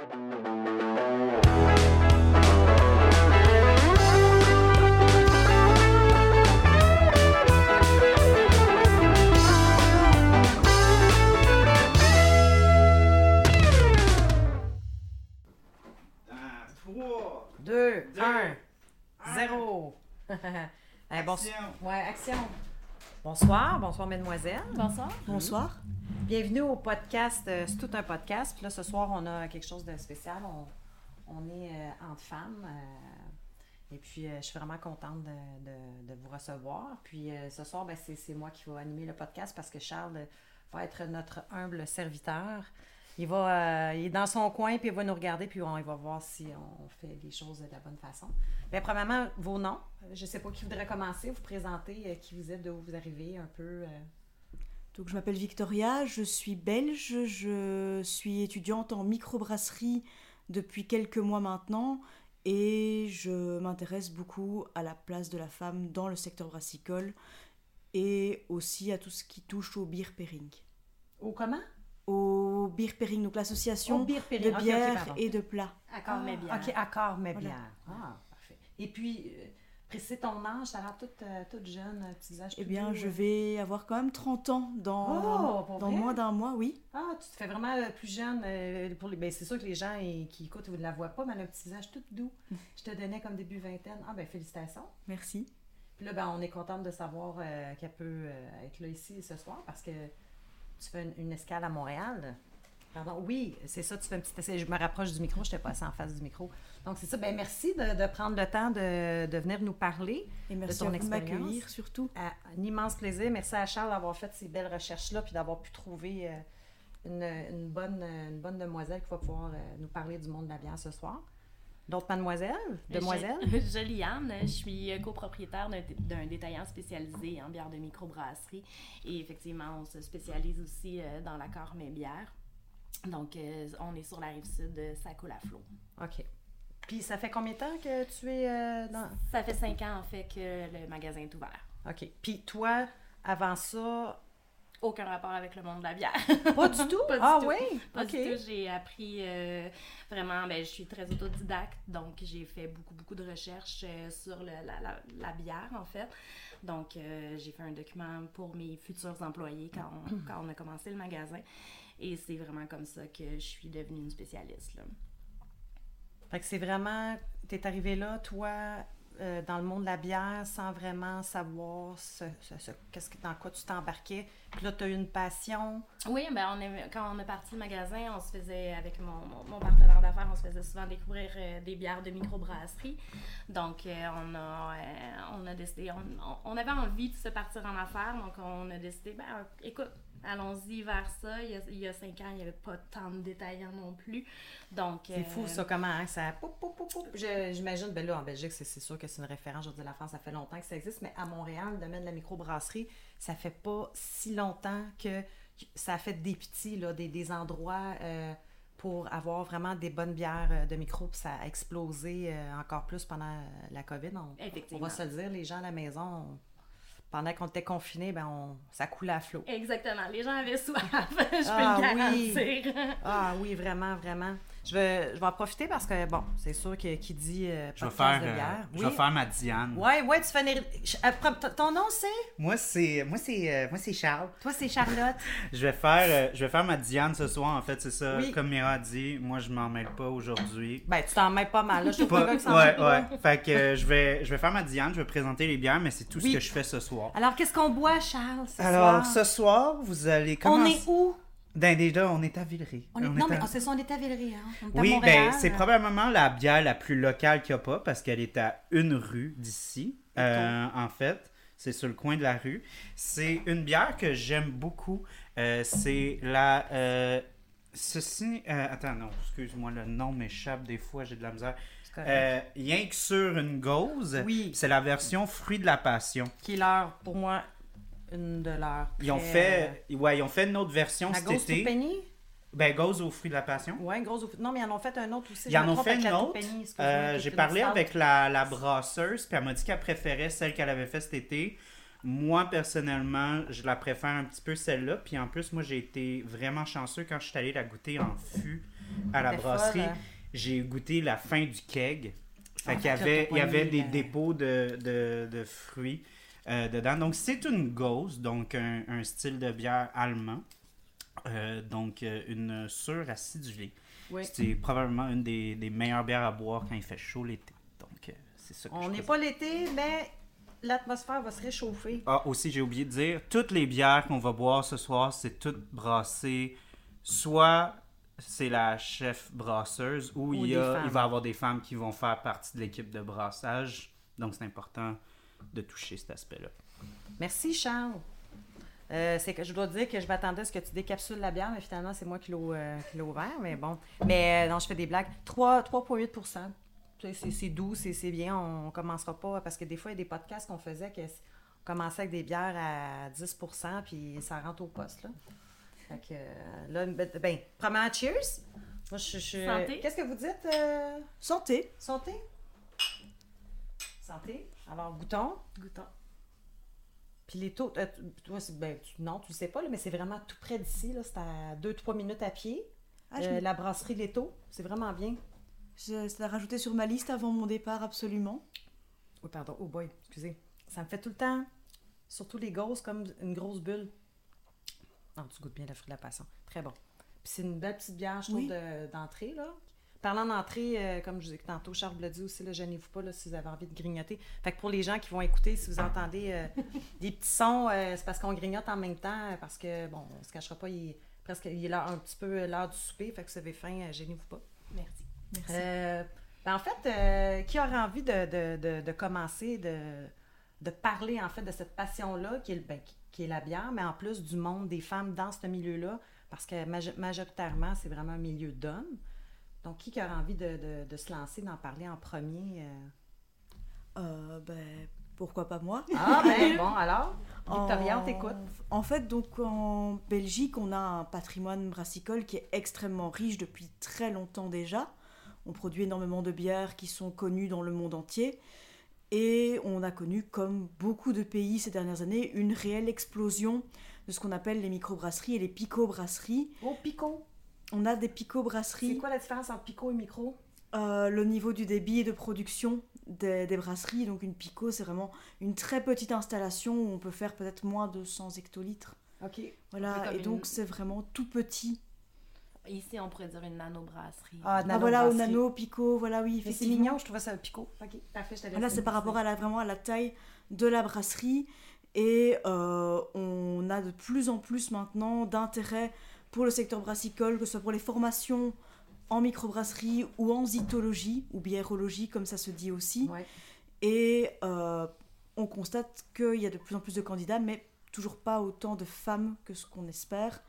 3, 2, Deux, 1, un. 0. Action. Ouais, action. Bonsoir, bonsoir mesdemoiselles. Bonsoir. Bonsoir. Bienvenue au podcast, euh, c'est tout un podcast. Puis là, ce soir, on a quelque chose de spécial. On, est euh, entre femmes. euh, et puis, euh, je suis vraiment contente de, vous recevoir. Puis, ce soir, ben, c'est, moi qui vais animer le podcast parce que Charles va être notre humble serviteur. Il, va, il est dans son coin, puis il va nous regarder, puis on, il va voir si on fait les choses de la bonne façon. Bien, premièrement, vos noms. Je ne sais pas qui voudrait commencer, vous présenter qui vous êtes, d'où vous arrivez, un peu. Donc, je m'appelle Victoria, je suis belge, je suis étudiante en microbrasserie depuis quelques mois maintenant et je m'intéresse beaucoup à la place de la femme dans le secteur brassicole et aussi à tout ce qui touche au beer pairing. Ou comment? Au beer pairing, donc l'association Au de bière et de plats. Accord, mais bien. OK, accord, mais Voilà. bière. Ah, parfait. Et puis, euh, précis ton âge, ça a l'air toute, euh, toute jeune, euh, petit âge Eh bien, je euh. vais avoir quand même 30 ans dans, Oh, dans moins d'un mois, oui. Ah, tu te fais vraiment plus jeune. pour les... ben, c'est sûr que les gens qui écoutent, vous ne la voient pas, mais elle a un petit visage tout doux. Je te donnais comme début vingtaine. Ah, ben félicitations. Merci. Puis là, ben, on est contente de savoir euh, qu'elle peut euh, être là ici ce soir parce que tu fais une, une escale à Montréal. Pardon, oui, c'est ça, tu fais un petit essai. Je me rapproche du micro, je t'ai passé en face du micro. Donc, c'est ça. Ben, merci de, de prendre le temps de, de venir nous parler. Et merci ton à de expérience. m'accueillir surtout. À- un immense plaisir. Merci à Charles d'avoir fait ces belles recherches-là puis d'avoir pu trouver euh, une, une bonne, une bonne demoiselle qui va pouvoir euh, nous parler du monde de la bière ce soir. D'autres mademoiselles? Demoiselles? Je, je Liane, je suis copropriétaire d'un d'un détaillant spécialisé en bière de microbrasserie. Et effectivement, on se spécialise aussi euh, dans l'accord mais bière. Donc, euh, on est sur la rive sud de Sacola-Flot. OK. Puis ça fait combien de temps que tu es euh, dans... Ça fait cinq ans, en fait, que le magasin est ouvert. OK. Puis toi, avant ça, Aucun rapport avec le monde de la bière. pas du tout? Pas du ah tout. oui? Pas du tout. J'ai appris euh, vraiment, ben, je suis très autodidacte, donc j'ai fait beaucoup, beaucoup de recherches euh, sur le- la, la- la bière, en fait. Donc, j'ai fait un document pour mes futurs employés quand on, quand on a commencé le magasin. Et c'est vraiment comme ça que je suis devenue une spécialiste. Là. Fait que c'est vraiment... T'es arrivé là, toi, euh, dans le monde de la bière, sans vraiment savoir ce, ce- ce- qu'est-ce que, dans quoi tu t'embarquais. Puis là, tu as eu une passion. Oui, ben on est, quand on a parti le magasin, on se faisait, avec mon, mon, partenaire d'affaires, on se faisait souvent découvrir euh, des bières de microbrasserie. Donc, euh, on, a, on a décidé, on, on- avait envie de se partir en affaires, donc on a décidé, ben écoute, allons-y vers ça. Il y, a, il y a cinq ans, il n'y avait pas tant de détaillants non plus. Donc, C'est euh, fou, ça, comment hein, ça... Je- J'imagine, ben là, en Belgique, c'est c'est sûr que c'est une référence. Je veux dire, la France, ça fait longtemps que ça existe, mais à Montréal, le domaine de la microbrasserie, ça fait pas si longtemps que ça a fait des petits, là, des, des endroits euh, pour avoir vraiment des bonnes bières euh, de micro, puis ça a explosé euh, encore plus pendant euh, la COVID. On, va se le dire, les gens à la maison, on- pendant qu'on était confinés, ben on, ça coulait à flot. Exactement. Les gens avaient soif, je Ah, peux le oui. garantir. Ah oui, vraiment, vraiment. Je vais, je vais en profiter parce que, bon, c'est sûr que qui dit euh, Je vais faire, de euh, je vais faire ma Diane. Ouais, ouais, tu fais une... je- euh, ton- nom, c'est? Moi, c'est moi c'est euh, moi c'est Charles. Toi, c'est Charlotte. Je vais faire euh, je vais faire ma Diane ce soir en fait, c'est ça. Oui. Comme Mira a dit, moi je m'en mêle pas aujourd'hui. ben, tu t'en mets pas mal, là. Je trouve Pas- pas que ça en ouais, ouais. Fait que euh, je vais je vais faire ma Diane, je vais présenter les bières, mais c'est tout Oui. ce que je fais ce soir. Alors, qu'est-ce qu'on boit, Charles, ce Alors, soir? ce soir, vous allez On commencer. est où? Ben, déjà, on est à Villeray. On est... On Non, est mais à- oh, c'est ça, on est à Villeray, hein? On est à Oui, Montréal. ben, c'est probablement la bière la plus locale qu'il n'y a pas parce qu'elle est à une rue d'ici. Euh, en fait, c'est sur le coin de la rue. C'est une bière que j'aime beaucoup. Euh, c'est la. euh, ceci. attends, non, excuse-moi, le nom m'échappe des fois, j'ai de la misère. Euh, rien que sur une gauze. Oui. C'est la version fruit de la passion. Qui est leur, pour moi, une de leurs. Ils ont fait, ouais, ils ont fait une autre version La cet Ghost été. Penny? Ben, gauze au fruit de la passion. Ouais, grosse. Non, mais ils en ont fait un autre aussi. Ils en ont fait une autre. Euh, J'ai parlé avec la, la brasseuse, puis elle m'a dit qu'elle préférait celle qu'elle avait fait cet été. Moi, personnellement, je la préfère un petit peu celle-là. Puis en plus, moi, j'ai été vraiment chanceux quand je suis allé la goûter en fût à la brasserie. hein? J'ai goûté la fin du keg. Fait Ah, qu'il y avait, il y avait des la- dépôts de, de, de fruits euh, dedans. Donc, c'est une Gose, donc un, un style de bière allemand. Euh, donc, euh, une sûre acidulée. Oui. C'est probablement une des, des meilleures bières à boire quand il fait chaud l'été. Donc, c'est ça que On n'est pas l'été, mais l'atmosphère va se réchauffer. Ah, aussi, j'ai oublié de dire, toutes les bières qu'on va boire ce soir, c'est toutes brassées. Soit c'est la chef brasseuse, ou, Ou il, y a, il va y avoir des femmes qui vont faire partie de l'équipe de brassage. Donc, c'est important de toucher cet aspect-là. Merci, Charles. Euh, c'est que je dois dire que je m'attendais à ce que tu décapsules la bière, mais finalement, c'est moi qui l'ai euh, ouvert. Mais bon. Mais euh, non, je fais des blagues. 3 3,8 Tu sais, C'est c'est doux, c'est bien. On commencera pas. Parce que des fois, il y a des podcasts qu'on faisait que c- on commençait avec des bières à 10% puis ça rentre au poste. Là. Fait que là, ben, ben, premièrement, cheers. Moi, je je- Santé. Qu'est-ce que vous dites? euh, Santé. santé? Santé. Alors, goûtons. Goûtons. Puis les taux, euh, toi, ben, tu- non, tu le sais pas, là, mais c'est vraiment tout près d'ici. C'est à 2-3 minutes à pied. Ah, je Euh, me- la brasserie Leto, c'est vraiment bien. je je l'ai rajouté sur ma liste avant mon départ, absolument. Oh, pardon. Oh boy, excusez. Ça me fait tout le temps, surtout les gauzes, comme une grosse bulle. Non, tu goûtes bien le fruit de la passion. Très bon. Puis c'est une belle petite bière, je trouve, Oui. de- d'entrée, là. Parlant d'entrée, euh, comme je vous ai dit tantôt, Charles l'a dit aussi, là, gênez-vous pas là, si vous avez envie de grignoter. Fait que pour les gens qui vont écouter, si vous entendez euh, des petits sons, euh, c'est parce qu'on grignote en même temps, parce que, bon, on se cachera pas, il est presque il est un petit peu l'heure du souper, fait que vous avez faim, gênez-vous pas. Merci. Merci. Ben, en fait, qui aurait envie de, de- de- de commencer, de, de parler en fait de cette passion-là, qui, est le- ben, qui- est la bière, mais en plus du monde des femmes dans ce milieu-là, parce que majo- majoritairement, c'est vraiment un milieu d'hommes. Donc, qui aurait envie de, de- de se lancer, d'en parler en premier? euh? Euh, ben, pourquoi pas moi? Ah, ben bon, alors, Victoria, on En- t'écoute. En fait, donc en Belgique, on a un patrimoine brassicole qui est extrêmement riche depuis très longtemps déjà. On produit énormément de bières qui sont connues dans le monde entier. Et on a connu, comme beaucoup de pays ces dernières années, une réelle explosion de ce qu'on appelle les microbrasseries et les picobrasseries. Oh, Pico. On a des C'est picobrasseries. quoi la différence entre Pico et Micro? Euh, le niveau du débit et de production des, des brasseries. Donc une pico, c'est vraiment une très petite installation où on peut faire peut-être moins de 100 hectolitres. OK. Un Voilà, et donc une- c'est vraiment tout petit. Ici, on pourrait dire une nano-brasserie. Ah, Ah voilà, au nano, pico, voilà, oui, c'est mignon, je trouvais ça Pico. OK, parfait, je. Voilà, c'est par rapport à la, vraiment à la taille de la brasserie. Et euh, on a de plus en plus maintenant d'intérêt pour le secteur brassicole, que ce soit pour les formations en microbrasserie ou en zytologie, ou biérologie, comme ça se dit aussi. Ouais. Et euh, on constate qu'il y a de plus en plus de candidats, mais toujours pas autant de femmes que ce qu'on espère.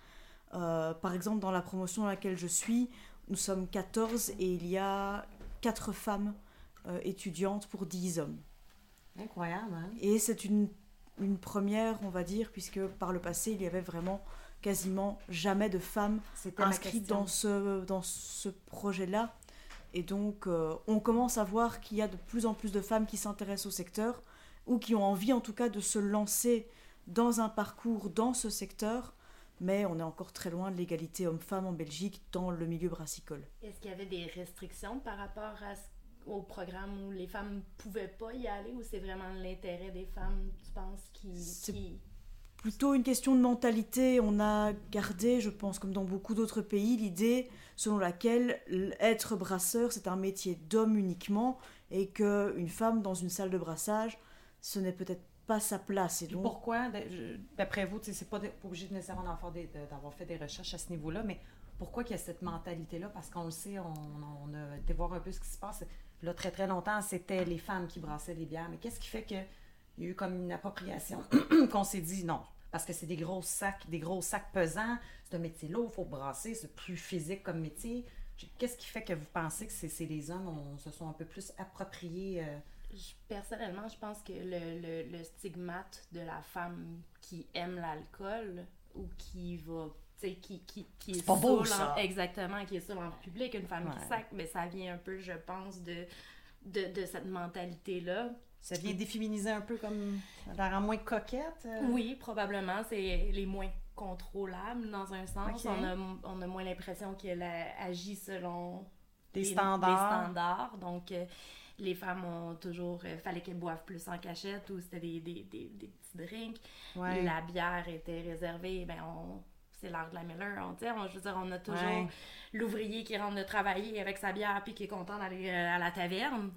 Euh, par exemple, dans la promotion dans laquelle je suis, nous sommes 14 et il y a 4 femmes euh, étudiantes pour 10 hommes. Incroyable, hein? Et c'est une, une première, on va dire, puisque par le passé, il y avait vraiment quasiment jamais de femmes inscrites dans ce, dans ce projet-là. Et donc, euh, on commence à voir qu'il y a de plus en plus de femmes qui s'intéressent au secteur, ou qui ont envie en tout cas de se lancer dans un parcours dans ce secteur, mais on est encore très loin de l'égalité homme-femme en Belgique dans le milieu brassicole. Est-ce qu'il y avait des restrictions par rapport à ce- au programme où les femmes pouvaient pas y aller ou c'est vraiment l'intérêt des femmes, tu penses, qui... C'est- qui... plutôt une question de mentalité. On a gardé, je pense, comme dans beaucoup d'autres pays, l'idée selon laquelle être brasseur, c'est un métier d'homme uniquement et qu'une femme dans une salle de brassage, ce n'est peut-être pas sa place. Et donc, pourquoi, d'après vous, c'est pas, obligé de nécessairement d'avoir fait des recherches à ce niveau-là, mais pourquoi qu'il y a cette mentalité-là? Parce qu'on le sait, on, on a été voir un peu ce qui se passe. Là, très très longtemps, c'était les femmes qui brassaient les bières. Mais qu'est-ce qui fait qu'il y a eu comme une appropriation qu'on s'est dit non? Parce que c'est des gros sacs, des gros sacs pesants, c'est un métier lourd, il faut brasser, c'est plus physique comme métier. Qu'est-ce qui fait que vous pensez que c'est c'est les hommes, on se sont un peu plus appropriés euh, Je- personnellement, je pense que le, le, le stigmate de la femme qui aime l'alcool ou qui va, tu sais, qui, qui, qui est pas beau, saoule ça. en- exactement, qui est seule en public, une femme Ouais. qui sac, mais ça vient un peu, je pense, de, de, de cette mentalité-là Ça vient déféminiser un peu comme. Ça la rend moins coquette? euh? Oui, probablement. C'est les moins contrôlables dans un sens. On, a, on a moins l'impression qu'elle a- agit selon Des les- standards. des standards. Donc, euh, les femmes ont toujours. Il fallait qu'elles boivent plus en cachette ou c'était des, des, des, des petits drinks. Ouais. La bière était réservée. Ben, on. C'est l'heure de la Miller, on, on- je veux dire, on a toujours Ouais. l'ouvrier qui rentre de travailler avec sa bière puis qui est content d'aller euh, à la taverne.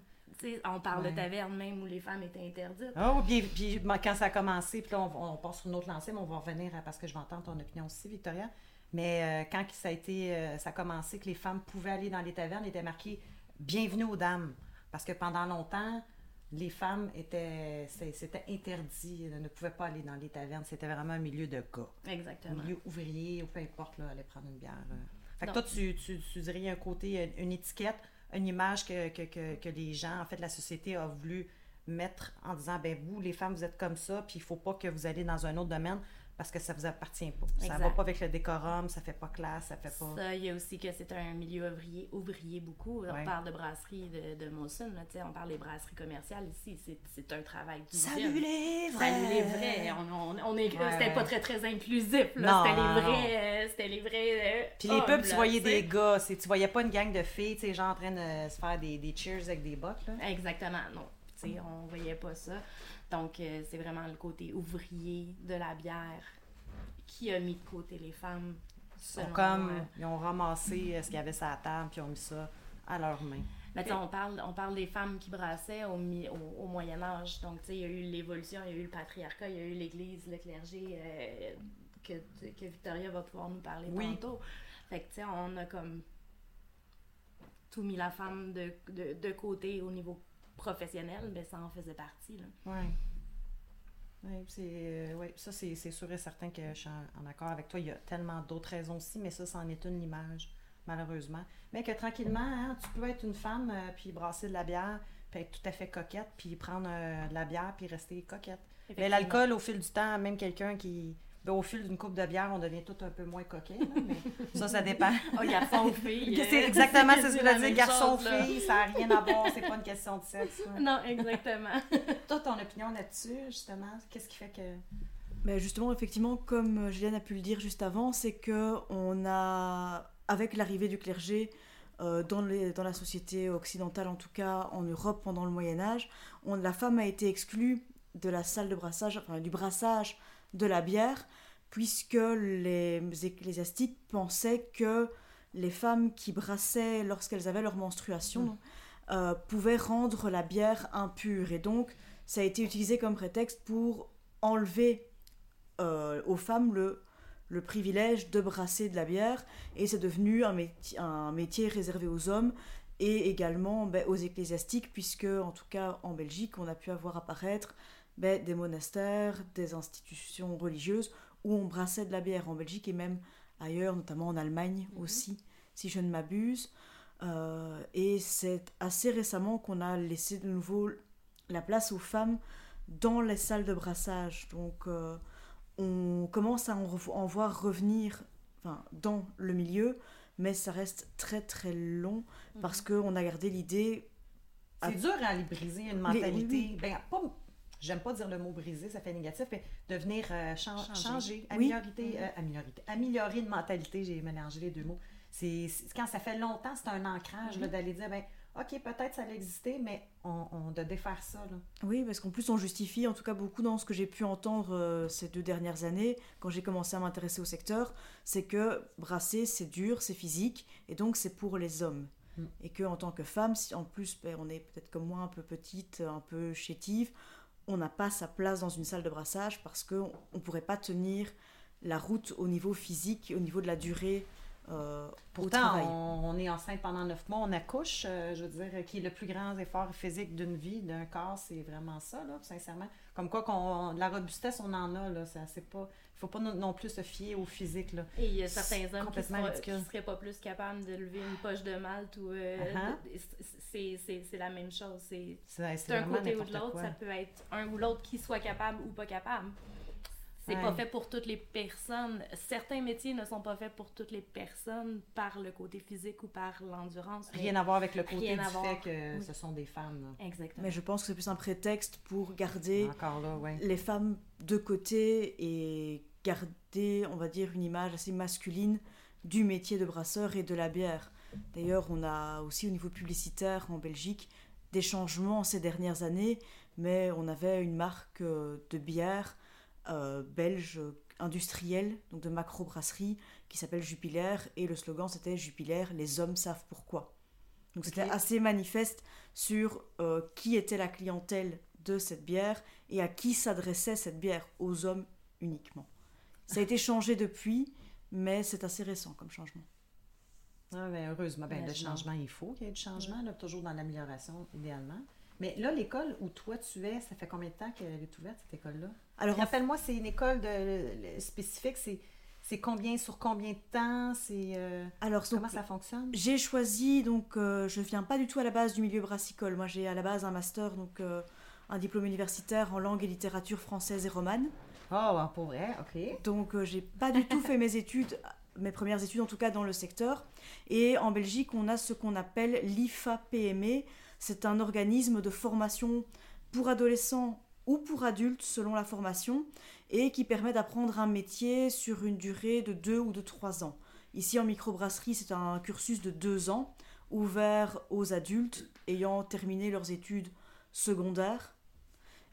On parle Ouais. de taverne même où les femmes étaient interdites. Oh, puis, puis moi, quand ça a commencé, puis là, on, on passe sur une autre lancée, mais on va revenir à, parce que je vais entendre ton opinion aussi, Victoria. Mais euh, quand ça a été, euh, ça a commencé que les femmes pouvaient aller dans les tavernes, il était marqué Bienvenue aux dames. Parce que pendant longtemps, les femmes étaient, c'était interdit, elles ne pouvaient pas aller dans les tavernes. C'était vraiment un milieu de gars. Un Exactement. milieu ouvrier, ou peu importe, là, aller prendre une bière. euh. Fait que Donc- toi, tu, tu, tu dirais un côté, une, une étiquette, une image que, les gens, en fait, la société a voulu mettre en disant, ben vous, les femmes, vous êtes comme ça, puis il faut pas que vous allez dans un autre domaine parce que ça vous appartient pas. Ça Exact. va pas avec le décorum, ça fait pas classe, ça fait pas... Ça, il y a aussi que c'est un milieu ouvrier, ouvrier beaucoup. Ouais. On parle de brasserie de, de Molson, là, on parle des brasseries commerciales ici. C'est, un travail d'usine. Salut les vrais! Salut les vrais! On, on, on est, Ouais, c'était pas très très inclusif. Là. Non, c'était, les vrais, euh, c'était les vrais. euh, Puis les pubs, tu voyais des gars, c'est- tu voyais pas une gang de filles, tu sais, genre en train de se faire des, des cheers avec des bottes, là. Exactement, non. Tu sais, on voyait pas ça. Donc, euh, c'est vraiment le côté ouvrier de la bière qui a mis de côté les femmes. Selon, comme, ils ont ramassé euh, ce qu'il y avait sur la table, puis ils ont mis ça à leurs mains. Mais sais, on parle, on parle des femmes qui brassaient au, au, au Moyen Âge. Donc, tu sais, il y a eu l'évolution, il y a eu le patriarcat, il y a eu l'Église, le clergé, euh, que, que Victoria va pouvoir nous parler Oui. tantôt. Fait que, tu sais, on a comme tout mis la femme de, de, de côté au niveau professionnel, mais ça en faisait partie. Là. Oui. Oui, euh, ouais, ça, c'est, sûr et certain que je suis en, en accord avec toi. Il y a tellement d'autres raisons aussi, mais ça, c'en est une image, malheureusement. Mais que tranquillement, hein, tu peux être une femme, euh, puis brasser de la bière, puis être tout à fait coquette, puis prendre euh, de la bière, puis rester coquette. Mais l'alcool, au fil du temps, même quelqu'un qui... ben, au fil d'une coupe de bière, on devient tout un peu moins mais ça, ça dépend. Oh, garçon ou fille. C'est euh, exactement c'est ce que je la veux dire. Garçon, là. fille, ça n'a rien à voir, c'est pas une question de sexe. Non, exactement. Toi, ton opinion là-dessus, justement, qu'est-ce qui fait que. Mais justement, effectivement, comme Juliane a pu le dire juste avant, c'est que on a, avec l'arrivée du clergé euh, dans, les- dans la société occidentale, en tout cas en Europe pendant le Moyen Âge, on- la femme a été exclue de la salle de brassage, enfin du brassage de la bière, puisque les ecclésiastiques pensaient que les femmes qui brassaient lorsqu'elles avaient leur menstruation euh, pouvaient rendre la bière impure. Et donc, ça a été utilisé comme prétexte pour enlever euh, aux femmes le, le privilège de brasser de la bière et c'est devenu un métier, un métier réservé aux hommes et également ben, aux ecclésiastiques puisque en tout cas en Belgique on a pu avoir apparaître ben, des monastères, des institutions religieuses où on brassait de la bière en Belgique et même ailleurs, notamment en Allemagne aussi, si je ne m'abuse. Euh, et c'est assez récemment qu'on a laissé de nouveau la place aux femmes dans les salles de brassage. Donc euh, on commence à en, voir revenir enfin, dans le milieu, mais ça reste très très long parce qu'on a gardé l'idée. C'est dur à aller briser une Les- mentalité. oui, Ben, pas. J'aime pas dire le mot briser, ça fait négatif, mais devenir euh, chan- Changer. changer, Oui. améliorer, euh, améliorer, améliorer une mentalité, j'ai mélangé les deux mots. C'est quand ça fait longtemps, c'est un ancrage là, d'aller dire ben ok peut-être ça allait exister, mais on, on de défaire ça là. Oui, parce qu'en plus on justifie, en tout cas beaucoup dans ce que j'ai pu entendre euh, ces deux dernières années, quand j'ai commencé à m'intéresser au secteur, c'est que brasser c'est dur, c'est physique, et donc c'est pour les hommes. Mm. Et que en tant que femme, si en plus ben, on est peut-être comme moi un peu petite, un peu chétive, on n'a pas sa place dans une salle de brassage parce qu'on ne pourrait pas tenir la route au niveau physique, au niveau de la durée euh, au Pourtant, travail. on, on est enceinte pendant neuf mois, on accouche, euh, je veux dire, qui est le plus grand effort physique d'une vie, d'un corps, c'est vraiment ça, là, sincèrement. Comme quoi, qu'on, de la robustesse, on en a, là, ça, c'est pas, il faut pas non, non plus se fier au physique, là. Et il y a certains hommes qui qui seraient pas plus capables de lever une poche de malt ou. euh, Uh-huh. de- c'est- c'est c'est la même chose. C'est C'est, d'un côté ou de l'autre, quoi. ça peut être un ou l'autre qui soit capable ou pas capable. C'est Ouais. pas fait pour toutes les personnes. Certains métiers ne sont pas faits pour toutes les personnes par le côté physique ou par l'endurance. Rien à voir avec le côté Rien du à voir. fait que Oui. ce sont des femmes. là. Exactement. Mais je pense que c'est plus un prétexte pour garder Encore là, ouais. les femmes de côté et garder, on va dire, une image assez masculine du métier de brasseur et de la bière. D'ailleurs, on a aussi au niveau publicitaire en Belgique des changements ces dernières années, mais on avait une marque euh, de bière euh, belge industrielle, donc de macro-brasserie, qui s'appelle Jupiler, et le slogan c'était Jupiler, les hommes savent pourquoi. Donc c'était assez manifeste sur euh, qui était la clientèle de cette bière et à qui s'adressait cette bière, aux hommes uniquement. Ça a été changé depuis, mais c'est assez récent comme changement. Ah, ben, heureusement, ben, le changement, il faut qu'il y ait du changement, là, toujours dans l'amélioration, idéalement. Mais là, l'école où toi tu es, ça fait combien de temps qu'elle est ouverte, cette école-là? Alors, Rappelle-moi, c'est une école de, spécifique, c'est, c'est combien, sur combien de temps, c'est... euh, alors donc, comment ça fonctionne? J'ai choisi, donc euh, je viens pas du tout à la base du milieu brassicole. Moi j'ai à la base un master, donc euh, un diplôme universitaire en langue et littérature française et romane. Oh, pour vrai, OK. Donc euh, j'ai pas du tout fait mes études, mes premières études en tout cas dans le secteur. Et en Belgique on a ce qu'on appelle l'IFA-PME. C'est un organisme de formation pour adolescents ou pour adultes selon la formation et qui permet d'apprendre un métier sur une durée de deux ou de trois ans. Ici en microbrasserie c'est un cursus de deux ans ouvert aux adultes ayant terminé leurs études secondaires.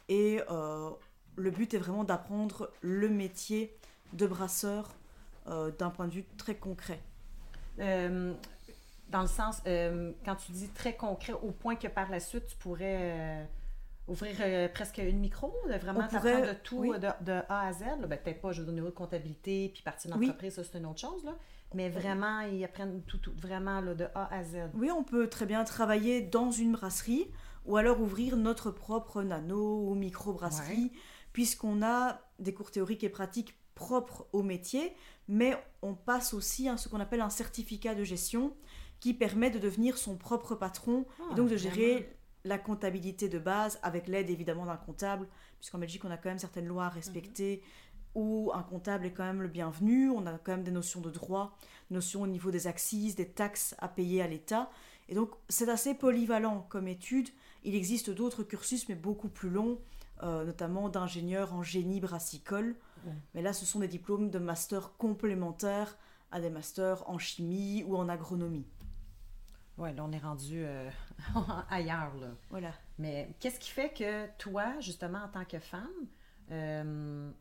Et euh, le but est vraiment d'apprendre le métier de brasseur euh, d'un point de vue très concret. Euh, dans le sens, euh, quand tu dis très concret, au point que par la suite, tu pourrais euh, ouvrir euh, presque une micro, de vraiment t'apprendre de tout oui. de, de A à Z. Ben, Peut-être pas, je veux dire, au niveau de comptabilité, puis partie Oui. d'entreprise, ça c'est une autre chose, là. mais vraiment, ils apprennent tout, tout, vraiment là, de A à Z. Oui, on peut très bien travailler dans une brasserie ou alors ouvrir notre propre nano ou micro-brasserie, puisqu'on a des cours théoriques et pratiques propres au métier, mais on passe aussi à ce qu'on appelle un certificat de gestion qui permet de devenir son propre patron et donc de gérer la comptabilité de base avec l'aide évidemment d'un comptable, puisqu'en Belgique on a quand même certaines lois à respecter où un comptable est quand même le bienvenu, on a quand même des notions de droit, notions au niveau des axes, des taxes à payer à l'État. Et donc c'est assez polyvalent comme étude. Il existe d'autres cursus mais beaucoup plus longs, euh, notamment d'ingénieur en génie brassicole. Ouais. Mais là ce sont des diplômes de master complémentaires à des masters en chimie ou en agronomie. Oui, là, on est rendu euh, ailleurs, là. Voilà. Mais qu'est-ce qui fait que toi, justement, en tant que femme, euh,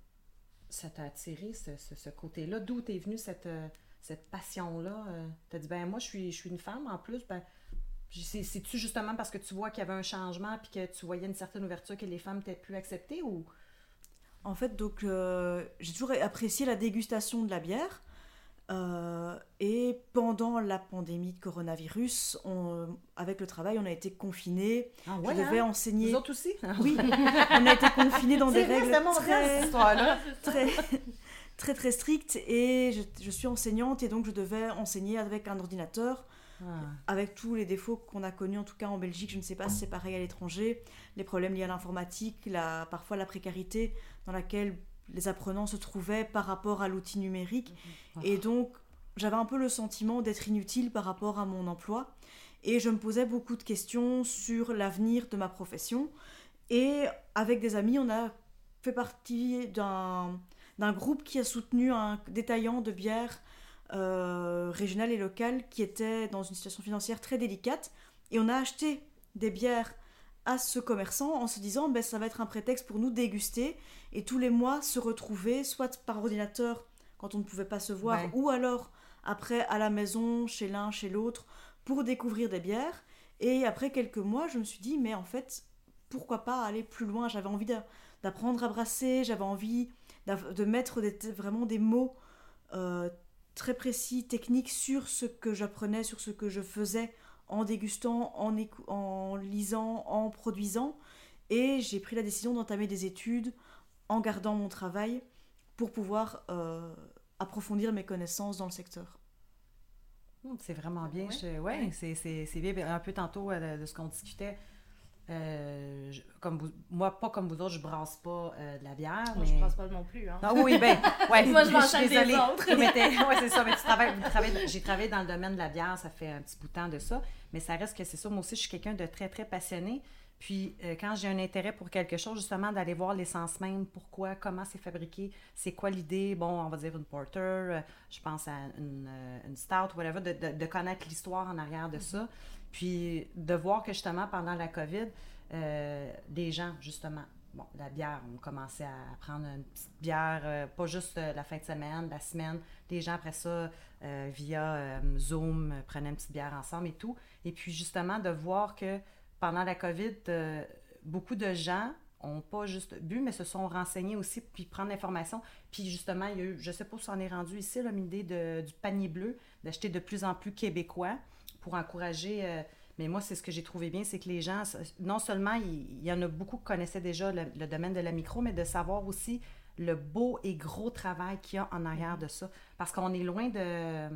ça t'a attiré ce, ce- ce côté-là? D'où t'es venue cette, euh, cette passion-là? T'as dit, ben moi, je suis, je suis une femme en plus. Ben, C'est-tu justement parce que tu vois qu'il y avait un changement puis que tu voyais une certaine ouverture que les femmes étaient plus acceptées ou... En fait, donc, euh, j'ai toujours apprécié la dégustation de la bière. Euh, et pendant la pandémie de coronavirus, on- avec le travail, on a été confinés. Ah Je devais enseigner. Vous autres aussi? Oui, on a été confinés dans des règles très, très, très, très strictes. Et je, je suis enseignante et donc je devais enseigner avec un ordinateur, Ah. avec tous les défauts qu'on a connus, en tout cas en Belgique. Je ne sais pas si c'est pareil à l'étranger. Les problèmes liés à l'informatique, la, parfois la précarité dans laquelle les apprenants se trouvaient par rapport à l'outil numérique. Et donc, j'avais un peu le sentiment d'être inutile par rapport à mon emploi. Et je me posais beaucoup de questions sur l'avenir de ma profession. Et avec des amis, on a fait partie d'un d'un groupe qui a soutenu un détaillant de bière euh, régional et local qui était dans une situation financière très délicate. Et on a acheté des bières à ce commerçant en se disant ben, ça va être un prétexte pour nous déguster et tous les mois se retrouver soit par ordinateur quand on ne pouvait pas se voir Ouais. ou alors après à la maison chez l'un chez l'autre pour découvrir des bières et après quelques mois je me suis dit mais en fait pourquoi pas aller plus loin? J'avais envie d'a- d'apprendre à brasser j'avais envie de mettre des- vraiment des mots euh, très précis techniques sur ce que j'apprenais sur ce que je faisais en dégustant, en, lisant, en produisant. Et j'ai pris la décision d'entamer des études en gardant mon travail pour pouvoir euh, approfondir mes connaissances dans le secteur. C'est vraiment bien. Ouais. Je- ouais, c'est- c'est c'est bien. Un peu tantôt euh, de, de ce qu'on discutait. Euh, je- comme vous- moi, pas comme vous autres, je brasse pas euh, de la bière. Moi, mais... je pense pas non plus. Hein. Ah oui, ben, ouais, Moi, je m'en suis désolée. ouais, c'est ça. Mais tu travailles, j'ai travaillé dans le domaine de la bière, ça fait un petit bout de temps de ça. Mais ça reste que c'est ça. Moi aussi, je suis quelqu'un de très, très passionné. Puis, euh, quand j'ai un intérêt pour quelque chose, justement, d'aller voir l'essence même, pourquoi, comment c'est fabriqué, c'est quoi l'idée, bon, on va dire une porter, je pense à une, une stout, whatever, de, de- de connaître l'histoire en arrière de ça. Puis, de voir que, justement, pendant la COVID, euh, des gens, justement, bon, la bière, on commençait à prendre une petite bière, euh, pas juste euh, la fin de semaine, la semaine. Les gens, après ça, euh, via Zoom, prenaient une petite bière ensemble et tout. Et puis, justement, de voir que pendant la COVID, beaucoup de gens ont pas juste bu, mais se sont renseignés aussi, puis prendre l'information. Puis justement, il y a eu, je sais pas si on est rendu ici, l'idée du panier bleu, d'acheter de plus en plus québécois pour encourager. euh, mais moi, c'est ce que j'ai trouvé bien, c'est que les gens, non seulement il, y en a beaucoup qui connaissaient déjà le, domaine de la micro, mais de savoir aussi le beau et gros travail qu'il y a en arrière de ça. Parce qu'on est loin de,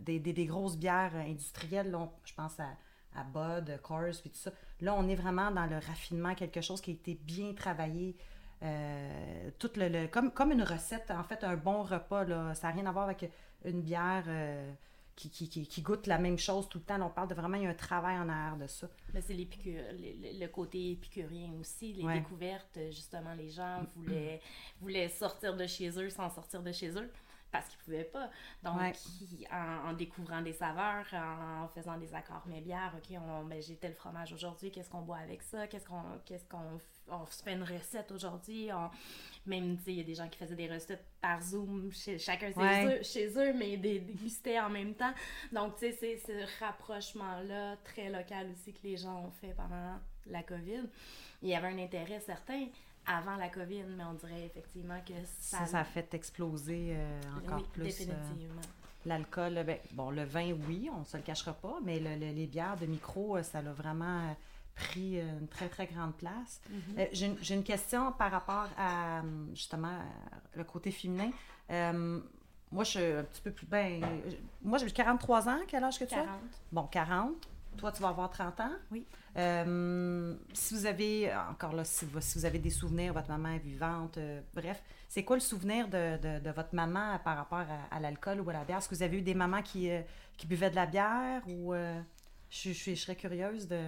des, grosses bières industrielles. je pense à, à Bud, Coors, puis tout ça. Là, on est vraiment dans le raffinement, quelque chose qui a été bien travaillé. euh, tout le, le- comme, comme une recette, en fait, un bon repas. Là. Ça n'a rien à voir avec une bière euh, qui, qui, qui, qui goûte la même chose tout le temps. Là, on parle de vraiment, il y a un travail en arrière de ça. Mais c'est le, le- le côté épicurien aussi, les Ouais. découvertes. Justement, les gens voulaient, voulaient sortir de chez eux sans sortir de chez eux parce qu'ils pouvaient pas. Donc, Ouais. ils- en, en découvrant des saveurs, en, faisant des accords mais bières, OK, on, ben, j'ai tel fromage aujourd'hui, qu'est-ce qu'on boit avec ça? Qu'est-ce qu'on qu'est-ce qu'on on se fait une recette aujourd'hui? On- Même, tu sais, il y a des gens qui faisaient des recettes par Zoom, chez, chacun chez, Ouais. eux, chez eux, mais des dégustaient en même temps. Donc, tu sais, c'est ce rapprochement-là très local aussi que les gens ont fait pendant la COVID. Il y avait un intérêt certain avant la COVID, mais on dirait effectivement que ça... Ça, ça a fait exploser euh, encore Oui, plus euh, l'alcool. Ben, bon, le vin, oui, on se le cachera pas, mais le- le- les bières de micro, euh, ça l'a vraiment pris une très, très grande place. Mhm. Euh, J'ai une- question par rapport à, justement, à le côté féminin. Moi, je suis un petit peu plus... Ben, moi, j'ai 43 ans. Quel âge que tu as? 40. Bon, 40. Toi, tu vas avoir 30 ans. Oui. Euh, si vous avez, encore là, si vous, si vous avez des souvenirs, votre maman est vivante, euh, bref, c'est quoi le souvenir de, de- de votre maman par rapport à, à l'alcool ou à la bière? Est-ce que vous avez eu des mamans qui, euh, qui buvaient de la bière ou... je, je, suis- je serais curieuse de...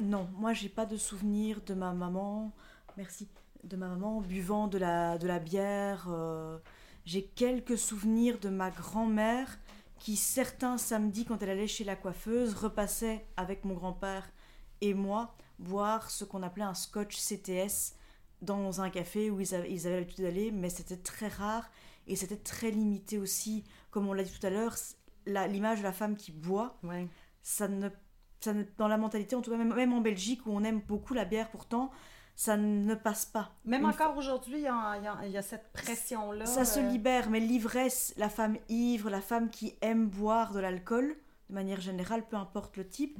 Non, moi j'ai pas de souvenir de ma maman, merci, de ma maman buvant de la, de la bière. j'ai quelques souvenirs de ma grand-mère qui certains samedis quand elle allait chez la coiffeuse repassait avec mon grand-père et moi boire ce qu'on appelait un scotch CTS dans un café où ils avaient l'habitude d'aller, mais c'était très rare et c'était très limité aussi. Comme on l'a dit tout à l'heure, l'image de la femme qui boit, Ouais. ça ne, ça ne- dans la mentalité, en tout cas même, même en Belgique où on aime beaucoup la bière pourtant, ça ne passe pas. Même Une encore aujourd'hui, il y a, y y cette pression-là. Ça se euh, libère, mais l'ivresse, la femme ivre, la femme qui aime boire de l'alcool, de manière générale, peu importe le type,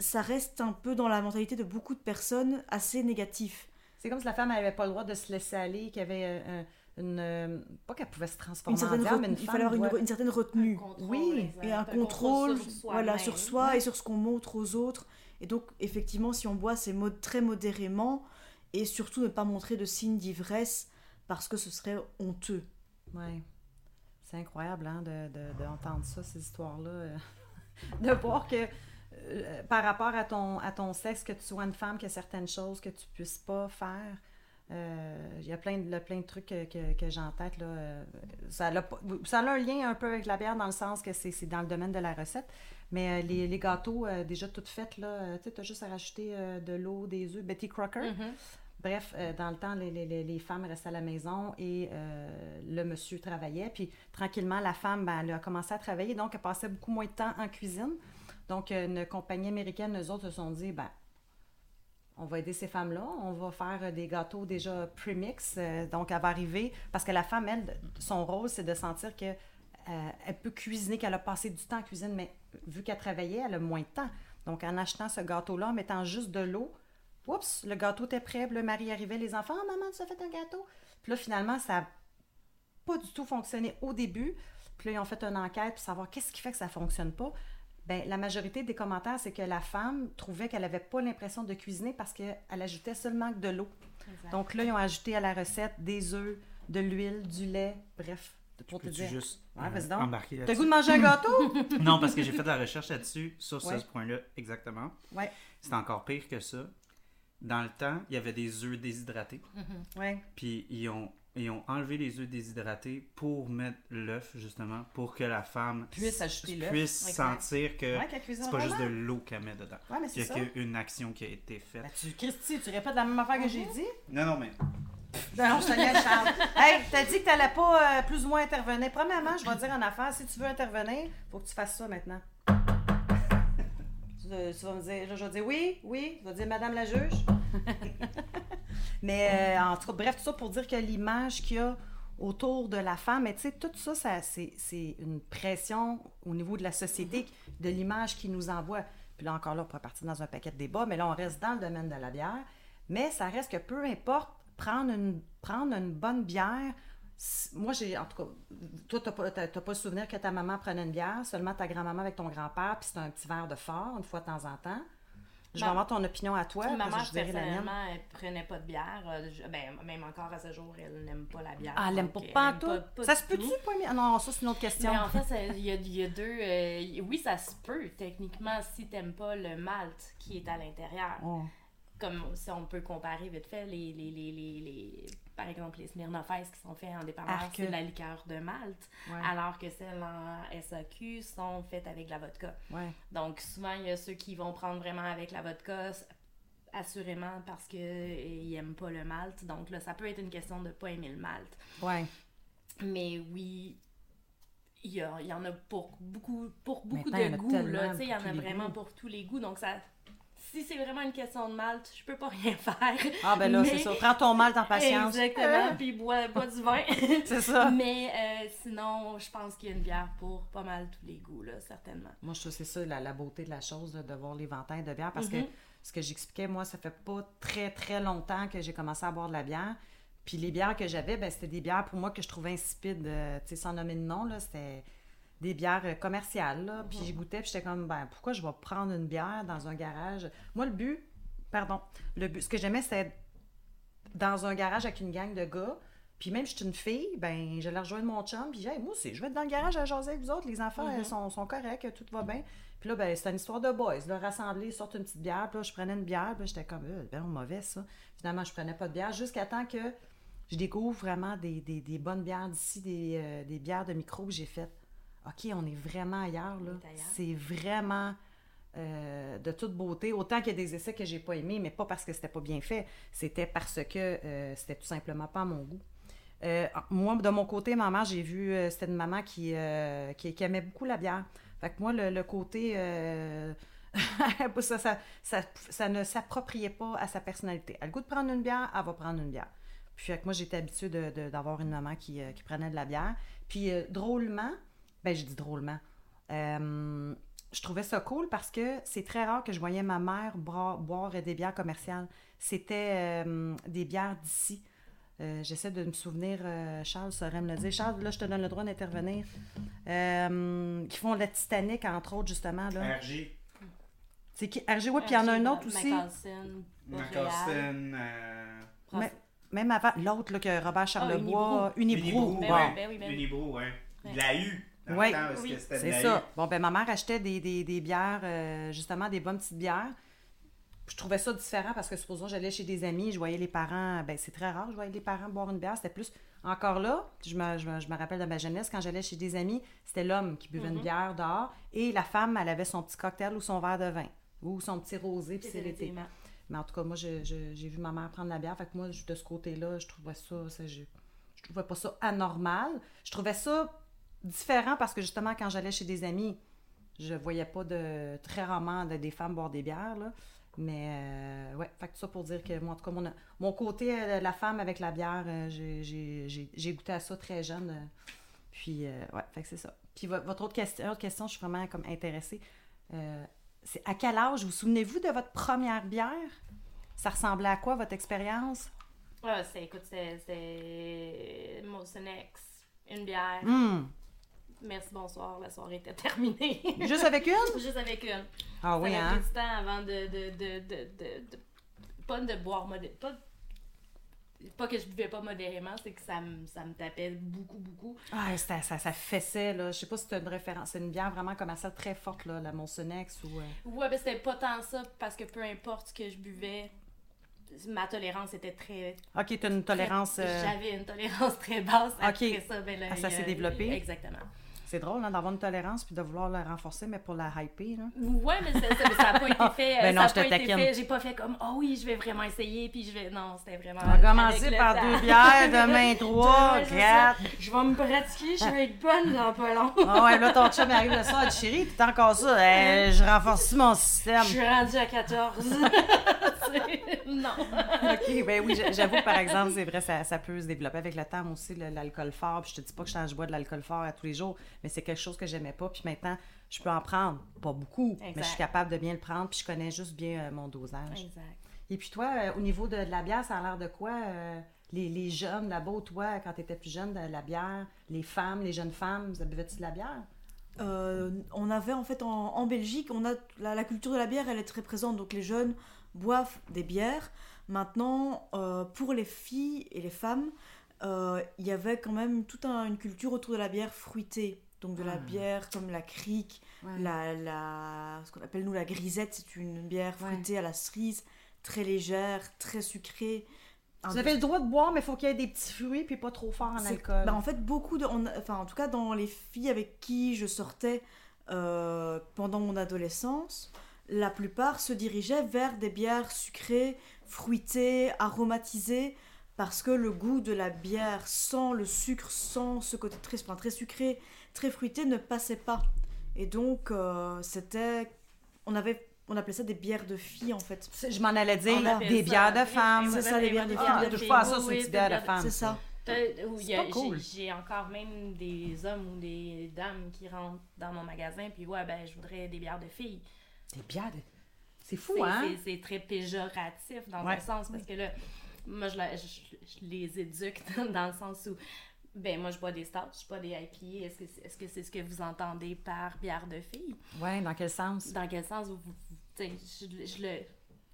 ça reste un peu dans la mentalité de beaucoup de personnes assez négatif. C'est comme si la femme n'avait pas le droit de se laisser aller, qu'il y avait euh, une... euh, pas qu'elle pouvait se transformer Une certaine en mais une il femme fallait avoir une, une certaine retenue. contrôle, Oui, exact. et un contrôle, sur soi voilà, sur soi Ouais. et sur ce qu'on montre aux autres. Et donc, effectivement, si on boit, c'est très modérément et surtout ne pas montrer de signes d'ivresse parce que ce serait honteux. Ouais. C'est incroyable hein, de, de- d'entendre ça, ces histoires-là. euh, de voir que euh, par rapport à ton, à ton sexe, que tu sois une femme, qu'il y a certaines choses que tu puisses pas faire. Euh, Il y a plein de, le- plein de trucs que, que, j'ai en tête. Là. Ça, a, ça a un lien un peu avec la bière dans le sens que c'est dans le domaine de la recette. Mais euh, les, les gâteaux euh, déjà toutes faites, là, euh, tu as juste à rajouter de l'eau, des œufs. Betty Crocker. Mhm. Bref, euh, dans le temps, les, les- les- femmes restaient à la maison et euh, le monsieur travaillait. Puis tranquillement, la femme, ben, elle a commencé à travailler, donc elle passait beaucoup moins de temps en cuisine. Donc, une compagnie américaine, eux autres, se sont dit, ben, on va aider ces femmes-là, on va faire des gâteaux déjà premix. euh, donc, elle va arriver, parce que la femme, elle, son rôle, c'est de sentir que elle peut cuisiner, qu'elle a passé du temps en cuisine, mais vu qu'elle travaillait, elle a moins de temps. Donc, en achetant ce gâteau-là, en mettant juste de l'eau, oups, le gâteau était prêt, le mari arrivait, les enfants, Ah, maman, tu as fait un gâteau. Puis là, finalement, ça n'a pas du tout fonctionné au début. Puis là, ils ont fait une enquête pour savoir qu'est-ce qui fait que ça ne fonctionne pas. ben, la majorité des commentaires, c'est que la femme trouvait qu'elle n'avait pas l'impression de cuisiner parce qu'elle ajoutait seulement de l'eau. Donc là, ils ont ajouté à la recette des œufs, de l'huile, du lait, bref, pour te dire. juste Ouais, euh, donc. embarquer T'as là-dessus? goût de manger un gâteau? Non, parce que j'ai fait de la recherche là-dessus, sur Ouais. ce point-là, exactement. ouais, C'est encore pire que ça. Dans le temps, il y avait des œufs déshydratés. ouais. Puis ils ont, ils ont enlevé les œufs déshydratés pour mettre l'œuf, justement, pour que la femme Puisse ajouter l'œuf. puisse sentir que c'est pas juste de l'eau qu'elle met dedans. Ouais, mais Il y c'est a ça. qu'une action qui a été faite. Ben, tu, Christy, tu répètes la même affaire que j'ai dit? Non, non, mais Non, je te Charles. Hey, t'as dit que t'allais pas euh, plus ou moins intervenir. Premièrement, je vais dire en affaire, si tu veux intervenir, faut que tu fasses ça maintenant. tu, tu vas me dire, là, je vais dire oui, oui, tu vas dire Madame la juge. Mais euh, en tout cas, bref, tout ça pour dire que l'image qu'il y a autour de la femme, mais tu sais, tout ça, c'est une pression au niveau de la société, de l'image qui nous envoie. Puis là, encore là, on pourrait partir dans un paquet de débats, mais là, on reste dans le domaine de la bière. Mais ça reste que peu importe, prendre une, prendre une bonne bière, moi, j'ai, en tout cas, toi, t'as pas, t'as- t'as pas le souvenir que ta maman prenait une bière, seulement ta grand-maman avec ton grand-père, puis c'était un petit verre de fort, une fois de temps en temps. Je vais avoir ton opinion à toi, Ma mère, personnellement, elle prenait pas de bière. Euh, je- ben, même encore à ce jour, elle n'aime pas la bière. Ah, elle aime pas pas Ça se peut-tu, pas? Ah non, ça, c'est une autre question. Mais en fait, ça- il y, a, il y a deux. euh, oui, ça se peut, techniquement, si t'aimes pas le malt qui est à l'intérieur. Oh. Comme si on peut comparer vite fait, les, les, les, les, les- par exemple, les Smirnoff Ice qui sont faits en dépanneur, c'est de la liqueur de malt, Ouais, alors que celles en SAQ sont faites avec la vodka. ouais. Donc, souvent, il y a ceux qui vont prendre vraiment avec la vodka, assurément parce qu'ils n'aiment pas le malt. Donc, là, ça peut être une question de ne pas aimer le malt. Ouais. Mais oui, il y, a- il y en a pour beaucoup, pour beaucoup Maintenant, il y en de a goûts. Là, il y en a vraiment goûts. pour tous les goûts. Donc, ça, si c'est vraiment une question de malt, je peux pas rien faire. Ah, ben là, Mais- c'est ça. Prends ton mal en patience. Exactement, puis bois, bois du vin. C'est ça. Mais euh, sinon, je pense qu'il y a une bière pour pas mal tous les goûts, là, certainement. Moi, je trouve que c'est ça la, la beauté de la chose, là, de voir l'éventail de bière. Parce que ce que j'expliquais, moi, ça fait pas très, très longtemps que j'ai commencé à boire de la bière. Puis les bières que j'avais, ben, c'était des bières pour moi que je trouvais insipides, euh, tu sais, sans nommer de nom, là. C'était des bières euh, commerciales, là. Puis j'y goûtais, puis j'étais comme, ben, pourquoi je vais prendre une bière dans un garage? Moi, le but, pardon, le but, ce que j'aimais, c'était dans un garage avec une gang de gars. Puis même, je suis une fille, ben, j'allais rejoindre mon chum, puis hey, moi aussi, je vais être dans le garage à jaser avec vous autres. Les enfants Mhm. sont, sont corrects, tout va bien. Puis là, ben, c'était une histoire de boys. Là, rassemblés, ils sortent une petite bière, puis là, je prenais une bière, puis j'étais comme, euh, ben, mauvais ça. Finalement, je prenais pas de bière jusqu'à temps que je découvre vraiment des, des- des bonnes bières d'ici, des, euh, des bières de micro que j'ai faites. OK, on est vraiment ailleurs, là. C'est vraiment euh, de toute beauté. Autant qu'il y a des essais que j'ai pas aimés, mais pas parce que c'était pas bien fait. C'était parce que euh, c'était tout simplement pas à mon goût. Euh, moi, de mon côté, ma mère, j'ai vu, euh, c'était une maman qui, qui, qui aimait beaucoup la bière. Fait que moi, le, le côté, ça, ça, ça, ça ne s'appropriait pas à sa personnalité. Elle a le goût de prendre une bière, elle va prendre une bière. Puis fait que moi, j'étais habituée d'avoir une maman qui, qui prenait de la bière. Puis drôlement, ben je dis drôlement, euh, je trouvais ça cool parce que c'est très rare que je voyais ma mère boire, boire des bières commerciales. C'était euh, des bières d'ici. Euh, J'essaie de me souvenir, euh, Charles saurait me le dire. Charles, là, je te donne le droit d'intervenir. Euh, qui font la Titanic, entre autres, justement. Là. RG, C'est qui? RG, oui, puis il y en a un autre aussi. Euh, Mais- Même avant, l'autre, là, que Robert Charlebois, Unibrou. Unibrou, Ben bon. oui, ben oui, ben. Unibrou. Il l'a eu. Dans Ouais. le temps, parce Oui. C'est ça. Bon, ben ma mère achetait des, des, des bières, euh, justement, des bonnes petites bières. Je trouvais ça différent parce que supposons j'allais chez des amis, je voyais les parents, ben c'est très rare, je voyais les parents boire une bière, c'était plus encore là, je me, je me, je me rappelle de ma jeunesse, quand j'allais chez des amis, c'était l'homme qui buvait une bière dehors et la femme, elle avait son petit cocktail ou son verre de vin ou son petit rosé, puis c'est l'été. Mais en tout cas, moi, j'ai vu ma mère prendre la bière. Fait que moi, de ce côté-là, je trouvais ça, ça je, je trouvais pas ça anormal. Je trouvais ça différent parce que justement, quand j'allais chez des amis, je voyais pas de très rarement de- des femmes boire des bières. Là. Mais euh, ouais, fait que ça pour dire que moi, en tout cas, mon, mon côté, euh, la femme avec la bière, euh, j'ai- goûté à ça très jeune. euh, puis, ouais, fait que c'est ça. Puis vo- votre autre question, autre question, je suis vraiment comme intéressée. C'est à quel âge, vous souvenez-vous de votre première bière? Ça ressemblait à quoi, votre expérience? Ah, c'est, écoute, c'est, X, une bière. Hum, merci, bonsoir, la soirée était terminée. Juste avec une? Juste avec une. Ah oui, hein? du temps avant de, de, de, de, pas de boire modé- pas, pas que je buvais pas modérément, c'est que ça me, ça me tapait beaucoup, beaucoup. Ah, ça, ça, ça fessait, là. Je sais pas si c'est une référence. C'est une bière vraiment commerciale très forte, là, la Monsonex ou... euh, Ouais, mais c'était pas tant ça, parce que peu importe ce que je buvais, ma tolérance était très... Ok, t'as une tolérance... euh, J'avais une tolérance très basse. Après ça, ben là, Ah, ça s'est développé? Exactement. C'est drôle, hein, d'avoir une tolérance puis de vouloir la renforcer, mais pour la hyper, là. Ouais, mais ça, ça, mais ça a pas été fait. Ben euh, non, ça a pas été taquine. fait. J'ai pas fait comme, oh oui, je vais vraiment essayer, puis je vais. Non, c'était vraiment. On va commencer par deux bières, demain trois, quatre. Je vais me pratiquer, je vais être bonne dans pas long. Ah ouais, là, ton chum arrive le soir, chérie, t'es encore ça. Eh, je renforce mon système? Je suis rendue à 14. Non. OK, ben oui, j'a- j'avoue que par exemple, c'est vrai, ça, ça peut se développer avec le temps moi aussi, l'alcool fort. Puis je te dis pas que je bois de l'alcool fort à tous les jours, mais c'est quelque chose que j'aimais pas. Puis maintenant, je peux en prendre, pas beaucoup, mais je suis capable de bien le prendre, puis je connais juste bien euh, mon dosage. Exact. Et puis toi, euh, au niveau de, de la bière, ça a l'air de quoi? euh, les, les jeunes, là-bas, toi, quand tu étais plus jeune, de la bière, les femmes, les jeunes femmes, vous buvez-tu de la bière? Euh, on avait en fait en, en Belgique, on a la, la culture de la bière, elle est très présente. Donc les jeunes boivent des bières. Maintenant, euh, pour les filles et les femmes, euh, il y avait quand même toute un- une culture autour de la bière fruitée. Donc de la Ah. bière comme la crique, la, la, ce qu'on appelle nous la grisette, c'est une bière Ouais. fruitée à la cerise, très légère, très sucrée. Vous avez le droit de boire, mais il faut qu'il y ait des petits fruits, puis pas trop fort en alcool. bah, en fait, beaucoup de. on enfin, en tout cas, dans les filles avec qui je sortais euh, pendant mon adolescence, la plupart se dirigeaient vers des bières sucrées, fruitées, aromatisées, parce que le goût de la bière sans le sucre, sans ce côté très, enfin, très sucré, très fruité, ne passait pas. Et donc, euh, c'était. On avait. On appelait ça des bières de filles, en fait. Je m'en allais dire, des ça- bières de femmes. C'est ça, les bières de filles. touche pas à ça, c'est des bières de- femme. C'est ça. J'ai encore même des hommes ou des dames qui rentrent dans mon magasin, puis ouais, ben, je voudrais des bières de filles. Des bières de... C'est fou, hein? c'est- très péjoratif dans Ouais. un sens, parce que là, moi, je, la- je- je les éduque dans le sens où, ben, moi, je bois des stouts, je bois des IPA. Est-ce que c'est est -ce, que c'est ce que vous entendez par bière de filles? Ouais, dans quel sens? Dans quel sens vous, vous- tu sais, je, je le,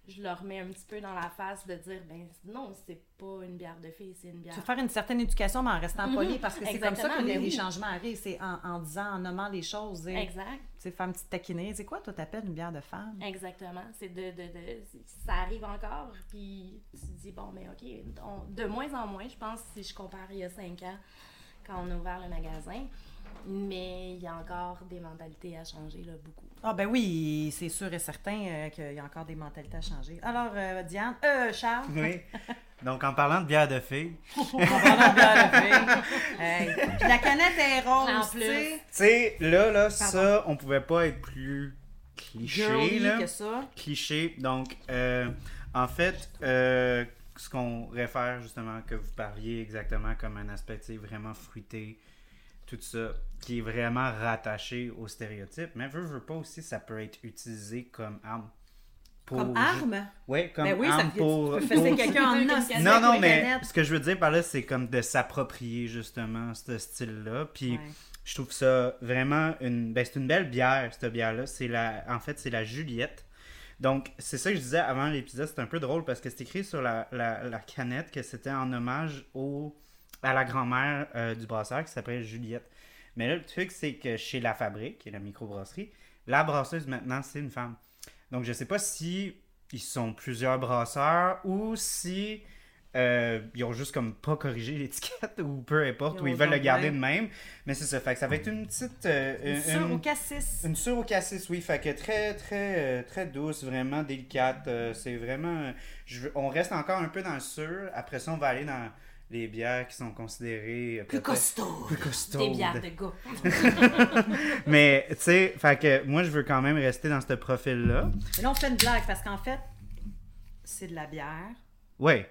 je leur mets un petit peu dans la face de dire, ben non, c'est pas une bière de filles, c'est une bière. Tu veux faire une certaine éducation, mais en restant Mhm. poli, parce que c'est comme ça que les, oui. changements arrivent. C'est en, en disant, en nommant les choses. Tu Exact. sais, faire une petite taquinerie. C'est quoi, toi, t'appelles une bière de femme? Exactement. C'est de, de, de- ça arrive encore, puis tu te dis, bon, mais OK, on- de moins en moins, je pense, si je compare il y a cinq ans, quand on a ouvert le magasin, mais il y a encore des mentalités à changer, là, beaucoup. Ah ben oui, c'est sûr et certain euh, qu'il y a encore des mentalités à changer. Alors, euh, Diane, euh, Charles, Oui. Donc, en parlant de bière de filles, on parle de bière de fille. Hey. Puis la canette est rose, En tu plus. sais. tu sais, là, là, ça, on pouvait pas être plus cliché, là. que ça. cliché. Donc, euh, en fait, euh, ce qu'on réfère justement, que vous parliez exactement comme un aspect tu sais, vraiment fruité, tout ça, qui est vraiment rattaché au stéréotype. Mais veux, veux pas aussi, ça peut être utilisé comme arme. Pour Comme arme? Oui, comme Ben oui, ça arme fait, pour. tu peux fesser pour- quelqu'un en os. Non, non, mais canette. ce que je veux dire par là, c'est comme de s'approprier justement ce style-là. Puis Ouais. je trouve ça vraiment une. Ben, c'est une belle bière, cette bière-là. C'est la... En fait, c'est la Juliette. Donc, c'est ça que je disais avant l'épisode. C'est un peu drôle parce que c'est écrit sur la, la, la canette que c'était en hommage au... à la grand-mère euh, du brasseur qui s'appelle Juliette. Mais là, le truc, c'est que chez La Fabrique, qui est la microbrasserie, la brasseuse maintenant, c'est une femme. Donc, je sais pas si ils sont plusieurs brasseurs ou si euh, ils ont juste comme pas corrigé l'étiquette ou peu importe, Ils ou ils veulent le garder de même. Mais c'est ça, fait que ça va être une petite... euh, Une sure au cassis. une sure au cassis, oui. Fait que très, très, très douce, vraiment délicate. c'est vraiment. je on reste encore un peu dans le sûr. Après ça, on va aller dans les bières qui sont considérées. euh, Plus peut-être costaud. Plus costaudes. Des bières de gars. Mais, tu sais, fait que moi, je veux quand même rester dans ce profil-là. Mais là, on fait une blague parce qu'en fait, c'est de la bière. Oui.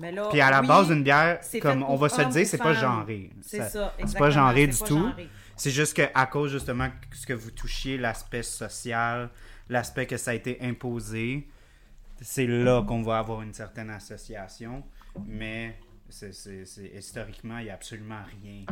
Mais là, Puis à la oui, base, une bière, comme on va se le dire, c'est pas genré. C'est Ça- ça, C'est pas genré du pas tout. genré. C'est juste qu'à cause justement que ce que vous touchiez, l'aspect social, l'aspect que ça a été imposé, c'est là qu'on va avoir une certaine association. Mais c'est, c'est- c'est- historiquement, il n'y a absolument rien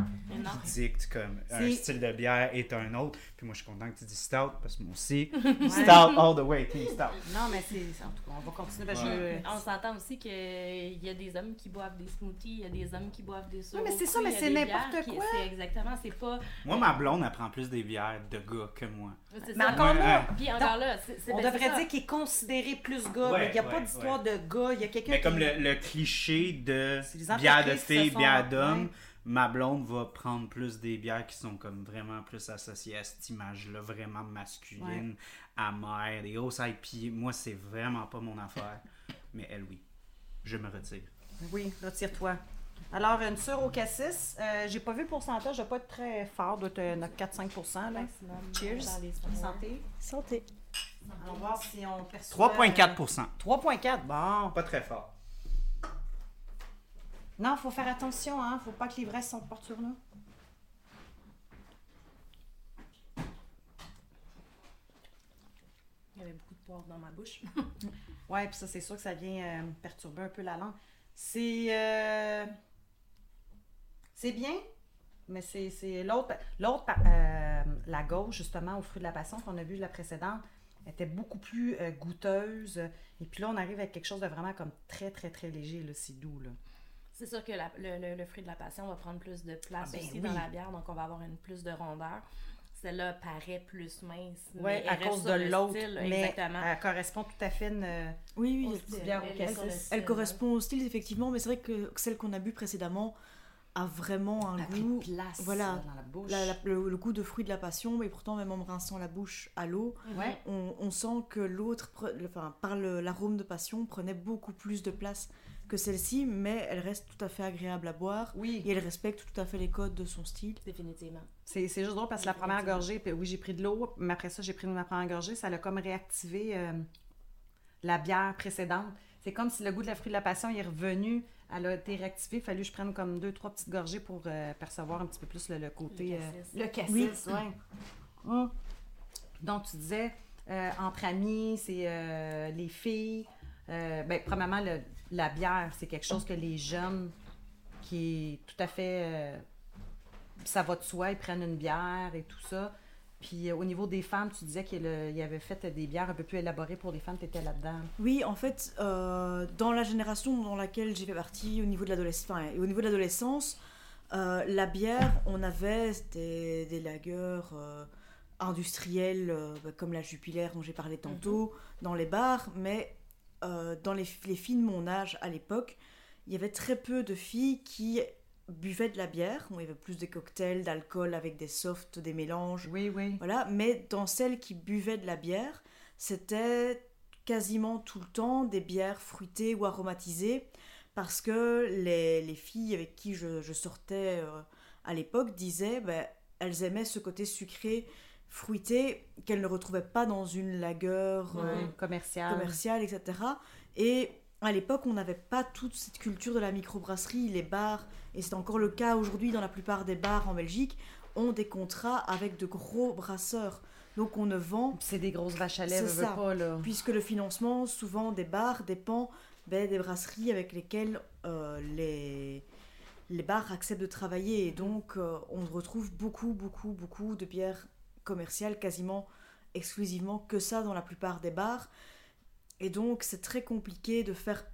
qui dicte comme un style de bière est un autre. Puis moi, je suis content que tu dis stout parce que moi aussi, Ouais. stout all the way, team stout. Non, mais c'est. En tout cas, on va continuer. parce que Ouais. On s'entend aussi qu'il y a des hommes qui boivent des smoothies, il y a des hommes qui boivent des Oui, mais c'est ça, mais c'est n'importe bières qui- quoi. C'est exactement, c'est pas. Moi, ma blonde, elle prend plus des bières de gars que moi. c'est Mais ça. encore Ouais, là. Puis encore là, c'est, c'est- on ben, devrait ça. dire qu'il est considéré plus gars. Ouais, mais il n'y a pas ouais, d'histoire de gars. Il y a quelqu'un Mais qui. comme le, le cliché de bière de filles, se bière ouais. ma blonde va prendre plus des bières qui sont comme vraiment plus associées à cette image-là, vraiment masculine, amère, des grosses IPA. Moi, c'est vraiment pas mon affaire. Mais elle, oui. Je me retire. Oui, retire-toi. Alors, une sure au cassis, euh, j'ai pas vu le pourcentage, je vais pas être très fort, doit être 4-5% là. Maximum Cheers. Santé. Santé. Allons voir si on perçoit. 3,4% 3,4, bon. Pas très fort. Non, faut faire attention, hein. Faut pas que l'ivresse s'emporte sur nous. Il y avait beaucoup de poivre dans ma bouche. Ouais, puis ça, c'est sûr que ça vient euh, perturber un peu la langue. C'est. euh, C'est bien, mais c'est l'autre. L'autre, euh, la gauche, justement, au fruit de la passion qu'on a vu la précédente, était beaucoup plus goûteuse. Et puis là, on arrive avec quelque chose de vraiment comme très, très, très léger, là. C'est doux, là. C'est sûr que la- le, le- le fruit de la passion va prendre plus de place Ah ben aussi oui. dans la bière, donc on va avoir une plus de rondeur. Celle-là paraît plus mince. Oui, à cause de l'autre. style, Mais exactement. elle correspond tout à fait. une- Oui, Au oui. bière au elle- Elle correspond au style, effectivement, mais c'est vrai que celle qu'on a bu précédemment a vraiment un a pris goût. place voilà, dans la bouche. la- la- le, le goût de fruit de la passion, mais pourtant, même en me rinçant la bouche à l'eau, Ouais. on, on sent que l'autre, enfin, par l'arôme de passion, prenait beaucoup plus de place que celle-ci, mais elle reste tout à fait agréable à boire Oui. et elle respecte tout à fait les codes de son style. Définitivement. C'est c'est juste drôle parce que la première gorgée, puis oui, j'ai pris de l'eau, mais après ça, j'ai pris ma première gorgée, ça l'a comme réactivé euh, la bière précédente. C'est comme si le goût de la fruit de la passion est revenu, elle a été réactivée. Il fallu que je prenne comme deux, trois petites gorgées pour euh, percevoir un petit peu plus le, le côté. Le euh, cassis. Le cassis, Oui. ouais. Hum. Donc, tu disais, euh, entre amis, c'est euh, les filles. Euh, ben, premièrement, le- la bière, c'est quelque chose que les jeunes, qui est tout à fait. euh, ça va de soi, ils prennent une bière et tout ça. Puis euh, au niveau des femmes, tu disais qu'il y avait fait des bières un peu plus élaborées pour les femmes, tu étais là-dedans. Oui, en fait, euh, dans la génération dans laquelle j'ai fait partie, au niveau de l'adolescence, enfin, et au niveau de l'adolescence, euh, la bière, on avait des, des lagers euh, industriels, euh, comme la Jupiler dont j'ai parlé tantôt, dans les bars, mais euh, dans les, les filles de mon âge à l'époque, il y avait très peu de filles qui buvaient de la bière. Il y avait plus des cocktails, d'alcool avec des softs, des mélanges. Oui, oui. Voilà, mais dans celles qui buvaient de la bière, c'était quasiment tout le temps des bières fruitées ou aromatisées, parce que les, les filles avec qui je, je sortais euh, à l'époque disaient ben, elles aimaient ce côté sucré, fruité, qu'elles ne retrouvaient pas dans une lager euh, Ouais. Commercial. commerciale, etc. Et à l'époque, on n'avait pas toute cette culture de la microbrasserie. Les bars, et c'est encore le cas aujourd'hui dans la plupart des bars en Belgique, ont des contrats avec de gros brasseurs. Donc on ne vend, C'est des grosses vaches à lait, C'est veux, veux ça. pas, là. puisque le financement souvent des bars dépend ben, des brasseries avec lesquelles euh, les, les bars acceptent de travailler. Et donc euh, on retrouve beaucoup, beaucoup, beaucoup de bières commerciales, quasiment exclusivement que ça dans la plupart des bars. Et donc c'est très compliqué de faire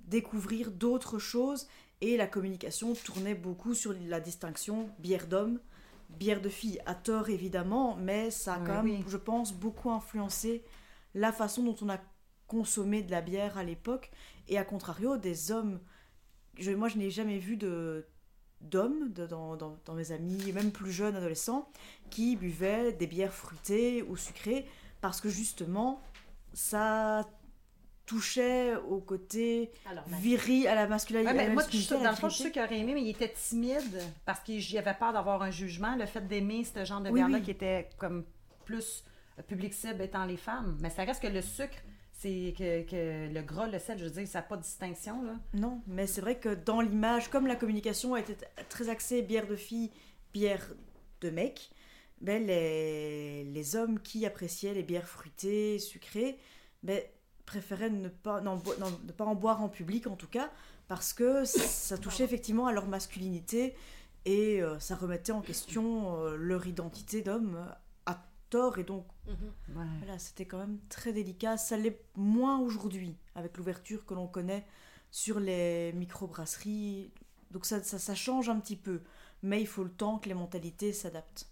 découvrir d'autres choses et la communication tournait beaucoup sur la distinction bière d'homme, bière de fille, à tort évidemment, mais ça a Oui, quand même, oui. je pense, beaucoup influencé la façon dont on a consommé de la bière à l'époque et à contrario des hommes. Je, moi, je n'ai jamais vu de d'hommes dans, dans- dans mes amis, même plus jeunes adolescents, qui buvaient des bières fruitées ou sucrées parce que justement, ça touchait au côté viril, à la masculinité. Ouais, mais à la moi, je, dans le fond, je suis qu'il aurait aimé, mais il était timide parce qu'il avait peur d'avoir un jugement. Le fait d'aimer ce genre de Oui, bière-là oui. qui était comme plus euh, public cible étant les femmes. Mais ça reste que le sucre, c'est que, que le gras, le sel, je veux dire, ça n'a pas de distinction. Là. Non, mais c'est vrai que dans l'image, comme la communication était très axée bière de fille, bière de mec, ben les, les hommes qui appréciaient les bières fruitées, sucrées, ben, préféraient ne pas, ne pas en boire en public en tout cas, parce que ça touchait effectivement à leur masculinité et euh, ça remettait en question euh, leur identité d'homme tort et donc Mhm. voilà, c'était quand même très délicat. Ça l'est moins aujourd'hui avec l'ouverture que l'on connaît sur les microbrasseries. Donc ça, ça, ça change un petit peu, mais il faut le temps que les mentalités s'adaptent.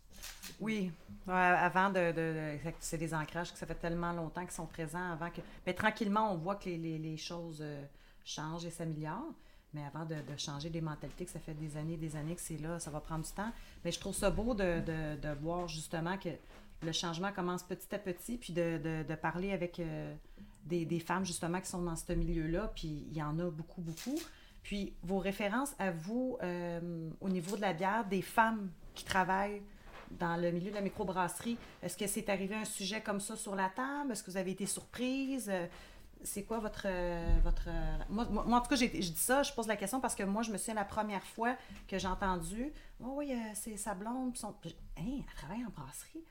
Oui, Ouais, avant de, de- de- c'est des ancrages que ça fait tellement longtemps qu'ils sont présents avant que. Mais tranquillement, on voit que les, les- les choses euh, changent et s'améliorent. Mais avant de, de changer des mentalités, que ça fait des années, des années que c'est là, ça va prendre du temps. Mais je trouve ça beau de, de- de voir justement que le changement commence petit à petit, puis de, de- de parler avec euh, des, des femmes justement qui sont dans ce milieu-là, puis il y en a beaucoup, beaucoup. Puis vos références à vous euh, au niveau de la bière, des femmes qui travaillent dans le milieu de la microbrasserie, est-ce que c'est arrivé un sujet comme ça sur la table? Est-ce que vous avez été surprise? Euh, C'est quoi votre... votre moi, en tout cas, je dis ça, je pose la question parce que moi, je me souviens la première fois que j'ai entendu « Oh oui, c'est sa blonde. puis Hein, elle travaille en brasserie?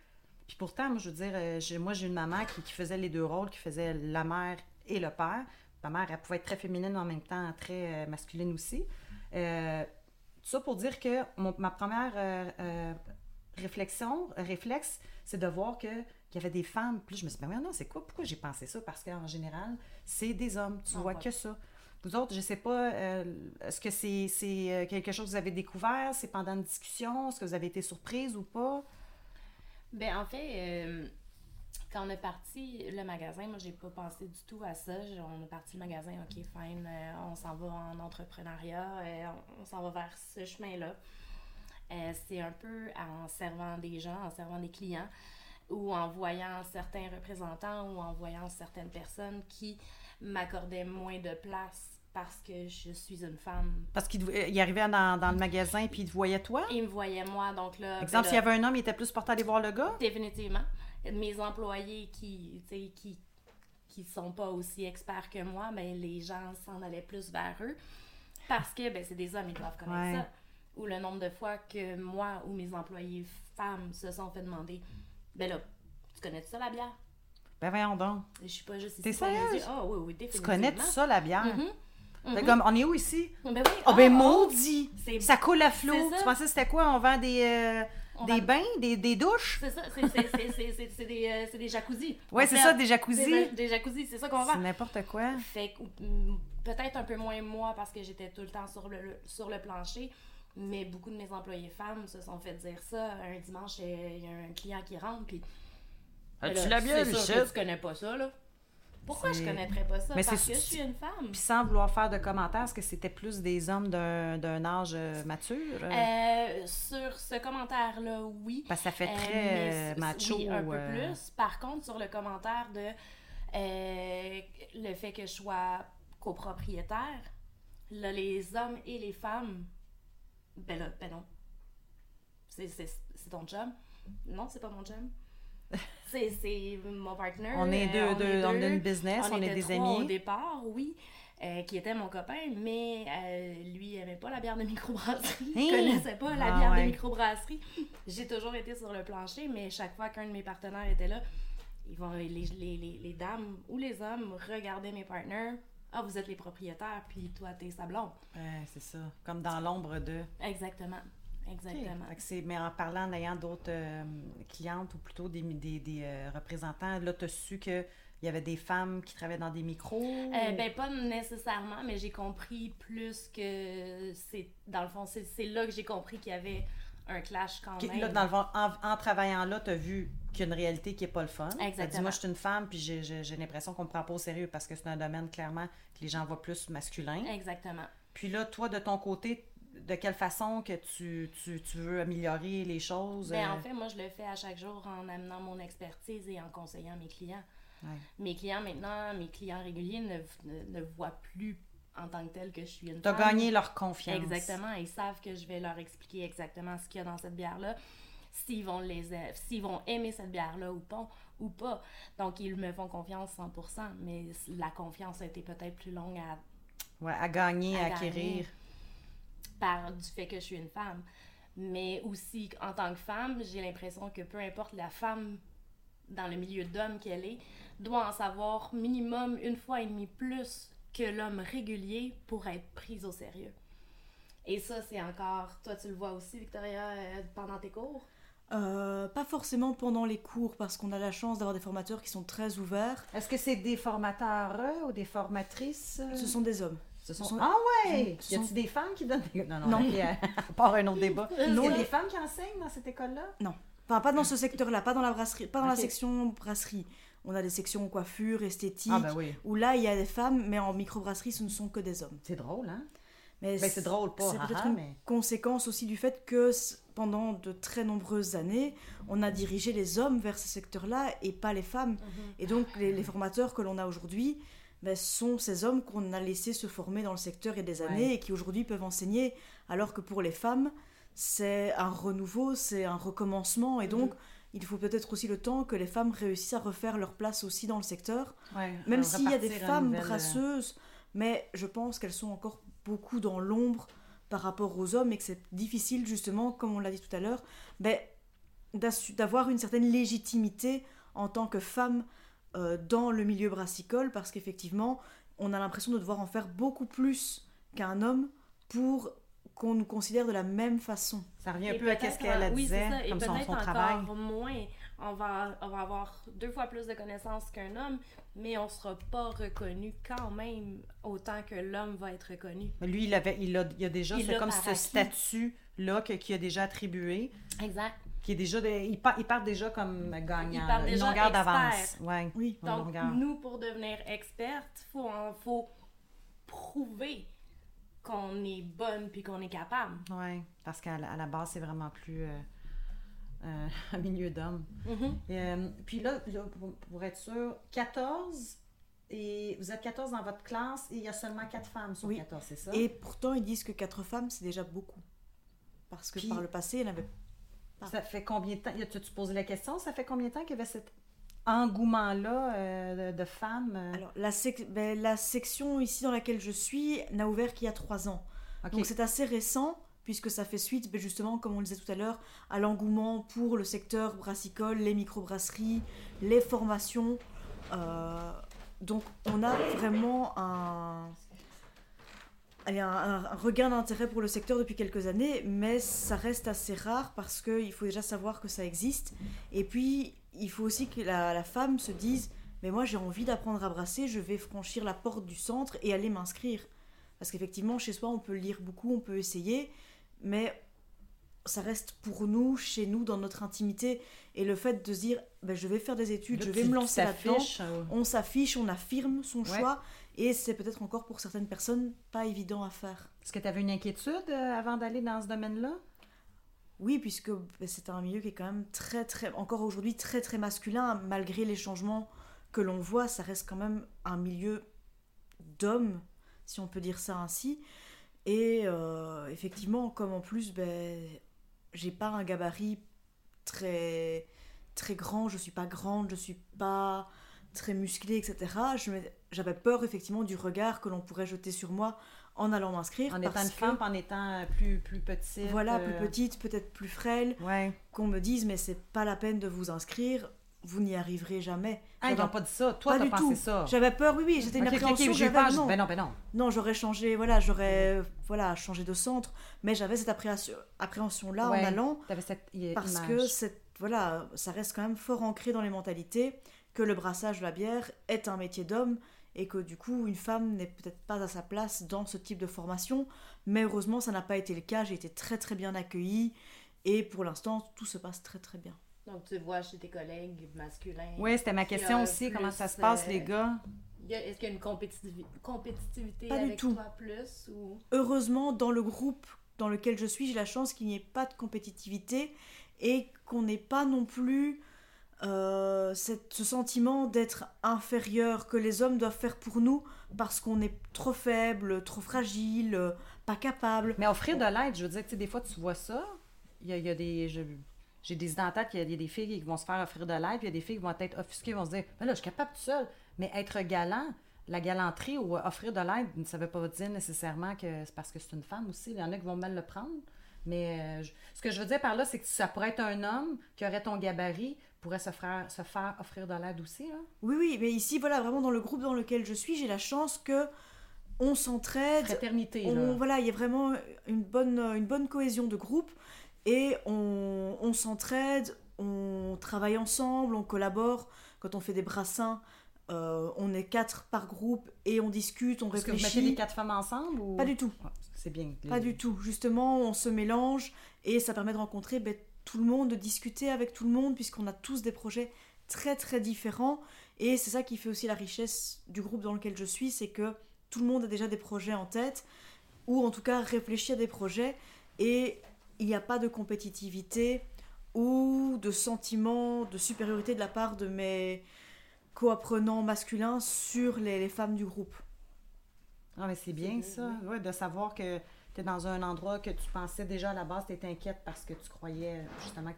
Puis pourtant, moi, je veux dire, euh, j'ai- moi, j'ai une maman qui, qui faisait les deux rôles, qui faisait la mère et le père. Ma mère, elle pouvait être très féminine, mais en même temps très euh, masculine aussi. Euh, tout ça pour dire que mon- ma première euh, euh, réflexion, euh, réflexe, c'est de voir que qu'il y avait des femmes. Puis je me suis dit, mais non, c'est quoi? Pourquoi j'ai pensé ça? Parce qu'en général, c'est des hommes. Tu Ah, vois ouais. que ça. Vous autres, je sais pas, euh, est-ce que c'est c'est, euh, quelque chose que vous avez découvert? C'est pendant une discussion? Est-ce que vous avez été surprise ou pas? Ben, en fait, euh, quand on est parti le magasin, moi, j'ai pas pensé du tout à ça. On est parti le magasin, ok, fine, euh, on s'en va en entrepreneuriat, euh, on, s'en va vers ce chemin-là. C'est un peu en servant des gens, en servant des clients, ou en voyant certains représentants ou en voyant certaines personnes qui m'accordaient moins de place parce que je suis une femme. Parce qu'il il arrivait dans, dans le magasin puis il te voyait toi? Ils me voyaient moi, donc là... ben Exemple, là- s'il y avait un homme, il était plus porté à aller voir le gars? Définitivement. Mes employés qui, tu qui qui sont pas aussi experts que moi, ben les gens s'en allaient plus vers eux parce que ben c'est des hommes, ils doivent connaître Ouais. ça. Ou le nombre de fois que moi ou mes employés femmes se sont fait demander ben là, tu connais ça la bière? Ben voyons donc. Je suis pas juste ici. T'es sérieuse? Ah oui oui, Tu définitivement. connais tout ça, la bière? Mhm. Mhm. comme, on est où ici? Ben oui. Oh, ben ah, maudit! c'est- Ça coule à flot. C'est. Tu pensais que c'était quoi? On vend des, euh, On des va- bains, des, des douches? C'est ça, c'est- c'est- c'est- c'est c'est- c'est des, euh, c'est des jacuzzis. Ouais, En c'est ça, des jacuzzis. Des, des jacuzzis, c'est ça qu'on C'est vend. n'importe quoi. Fait mm, peut-être un peu moins moi parce que j'étais tout le temps sur le, le- sur le plancher, mais beaucoup de mes employés femmes se sont fait dire ça. Un dimanche, il y a un client qui rentre, puis. As-tu là, la bière, c'est sûr Michel? tu connais pas ça, là. Pourquoi je connaîtrais pas ça? Mais parce que je suis une femme. Puis sans vouloir faire de commentaires, est-ce que c'était plus des hommes d'un d'un âge euh, mature? euh? Sur ce commentaire-là, oui. Parce que ça fait Euh, très euh, macho. Oui, un peu euh, plus. Par contre, sur le commentaire de le fait que je sois copropriétaire, là, les hommes et les femmes, ben là, ben non. C'est ton job. Non, c'est pas mon job. C'est mon partner. On est euh, deux, deux, on a une business, on, est des trois Au amis. départ, oui. euh, qui était mon copain, mais euh, lui, il aimait pas la bière de microbrasserie. Hein? Il connaissait pas la Ah bière ouais. de microbrasserie. J'ai toujours été sur le plancher, mais chaque fois qu'un de mes partenaires était là, ils vont, les, les, les, les dames ou les hommes regardaient mes partenaires. Ah, vous êtes les propriétaires, puis toi, t'es sa blonde. Ouais, c'est ça. Comme dans l'ombre de. Exactement. Exactement. C'est- mais en parlant, en ayant d'autres euh, clientes ou plutôt des, des, des, euh, représentants, là, tu as su qu'il y avait des femmes qui travaillaient dans des micros. Euh, ben, pas nécessairement, mais j'ai compris plus que c'est. Dans le fond, c'est là que j'ai compris qu'il y avait un clash quand même. là, dans le fond, en, en travaillant là, tu as vu qu'il y a une réalité qui n'est pas le fun. T'as dit, Exactement. moi, je suis une femme, puis j'ai- l'impression qu'on me prend pas au sérieux parce que c'est un domaine, clairement, que les gens voient plus masculin. Exactement. Puis là, toi, de ton côté, de quelle façon que tu, tu, tu veux améliorer les choses? Ben, euh, en fait, moi, je le fais à chaque jour en amenant mon expertise et en conseillant mes clients. Ouais. Mes clients maintenant, mes clients réguliers ne, ne, ne voient plus en tant que tel que je suis une T'as gagné leur confiance. Exactement. Ils savent que je vais leur expliquer exactement ce qu'il y a dans cette bière-là, s'ils vont, les, s'ils vont aimer cette bière-là ou pas, ou pas. Donc, ils me font confiance 100%, mais la confiance a été peut-être plus longue à Ouais, à gagner, à, À gagner. Par du fait que je suis une femme. Mais aussi, en tant que femme, j'ai l'impression que peu importe la femme dans le milieu d'hommes qu'elle est, doit en savoir minimum une fois et demie plus que l'homme régulier pour être pris au sérieux. Et ça, c'est encore, toi tu le vois aussi, Victoria, euh, pendant tes cours? Euh, pas forcément pendant les cours, parce qu'on a la chance d'avoir des formateurs qui sont très ouverts. Est-ce que c'est des formateurs ou des formatrices? Ce sont des hommes. Ce sont... sont- Ah ouais! ce Y a-t-il des femmes qui donnent des... Non, non, Non. ok, à part un autre débat. Non, y a des femmes qui enseignent dans cette école-là? Enfin, pas dans ce secteur-là, pas dans la brasserie, pas dans la section brasserie. On a des sections coiffure, esthétique, Ah ben oui. où là, il y a des femmes, mais en microbrasserie, ce ne sont que des hommes. C'est drôle, hein? Mais Ben c'est drôle pas, C'est peut-être une mais... conséquence aussi du fait que pendant de très nombreuses années, on a dirigé les hommes vers ce secteur-là et pas les femmes. Et donc, les, les formateurs que l'on a aujourd'hui ben, sont ces hommes qu'on a laissés se former dans le secteur il y a des Ouais. années et qui aujourd'hui peuvent enseigner, alors que pour les femmes, c'est un renouveau, c'est un recommencement. Et donc, il faut peut-être aussi le temps que les femmes réussissent à refaire leur place aussi dans le secteur. Ouais, Même euh, s'il y a des femmes nouvelle, euh, brasseuses, mais je pense qu'elles sont encore beaucoup dans l'ombre par rapport aux hommes et que c'est difficile justement, comme on l'a dit tout à l'heure, ben, d'avoir une certaine légitimité en tant que femme euh, dans le milieu brassicole parce qu'effectivement, on a l'impression de devoir en faire beaucoup plus qu'un homme pour qu'on nous considère de la même façon. Ça revient un peu à peut-être ce qu'elle oui, disait, ça. Comme son, peut-être son encore travail. moins. On va, on va avoir deux fois plus de connaissances qu'un homme, mais on sera pas reconnu quand même autant que l'homme va être reconnu. Mais Lui, il, avait, il, a, il a déjà c'est comme ce statut-là que- qu'il a déjà attribué, Exact. Qui est déjà... de- il, part, il part déjà comme gagnant. Il part là, une déjà longueur d'avance. Ouais. Oui. Donc, longueur. nous, pour devenir experte, faut, en- faut prouver qu'on est bonne puis qu'on est capable. Oui, parce qu'à la, à la base, c'est vraiment plus euh, euh, un milieu d'hommes. Mhm. Et, euh, puis là, là, pour, pour être sûr, 14, et vous êtes 14 dans votre classe et il y a seulement 4 femmes sur Oui. 14, c'est ça? Et pourtant, ils disent que quatre femmes, c'est déjà beaucoup. Parce que Puis- par le passé, il y en avait Ça fait combien de temps? A- Tu posé la question, ça fait combien de temps qu'il y avait cet engouement-là euh, de, de femmes? euh? Alors, la, sec- ben, la section ici dans laquelle je suis n'a ouvert qu'il y a trois ans. Donc, c'est assez récent, puisque ça fait suite, ben, justement, comme on le disait tout à l'heure, à l'engouement pour le secteur brassicole, les microbrasseries, les formations. Euh, donc, on a vraiment un, allez, un, un- un regain d'intérêt pour le secteur depuis quelques années, mais ça reste assez rare parce qu'il faut déjà savoir que ça existe. Et puis, il faut aussi que la, la femme se dise Mais moi, j'ai envie d'apprendre à brasser, je vais franchir la porte du centre et aller m'inscrire. Parce qu'effectivement, chez soi, on peut lire beaucoup, on peut essayer, mais ça reste pour nous, chez nous, dans notre intimité. Et le fait de se dire ben, Je vais faire des études, je vais me lancer là-dedans euh, on s'affiche, on affirme son Ouais. choix, et c'est peut-être encore pour certaines personnes pas évident à faire. Est-ce que tu avais une inquiétude euh, avant d'aller dans ce domaine-là? Oui, puisque ben, c'est un milieu qui est quand même très, très, encore aujourd'hui très, très masculin, malgré les changements que l'on voit, ça reste quand même un milieu d'hommes, si on peut dire ça ainsi. Et euh, effectivement, comme en plus, ben, j'ai pas un gabarit très, très grand, je suis pas grande, je suis pas très musclée, etc. Je me- J'avais peur effectivement du regard que l'on pourrait jeter sur moi en allant m'inscrire. En étant une que, femme, en étant euh, plus, plus petite. Voilà, euh, plus petite, peut-être plus frêle, Ouais. qu'on me dise mais c'est pas la peine de vous inscrire, vous n'y arriverez jamais. Ah, ils n'ont pas dit ça. Toi, Pas t'as du pensé tout. ça. J'avais peur, oui, oui, j'étais une Ok, ok, ok, appréhension. peur. je- non. Ben non, ben non. Non, j'aurais changé, voilà, j'aurais voilà, changé de centre, mais j'avais cette appréhension, appréhension-là Ouais. en allant cette parce image. que voilà, ça reste quand même fort ancré dans les mentalités que le brassage de la bière est un métier d'homme et que du coup une femme n'est peut-être pas à sa place dans ce type de formation, mais heureusement ça n'a pas été le cas, j'ai été très très bien accueillie et pour l'instant tout se passe très très bien. Donc, tu vois chez tes collègues masculins. Oui, c'était ma question aussi. plus, Comment ça se passe, euh, les gars? Y a- Est-ce qu'il y a une compétitivité, compétitivité Pas du tout. toi plus ou... Heureusement dans le groupe dans lequel je suis, j'ai la chance qu'il n'y ait pas de compétitivité et qu'on n'ait pas non plus euh, ce sentiment d'être inférieur, que les hommes doivent faire pour nous parce qu'on est trop faible, trop fragile, euh, pas capable. Mais offrir de l'aide, je veux dire, tu sais, des fois, tu vois ça. Il y a, il des. J'ai des idées en qu'il y a des, filles qui vont se faire offrir de l'aide, il y a des filles qui vont être offusquées, vont se dire Mais là, je suis capable tout seul. Mais être galant, la galanterie ou offrir de l'aide, ça ne veut pas dire nécessairement que c'est parce que c'est une femme aussi. Il y en a qui vont mal le prendre. Mais euh, ce que je veux dire par là, c'est que ça pourrait être un homme qui aurait ton gabarit, pourrait se faire, se faire offrir de l'aide aussi. Là? Oui, oui, mais ici, voilà, vraiment dans le groupe dans lequel je suis, j'ai la chance que on s'entraide. Fraternité, On- là. voilà, il y a vraiment une bonne, une bonne cohésion de groupe et on, on s'entraide, on travaille ensemble, on collabore. Quand on fait des brassins, euh, on est quatre par groupe et on discute, on Est-ce que vous réfléchit. mettez les quatre femmes ensemble ou... Pas du tout. C'est bien. Pas du tout. Justement, on se mélange et ça permet de rencontrer ben, tout le monde, de discuter avec tout le monde, puisqu'on a tous des projets très très différents. Et c'est ça qui fait aussi la richesse du groupe dans lequel je suis, c'est que tout le monde a déjà des projets en tête, ou en tout cas réfléchit à des projets, et il n'y a pas de compétitivité ou de sentiment de supériorité de la part de mes co-apprenants masculins sur les, les femmes du groupe. Ah, mais c'est bien ça, ouais, de savoir que tu es dans un endroit que tu pensais déjà à la base, tu étais inquiète parce que tu croyais justement,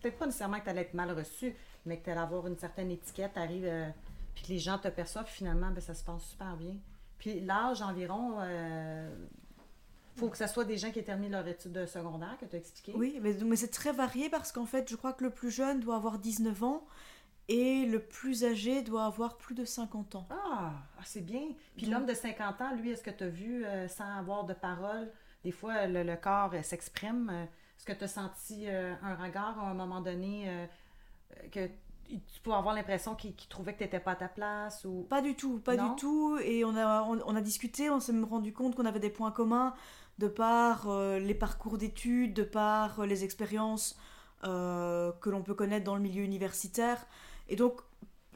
peut-être pas nécessairement que tu allais être mal reçu, mais que tu allais avoir une certaine étiquette, arrive, euh, puis que les gens te perçoivent, finalement, ben, ça se passe super bien. Puis l'âge environ, euh, faut que ce soit des gens qui aient terminé leur étude de secondaire, que tu as expliqué. Oui, mais c'est très varié parce qu'en fait, je crois que le plus jeune doit avoir 19 ans et le plus âgé doit avoir plus de 50 ans. Ah, ah, c'est bien. Puis l'homme de 50 ans, lui, est-ce que tu as vu, euh, sans avoir de parole, des fois le, le corps euh, s'exprime? euh, Est-ce que tu as senti un regard à un moment donné que tu peux avoir l'impression qu'il trouvait que tu n'étais pas à ta place? ou? Pas du tout, pas Non? du tout. Et on a, on, on a discuté, on s'est même rendu compte qu'on avait des points communs de par euh, les parcours d'études, de par euh, les expériences euh, que l'on peut connaître dans le milieu universitaire. Et donc,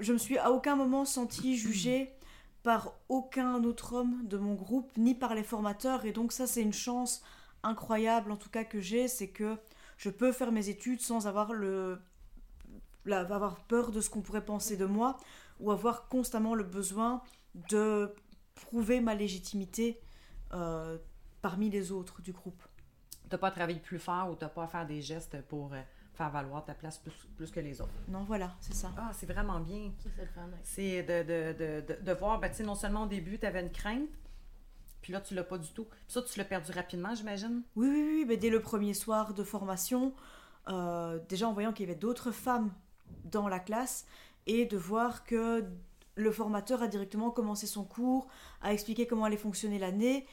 je me suis à aucun moment sentie jugée par aucun autre homme de mon groupe, ni par les formateurs. Et donc ça, c'est une chance incroyable, en tout cas que j'ai, c'est que je peux faire mes études sans avoir le avoir peur de ce qu'on pourrait penser de moi ou avoir constamment le besoin de prouver ma légitimité euh, parmi les autres du groupe. T'as pas à travailler plus fort ou t'as pas à faire des gestes pour euh, faire valoir ta place plus, plus que les autres. Non, voilà, c'est ça. Ah, c'est vraiment bien. C'est de, de, de, de, de voir, ben, tu sais, non seulement au début, tu avais une crainte, puis là, tu l'as pas du tout. Puis ça, tu l'as perdu rapidement, j'imagine? Oui, oui, oui, mais dès le premier soir de formation, euh, déjà en voyant qu'il y avait d'autres femmes dans la classe et de voir que le formateur a directement commencé son cours, a expliqué comment allait fonctionner l'année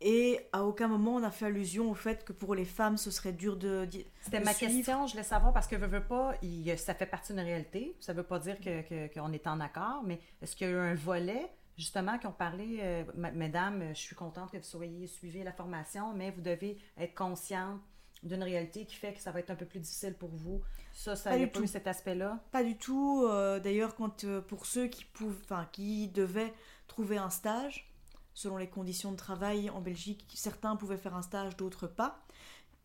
et à aucun moment on a fait allusion au fait que pour les femmes ce serait dur de... C'était ma suivre. question, je voulais savoir, parce que veux, veux pas, il- ça fait partie d'une réalité. Ça veut pas dire que- que- qu'on est en accord, mais est-ce qu'il y a eu un volet, justement, qui ont parlé, euh, mesdames, je suis contente que vous soyez suivi la formation, mais vous devez être consciente d'une réalité qui fait que ça va être un peu plus difficile pour vous. Ça, ça n'a pas eu cet aspect-là? Pas du tout. euh, D'ailleurs, quand euh, pour ceux qui, pouv- enfin, qui devaient trouver un stage, selon les conditions de travail en Belgique, certains pouvaient faire un stage, d'autres pas.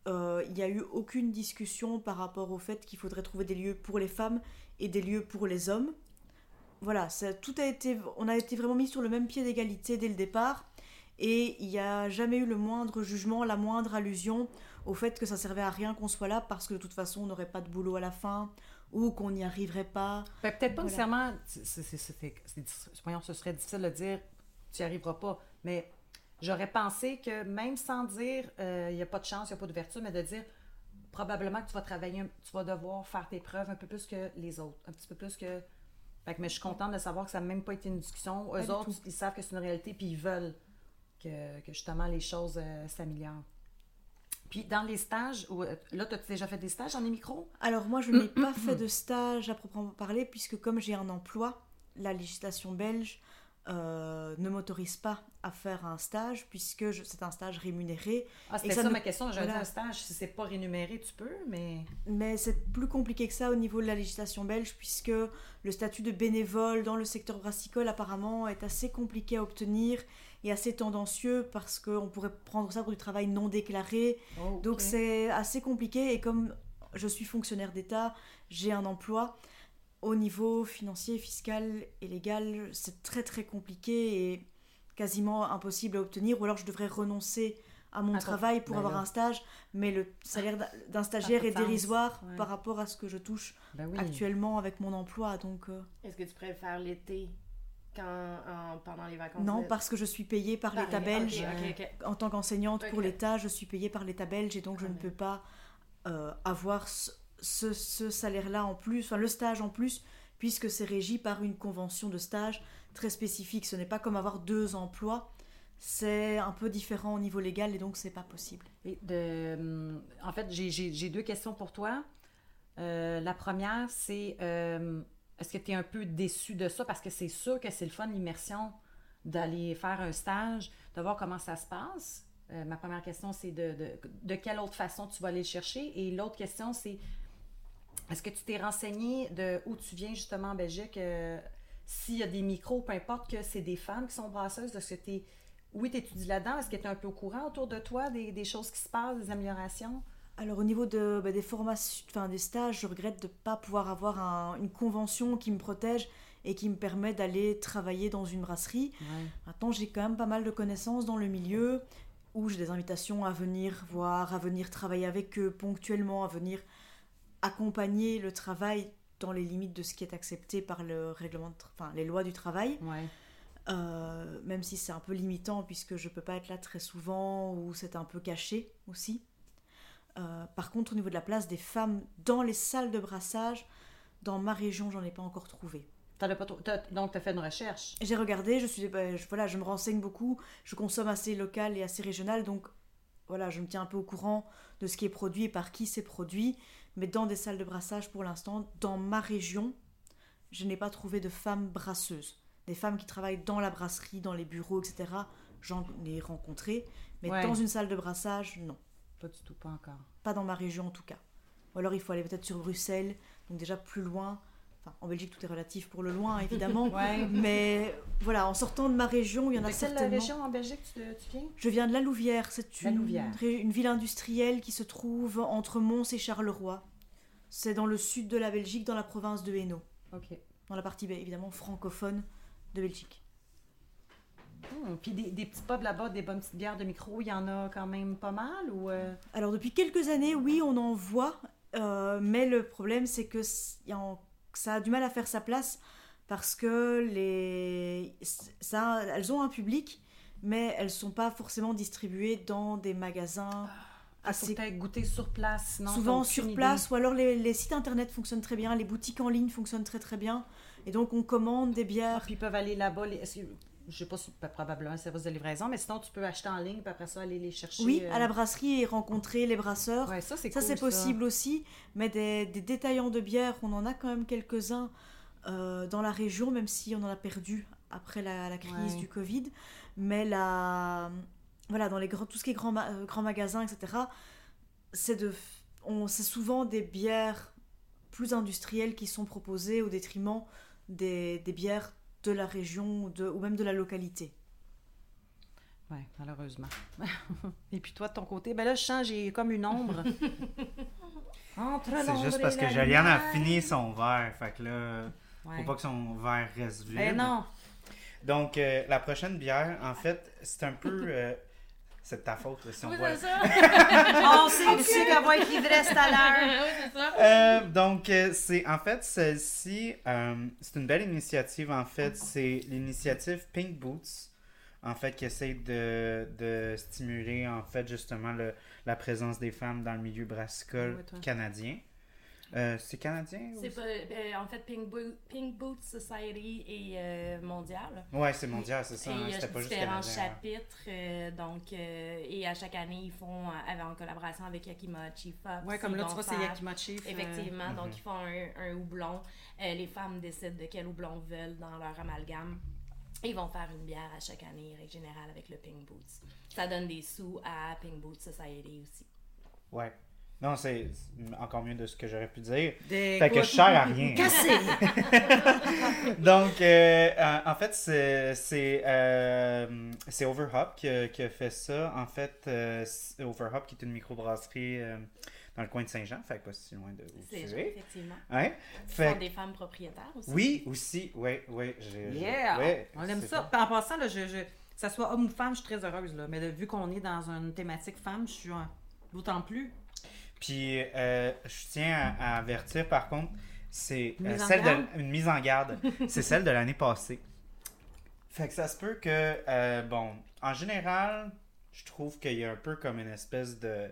Euh, Il n'y a eu aucune discussion par rapport au fait qu'il faudrait trouver des lieux pour les femmes et des lieux pour les hommes. Voilà, ça, tout a été, on a été vraiment mis sur le même pied d'égalité dès le départ. Et il n'y a jamais eu le moindre jugement, la moindre allusion au fait que ça servait à rien qu'on soit là parce que de toute façon on n'aurait pas de boulot à la fin ou qu'on n'y arriverait pas. Ben, Peut-être pas Voilà. nécessairement, voyons, ce serait difficile de dire tu n'y arriveras pas, mais j'aurais pensé que même sans dire euh, il n'y a pas de chance, il n'y a pas d'ouverture, mais de dire probablement que tu vas travailler, tu vas devoir faire tes preuves un peu plus que les autres, un petit peu plus que. Fait que, mais je suis contente de savoir que ça n'a même pas été une discussion. Eux autres, tout. ils savent que c'est une réalité, puis ils veulent que, que justement les choses euh, s'améliorent. Puis dans les stages, où, euh, là, tu as déjà fait des stages dans les micros? Alors moi je n'ai pas fait de stage à proprement parler puisque comme j'ai un emploi, la législation belge euh, ne m'autorise pas à faire un stage puisque c'est un stage rémunéré. Ah, c'était ça ma question. J'avais voilà. un stage. Si c'est pas rémunéré, tu peux, mais. Mais c'est plus compliqué que ça au niveau de la législation belge puisque le statut de bénévole dans le secteur brassicole apparemment est assez compliqué à obtenir et assez tendancieux parce qu'on pourrait prendre ça pour du travail non déclaré. Oh, Donc c'est assez compliqué et comme je suis fonctionnaire d'État, j'ai un emploi. Au niveau financier, fiscal et légal, c'est très très compliqué et quasiment impossible à obtenir. Ou alors je devrais renoncer à mon travail pour avoir un stage, mais le salaire d'un- stagiaire est sens, dérisoire ouais. par rapport à ce que je touche oui. actuellement avec mon emploi. Donc euh, Est-ce que tu préfères l'été pendant les vacances? non, parce que je suis payée par Par l'État les- belge. en tant qu'enseignante pour l'État, je suis payée par l'État belge et donc je Ah ne peux pas euh, avoir ce, salaire-là en plus, enfin le stage en plus, puisque c'est régi par une convention de stage très spécifique. Ce n'est pas comme avoir deux emplois. c'est un peu différent au niveau légal et donc c'est pas possible. Hum, en fait, j'ai- deux questions pour toi. Euh, la première, c'est euh, est-ce que tu es un peu déçu de ça? Parce que c'est sûr que c'est le fun, l'immersion, d'aller faire un stage, de voir comment ça se passe. Euh, ma première question, c'est de, de quelle autre façon tu vas aller le chercher? Et l'autre question, c'est est-ce que tu t'es renseigné de où tu viens justement en Belgique? euh, S'il y a des micros, peu importe que c'est des femmes qui sont brasseuses, de ce que tu. Oui, tu étudies là-dedans? Est-ce que tu es un peu au courant autour de toi des, des choses qui se passent, des améliorations? Alors au niveau de, bah, des formations, enfin des stages, je regrette de ne pas pouvoir avoir un- une convention qui me protège et qui me permet d'aller travailler dans une brasserie. Maintenant, j'ai quand même pas mal de connaissances dans le milieu où j'ai des invitations à venir voir, à venir travailler avec eux ponctuellement, à venir accompagner le travail dans les limites de ce qui est accepté par le règlement, enfin les lois du travail. Ouais. Euh, même si c'est un peu limitant puisque je peux pas être là très souvent ou c'est un peu caché aussi. Euh, par contre, au niveau de la place des femmes dans les salles de brassage, dans ma région, j'en ai pas encore trouvé. As pas donc, tu as fait une recherche? J'ai regardé, je suis, bah, je- voilà, je me renseigne beaucoup, je consomme assez local et assez régional, donc voilà, je me tiens un peu au courant de ce qui est produit et par qui c'est produit. Mais dans des salles de brassage, pour l'instant, dans ma région, je n'ai pas trouvé de femmes brasseuses. Des femmes qui travaillent dans la brasserie, dans les bureaux, etc. J'en ai rencontré, mais Ouais. dans une salle de brassage, non. Pas du tout, pas encore. Pas dans ma région en tout cas. Ou alors il faut aller peut-être sur Bruxelles, donc déjà plus loin. Enfin, en Belgique, tout est relatif pour le loin, évidemment. Ouais. Mais voilà, en sortant de ma région, il y en a De quelle certainement. région en Belgique tu, tu viens? Je viens de La Louvière. C'est La une, Louvière. une ville industrielle qui se trouve entre Mons et Charleroi. C'est dans le sud de la Belgique, dans la province de Hainaut. OK. Dans la partie bah, évidemment francophone de Belgique. Hmm, Puis des, des petits pubs là-bas, des bonnes petites bières de micro, il y en a quand même pas mal ou... euh, Alors depuis quelques années, oui, on en voit, euh, mais le problème c'est que s- y a en- ça a du mal à faire sa place parce que les, ça, elles ont un public, mais elles sont pas forcément distribuées dans des magasins. Ah, assez goûter sur place, t'as souvent sur idée. place, ou alors les, les sites internet fonctionnent très bien, les boutiques en ligne fonctionnent très très bien, et donc on commande des Ah, bières. puis ils peuvent aller là-bas. les- Je sais pas si probablement un service de livraison, mais sinon tu peux acheter en ligne puis après ça aller les chercher. Oui, euh, à la brasserie et rencontrer les brasseurs. Ouais, ça c'est cool, possible aussi, mais des, des détaillants de bière, on en a quand même quelques-uns euh, dans la région, même si on en a perdu après la, la crise Ouais. du Covid. Mais la, voilà, dans les grands, tout ce qui est grands, ma- euh, grands magasins, etc., c'est de, on, c'est souvent des bières plus industrielles qui sont proposées au détriment des, des bières de la région ou de, ou même de la localité. Ouais, malheureusement. Et puis toi, de ton côté, ben là, je sens, j'ai comme une ombre. Entre C'est juste parce que la Juliane a fini son verre. Fait que là, Ouais. faut pas que son verre reste vide. Ben non. Donc, euh, la prochaine bière, en fait, c'est un peu. euh, c'est de ta faute là, si on Oui, voit. c'est ça. On sait livrée tout à l'heure. oui, c'est ça. Euh, donc, euh, c'est en fait celle-ci, euh, c'est une belle initiative. En fait, c'est l'initiative Pink Boots, en fait, qui essaie de, de stimuler en fait justement le- la présence des femmes dans le milieu brassicole canadien. Euh, c'est canadien ou- pas, euh, en fait, Pink, Bo- Pink Boot Society est euh, mondial. Ouais, c'est mondial, c'est ça. et hein, il y a juste différents canadien. hein. chapitres. euh, donc, euh, et à chaque année, ils font, euh, en collaboration avec Yakima Chief Fox. Ouais, comme là, tu vois, c'est Yakima Chief. euh, Effectivement, donc Mhm. ils font un, un houblon. Euh, les femmes décident de quel houblon veulent dans leur amalgame. Ils vont faire une bière à chaque année, règle générale, avec le Pink Boots. Ça donne des sous à Pink Boots Society aussi. Ouais. Non, c'est encore mieux de ce que j'aurais pu dire. Des... Fait que je sers à rien. Cassé! Donc, euh, en fait, c'est euh, Overhop qui, a- qui a fait ça. En fait, euh, Overhop qui est une microbrasserie euh, dans le coin de Saint-Jean, fait que pas si loin de où tu es. effectivement. Ouais. Ils Fait sont des femmes propriétaires aussi. oui, aussi, oui, oui. Yeah! ouais, on aime ça. En passant, là, je, je- que ça soit homme ou femme, je suis très heureuse. Là. Mais là, vu qu'on est dans une thématique femme, je suis d'autant plus. Puis, euh, je tiens à, à avertir, par contre, c'est Une euh, mise en celle garde? de une mise en garde. c'est celle de l'année passée. Fait que ça se peut que, euh, bon, en général, je trouve qu'il y a un peu comme une espèce de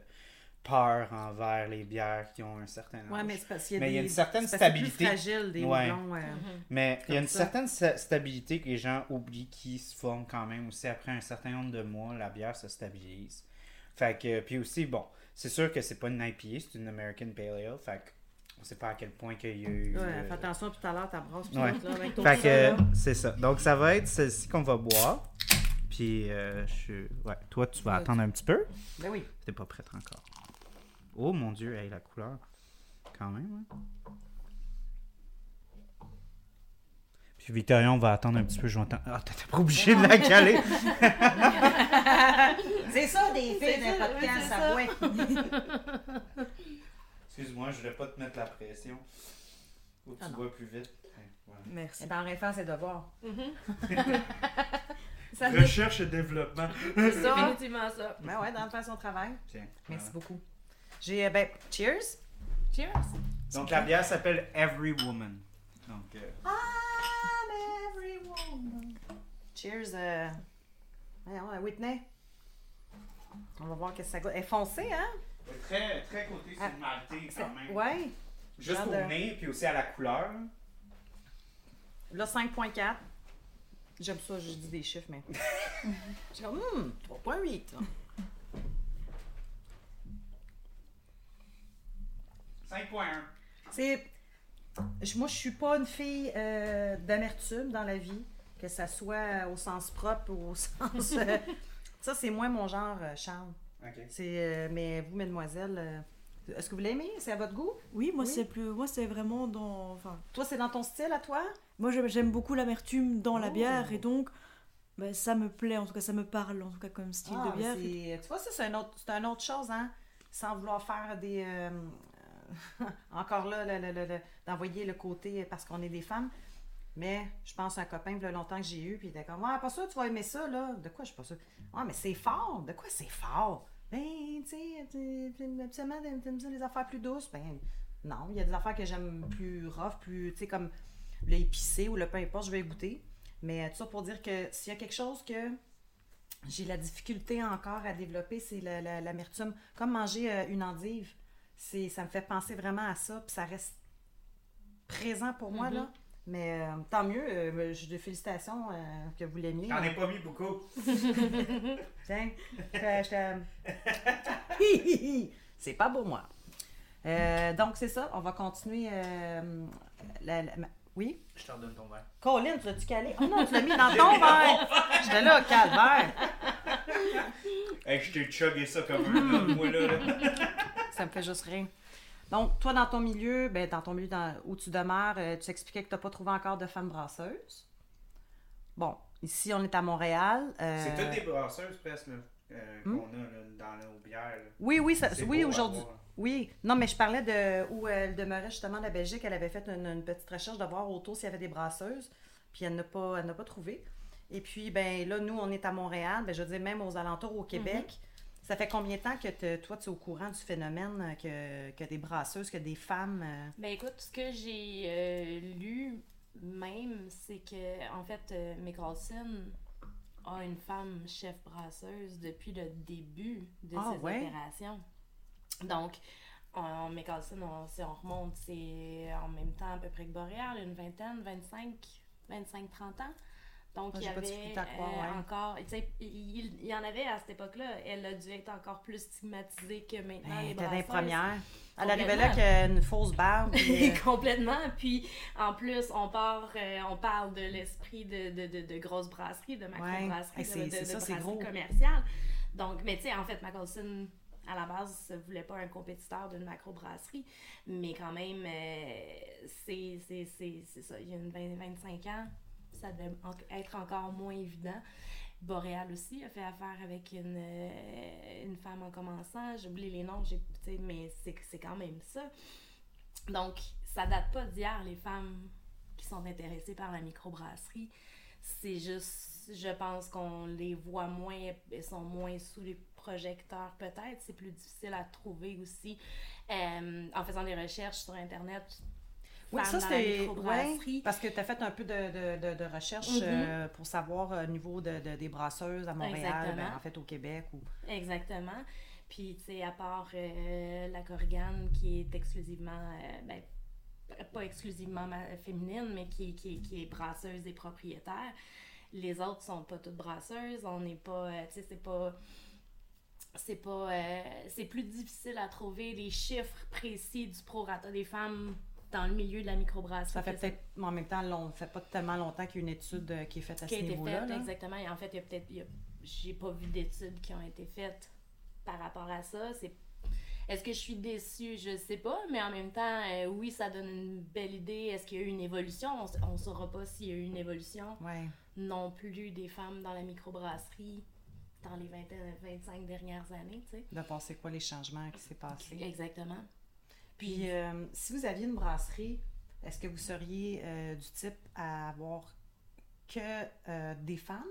peur envers les bières qui ont un certain âge. Ouais, mais c'est parce qu'il y a Mais il y a des- une certaine stabilité. plus fragile, des Ouais. houblons, euh, Mais il y a une ça. certaine sta- stabilité que les gens oublient qui se forme quand même aussi après un certain nombre de mois, la bière se stabilise. Fait que, puis aussi, bon, c'est sûr que c'est pas une IPA, c'est une American Pale Ale. Fait que, on sait pas à quel point qu'il y a eu. Ouais, euh, fais attention, tout à l'heure, ta brosse. Ouais. Là, avec ton Fait que, c'est ça. Donc, ça va être celle-ci qu'on va boire. Puis, euh, je... ouais, toi, tu vas Ouais, attendre un petit peu. Ben oui. T'es pas prête encore. Oh mon dieu, hey, la couleur. Quand même, hein. Puis Victoria, on va attendre un petit peu. Je vais Ah, t'étais pas obligé de la caler. C'est ça, des filles d'un podcast, ça. Excuse-moi, je voulais pas te mettre la pression. Que Ah tu non. bois plus vite. Voilà. Merci. Eh ben, en référence, c'est devoir. Ça fait Recherche et développement. C'est ça. définitivement ça. Ben ouais, dans le faire son travail. Tiens. Merci voilà. beaucoup. J'ai, euh, ben, cheers. Cheers! Donc la bière s'appelle Every Woman. Donc, euh, I'm Cheers, euh... euh, Whitney. On va voir qu'est-ce que ça goûte. Elle est foncée, hein? très, très côté sur Ah, quand même. Ouais. Juste au Regarde, nez, puis aussi à la couleur. Là, 5.4. J'aime ça, je dis des chiffres, mais. J'ai comme, hum, 3.8. là. 5.1. C'est. Je- Moi, je suis pas une fille euh, d'amertume dans la vie, que ça soit au sens propre ou au sens. euh, ça, c'est moins mon genre, euh, Charles. C'est, euh, mais vous, mesdemoiselles, euh, est-ce que vous l'aimez? C'est à votre goût? Oui, moi Oui. c'est plus, moi c'est vraiment dans, enfin, Toi, c'est dans ton style à toi? moi j'aime- beaucoup l'amertume dans la Oh. bière et donc, ben, ça me plaît en tout cas, ça me parle en tout cas comme style Ah, de bière. c'est- Tu vois, ça, c'est un autre, c'est une autre chose, hein? Sans vouloir faire des. euh, encore là, d'envoyer le côté parce qu'on est des femmes. Mais je pense à un copain, il y a longtemps que j'ai eu, puis il était comme, ouais, pas sûr, tu vas aimer ça, là. De quoi, je suis pas sûre. Ouais, mais c'est fort. De quoi c'est fort? Ben, tu sais, tu- tu- absolument, ça, les affaires plus douces? Ben, non, il y a des affaires que j'aime plus rough, plus, tu sais, comme le épicé ou le peu importe, je vais goûter. Mais tout ça pour dire que s'il y a quelque chose que j'ai la difficulté encore à développer, c'est la- la- l'amertume. Comme manger euh, une endive, c'est, ça me fait penser vraiment à ça, puis ça reste présent pour moi, là. Mais euh, tant mieux, euh, je de félicitations euh, que vous l'aimiez. J'en ai pas mis beaucoup. Tiens, euh, je c'est pas beau, moi. Euh, donc, c'est ça, on va continuer. euh, la- la- ma- Oui? Je te redonne ton verre. Colin, tu l'as-tu calé? Oh non, tu l'as mis dans ton verre! J'étais là, calvaire! Hey, je t'ai chugué ça comme un moi, là. là. Ça me fait juste rien. Donc, toi, dans ton milieu, ben, dans ton milieu dans- où tu demeures, euh, tu expliquais que tu n'as pas trouvé encore de femmes brasseuses. Bon, ici, on est à Montréal. euh, C'est toutes des brasseuses, presque, euh, Hmm? qu'on a là, dans nos bières. là. Oui, oui, ça- oui, aujourd'hui. Oui, non, mais je parlais de où elle demeurait justement la Belgique. Elle avait fait une, une petite recherche de voir autour s'il y avait des brasseuses, puis elle n'a pas, elle n'a pas trouvé. Et puis, ben là, nous, on est à Montréal, ben, je veux dire, même aux alentours au Québec. Ça fait combien de temps que te- toi, tu es au courant du phénomène euh, que, que des brasseuses, que des femmes. euh, Ben écoute, ce que j'ai euh, lu même, c'est que en fait, euh, Mickelson a une femme chef brasseuse depuis le début de Ah, ses ouais? opérations. Donc, en Mickelson, on, si on remonte, c'est en même temps à peu près que Boréal, une vingtaine, 25, 25, 30 ans. Donc, Ah, il y avait croire, euh, ouais. encore, tu sais, il, y en avait à cette époque-là. Elle a dû être encore plus stigmatisée que maintenant. Ben, les dans les premières. Elle arrivait là Complètement. avec une fausse barbe. euh, Complètement. Puis en plus, on part, euh, on parle de l'esprit de, de, de, de grosses brasseries, de macro-brasseries, Ouais. Hey, c'est- de, de, ça, brasseries commerciales. Donc, mais tu sais, en fait, Macalson, à la base, ne voulait pas un compétiteur d'une macro-brasserie, mais quand même, euh, c'est ça. Il y a une 20, 25 ans, ça devait être encore moins évident. Boréal aussi a fait affaire avec une, euh, une femme en commençant. J'oublie les noms, mais c'est quand même ça. Donc, ça date pas d'hier, les femmes qui sont intéressées par la microbrasserie. C'est juste, je pense qu'on les voit moins, elles sont moins sous les projecteurs peut-être. C'est plus difficile à trouver aussi. Euh, en faisant des recherches sur Internet, Oui, ça c'était. Ouais, parce que tu as fait un peu de, de, de, de recherche Mhm. euh, pour savoir euh, au niveau de, de- des brasseuses à Montréal, ben, en fait au Québec. Ou... Exactement. Puis, tu sais, à part euh, la Corrigan, qui est exclusivement, euh, ben, pas exclusivement féminine, mais qui, qui, qui, est brasseuse et propriétaire, les autres sont pas toutes brasseuses. On n'est pas, euh, tu sais, c'est pas c'est pas c'est plus difficile à trouver les chiffres précis du prorata des femmes dans le milieu de la microbrasserie. Ça fait peut-être, en même temps, long, fait pas tellement longtemps qu'il y a une étude qui est faite à qui ce niveau-là. Exactement. Et en fait, il y a peut-être, j'ai pas vu d'études qui ont été faites par rapport à ça. C'est est-ce que je suis déçue? Je sais pas, mais en même temps, euh, oui, ça donne une belle idée. Est-ce qu'il y a eu une évolution? On ne saura pas s'il y a eu une évolution ouais. non plus des femmes dans la microbrasserie dans les 20, 25 dernières années. Tu sais. De penser quoi les changements qui s'est passé. Exactement. Puis, euh, si vous aviez une brasserie, est-ce que vous seriez euh, du type à avoir que des femmes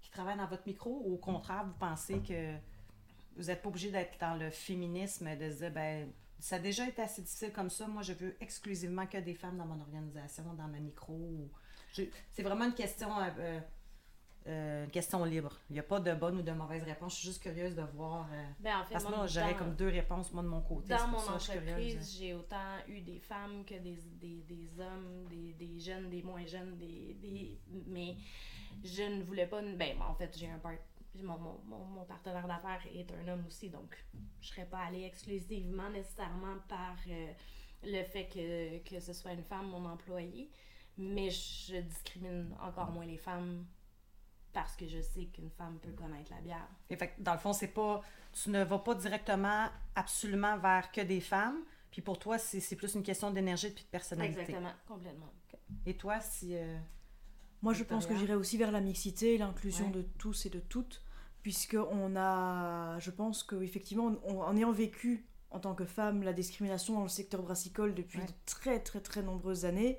qui travaillent dans votre micro ou au contraire, vous pensez que vous n'êtes pas obligé d'être dans le féminisme, de se dire, ben, ça a déjà été assez difficile comme ça. Moi, je veux exclusivement que des femmes dans mon organisation, dans ma micro. C'est vraiment une question, euh, euh, question libre. Il n'y a pas de bonne ou de mauvaise réponse. Je suis juste curieuse de voir. Euh, ben, en fait, parce que moi, j'aurais comme deux réponses, moi, de mon côté. Dans mon entreprise, j'ai autant eu des femmes que des, des, des hommes, des, des, jeunes, des moins jeunes, des, des, mais je ne voulais pas. Ben, en fait, j'ai un part mon, mon, mon, partenaire d'affaires est un homme aussi, donc je serais pas allée exclusivement nécessairement par euh, le fait que, que ce soit une femme, mon employé, mais je discrimine encore moins les femmes parce que je sais qu'une femme peut connaître la bière. Et fait, dans le fond, c'est pas tu ne vas pas directement absolument vers que des femmes, puis pour toi, c'est plus une question d'énergie et de personnalité. Exactement, complètement. Et toi, si... Euh, moi, je pense que j'irai aussi vers la mixité, l'inclusion de tous et de toutes, puisqu'on a, je pense qu'effectivement, en ayant vécu en tant que femme la discrimination dans le secteur brassicole depuis de très très très nombreuses années,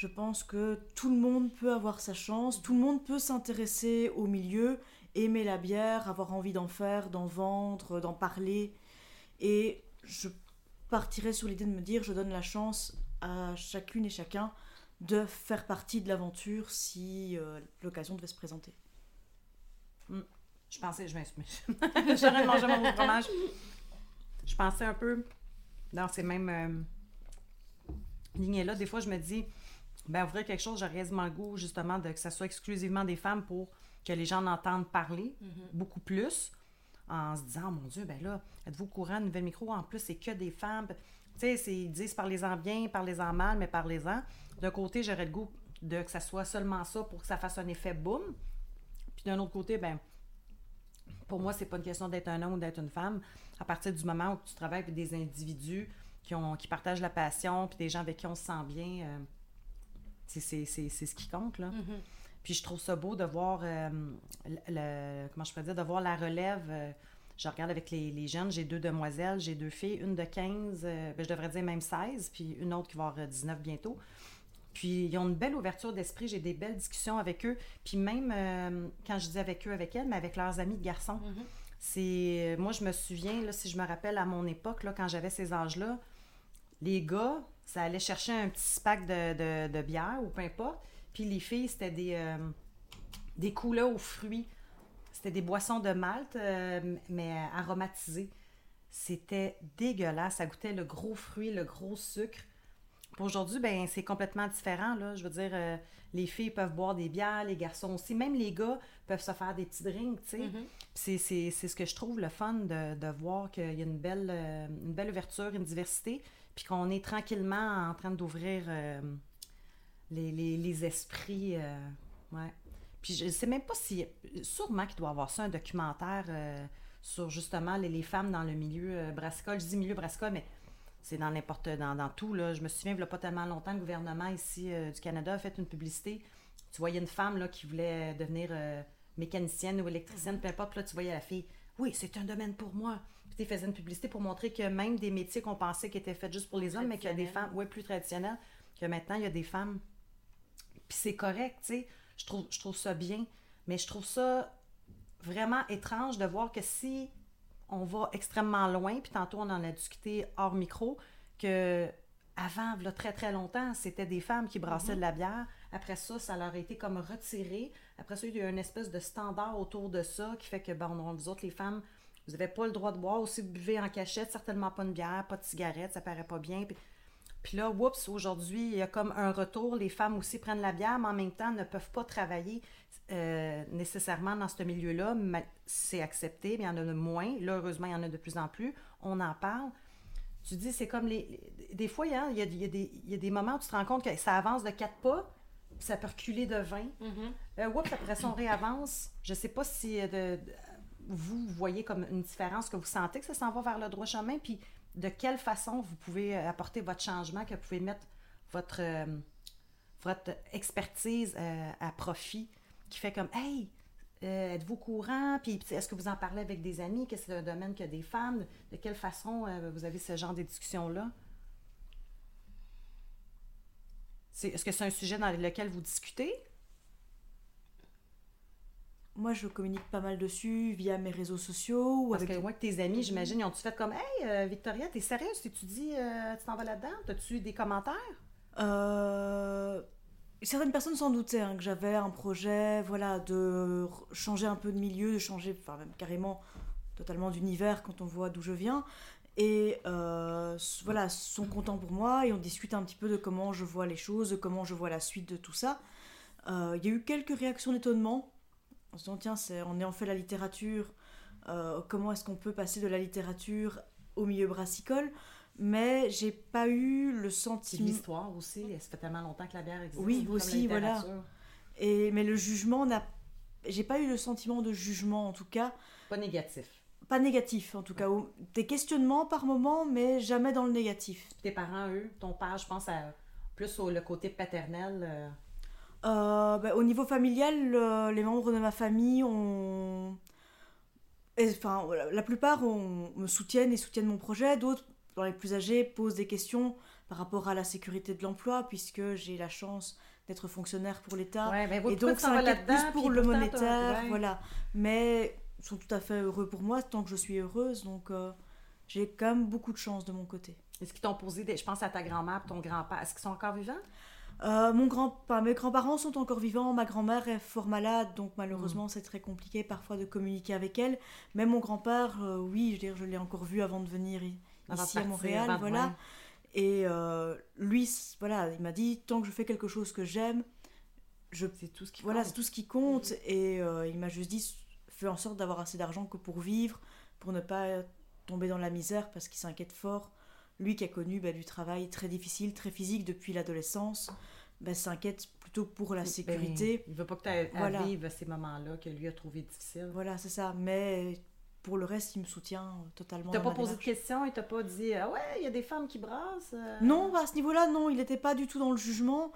je pense que tout le monde peut avoir sa chance, tout le monde peut s'intéresser au milieu, aimer la bière, avoir envie d'en faire, d'en vendre, d'en parler. Et je partirais sur l'idée de me dire, je donne la chance à chacune et chacun de faire partie de l'aventure si euh, l'occasion devait se présenter. Hmm. Je pensais, je m'excuse. J'aurais mangé mon fromage. Je pensais un peu dans ces mêmes euh, lignes-là. Des fois, je me dis, ben, ouvrir quelque chose, j'aurais quasiment le goût, justement, de que ça soit exclusivement des femmes pour que les gens en entendent parler mm-hmm. beaucoup plus, en se disant, oh, mon Dieu, ben là, êtes-vous au courant, nouvelle micro, en plus, c'est que des femmes. Tu sais, ils disent parlez-en bien, parlez-en mal, mais parlez-en. D'un côté, j'aurais le goût de que ça soit seulement ça pour que ça fasse un effet boum. Puis d'un autre côté, ben pour moi, c'est pas une question d'être un homme ou d'être une femme. À partir du moment où tu travailles avec des individus qui, ont, qui partagent la passion, puis des gens avec qui on se sent bien, euh, c'est ce qui compte. Là. Mm-hmm. Puis je trouve ça beau de voir, euh, le, comment je pourrais dire, de voir la relève. Euh, je regarde avec les, les jeunes, j'ai deux demoiselles, j'ai deux filles, une de 15, ben, je devrais dire même 16, puis une autre qui va avoir 19 bientôt. Puis ils ont une belle ouverture d'esprit, j'ai des belles discussions avec eux. Puis même euh, quand je dis avec eux, avec elles, mais avec leurs amis de garçons. Mhm. C'est moi je me souviens là, si je me rappelle à mon époque là, quand j'avais ces âges-là, les gars, ça allait chercher un petit pack de, de, bière ou peu importe. Puis les filles, c'était des euh, des couleurs aux fruits. C'était des boissons de malt euh, mais aromatisées. C'était dégueulasse, ça goûtait le gros fruit, le gros sucre. Aujourd'hui, ben, c'est complètement différent. Là. Je veux dire, euh, les filles peuvent boire des bières, les garçons aussi. Même les gars peuvent se faire des petits drinks. tu sais. Mm-hmm. C'est ce que je trouve le fun de, de voir qu'il y a une belle, une belle ouverture, une diversité, puis qu'on est tranquillement en train d'ouvrir euh, les, esprits. ouais. Puis je sais même pas si. Sûrement qu'il doit y avoir ça, un documentaire sur justement les, femmes dans le milieu brassicole. Je dis milieu brassicole, mais c'est dans n'importe dans, dans, tout. Là. Je me souviens, il n'y a pas tellement longtemps, le gouvernement ici euh, du Canada a fait une publicité. Tu voyais une femme qui voulait devenir euh, mécanicienne ou électricienne, peu importe. Là, tu voyais la fille. Oui, c'est un domaine pour moi. Faisais une publicité pour montrer que même des métiers qu'on pensait qui étaient faits juste pour les hommes, mais qu'il y a des femmes, oui, plus traditionnels, que maintenant, il y a des femmes. Puis c'est correct, tu sais. Je trouve, je trouve ça bien. Mais je trouve ça vraiment étrange de voir que si on va extrêmement loin. Puis tantôt, on en a discuté hors micro que avant, là, très très longtemps, c'était des femmes qui brassaient de la bière. Après ça, ça leur a été comme retiré. Après ça, il y a eu une espèce de standard autour de ça qui fait que, ben, on, vous autres, les femmes, vous n'avez pas le droit de boire. Aussi, vous buvez en cachette, certainement pas une bière, pas de cigarette, ça paraît pas bien. Puis, puis là, oups, aujourd'hui, il y a comme un retour. Les femmes aussi prennent la bière, mais en même temps ne peuvent pas travailler euh, nécessairement dans ce milieu-là. C'est accepté, mais il y en a de moins. Là, heureusement, il y en a de plus en plus. On en parle. Tu dis, c'est comme les. Des fois, il y, a, il, y a, il, y a des, il y a des moments où tu te rends compte que ça avance de quatre pas, puis ça peut reculer de 20. Euh, oups, après ça, on réavance. Je sais pas si euh, de, de- vous voyez comme une différence, que vous sentez que ça s'en va vers le droit chemin, puis de quelle façon vous pouvez euh, apporter votre changement, que vous pouvez mettre votre, euh, votre expertise euh, à profit, qui fait comme Hey, êtes-vous courant? Puis est-ce que vous en parlez avec des amis? Que c'est un domaine que des femmes? De quelle façon vous avez ce genre de discussion-là? Est-ce que c'est un sujet dans lequel vous discutez? Moi, je communique pas mal dessus via mes réseaux sociaux ou Parce avec que moi, que tes amis, j'imagine, ils ont-tu fait comme Hey, euh, Victoria, t'es sérieuse? Tu dis, euh, tu t'en vas là-dedans? T'as-tu eu des commentaires? Euh, certaines personnes s'en doutaient hein, que j'avais un projet, voilà, de changer un peu de milieu, de changer, enfin même carrément totalement d'univers quand on voit d'où je viens. Et voilà, sont contents pour moi et on discute un petit peu de comment je vois les choses, de comment je vois la suite de tout ça. Il y a eu quelques réactions d'étonnement en se disant tiens, c'est, on est en fait la littérature, euh, comment est-ce qu'on peut passer de la littérature au milieu brassicole? Mais j'ai pas eu le C'est sentiment. l'histoire aussi. Ça fait tellement longtemps que la bière existe. Oui, aussi, voilà. Et, mais le jugement n'a. J'ai pas eu le sentiment de jugement, en tout cas. Pas négatif. Pas négatif, en tout cas. Ou- Des questionnements par moment, mais jamais dans le négatif. Tes parents, eux, ton père, je pense à plus au le côté paternel. euh, Euh, bah, au niveau familial, le- les membres de ma famille ont. Enfin, la plupart ont- me soutiennent et soutiennent mon projet. D'autres, dans les plus âgés, posent des questions par rapport à la sécurité de l'emploi, puisque j'ai la chance d'être fonctionnaire pour l'État. Ouais, et donc, ça vas inquiète plus pour le monétaire, ouais. voilà. Mais ils sont tout à fait heureux pour moi tant que je suis heureuse, donc euh, j'ai quand même beaucoup de chance de mon côté. Est-ce qu'ils t'ont posé des. Je pense à ta grand-mère ton grand-père. Est-ce qu'ils sont encore vivants? Euh, mon grand, enfin, mes grands-parents sont encore vivants, ma grand-mère est fort malade, donc malheureusement Hmm. c'est très compliqué parfois de communiquer avec elle. Mais mon grand-père, euh, oui, je, veux dire, je l'ai encore vu avant de venir ici à Montréal, voilà. ouais. Et euh, lui, voilà, il m'a dit tant que je fais quelque chose que j'aime, je C'est tout ce qui voilà, compte. c'est tout ce qui compte. Et euh, il m'a juste dit fais en sorte d'avoir assez d'argent que pour vivre, pour ne pas tomber dans la misère, parce qu'il s'inquiète fort. Lui qui a connu bah, du travail très difficile, très physique depuis l'adolescence, bah, s'inquiète plutôt pour la Ben, sécurité. il veut pas que tu aies à vivre ces moments-là que lui a trouvé difficiles. Voilà, c'est ça. Mais pour le reste, il me soutient euh, totalement. T'as pas posé de questions, il t'a pas dit Ah ouais, il y a des femmes qui brassent. euh, Non, bah, à ce niveau-là, non, il n'était pas du tout dans le jugement.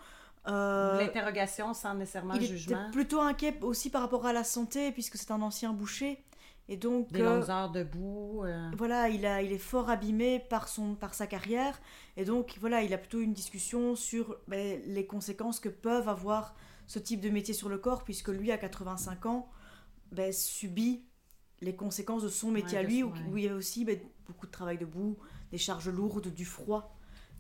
Euh, L'interrogation sans nécessairement il le était jugement. plutôt inquiet aussi par rapport à la santé, puisque c'est un ancien boucher. Et donc, Des euh, longues heures debout. euh, voilà, il, a, il est fort abîmé par, son, par sa carrière. Et donc, voilà, il a plutôt une discussion sur ben, les conséquences que peuvent avoir ce type de métier sur le corps, puisque lui, à 85 ans, ben, subit les conséquences de son métier Ouais, à lui, son- où, ouais. où il y a aussi ben, beaucoup de travail debout, des charges lourdes, du froid.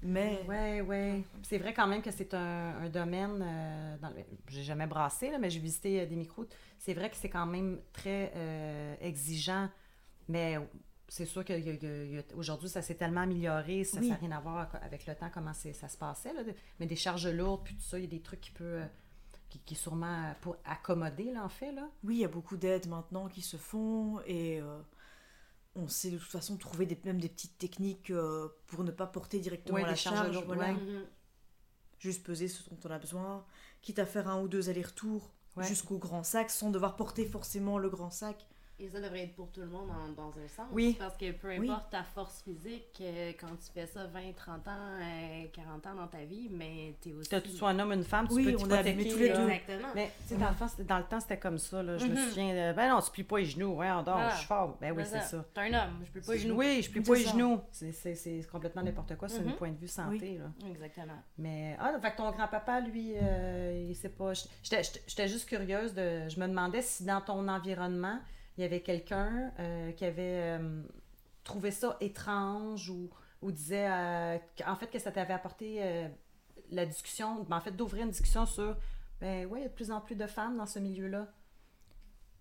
Mais Ouais, ouais. C'est vrai quand même que c'est un, un domaine. euh, dans le... J'ai jamais brassé, là, mais j'ai visité euh, des micros. C'est vrai que c'est quand même très euh, exigeant. Mais c'est sûr qu'aujourd'hui, ça s'est tellement amélioré. Ça Oui. n'a rien à voir avec le temps, comment ça se passait. Là. Mais des charges lourdes, puis tout ça, il y a des trucs qui peuvent. Qui, qui sûrement pour accommoder, là, en fait. Là. oui, il y a beaucoup d'aides maintenant qui se font et euh, on sait de toute façon trouver des, même des petites techniques euh, pour ne pas porter directement Ouais, la charge. voilà. ouais. Juste peser ce dont on a besoin, quitte à faire un ou deux allers-retours Ouais. jusqu'au grand sac sans devoir porter forcément le grand sac. Et ça devrait être pour tout le monde dans, dans un sens. Oui. Parce que peu Oui. importe ta force physique, euh, quand tu fais ça 20, 30 ans, euh, 40 ans dans ta vie, mais t'es aussi. Que tu sois un homme ou une femme, tu Oui, peux on t'hypothéquer, tous les deux. Exactement. Mais, tu sais, dans, le temps, c'était- dans le temps, c'était comme ça, là. Je me Mhm. souviens, de, ben non, tu plies pas les genoux, ouais, on dort, Voilà. je suis fort. Ben oui, c'est ça. T'es un homme, je peux pas C'est- genoux. Oui, je plie pas les ça. genoux. C'est- C'est c'est complètement n'importe quoi, c'est un Mhm. point de vue santé, là. Exactement. Mais, ah, fait que ton grand-papa, lui, euh, il sait pas... J'étais juste curieuse de... Je me demandais si dans ton environnement, il y avait quelqu'un euh, qui avait euh, trouvé ça étrange ou, ou disait, euh, en fait, que ça t'avait apporté la discussion, ben, en fait, d'ouvrir une discussion sur, ben oui, il y a de plus en plus de femmes dans ce milieu-là.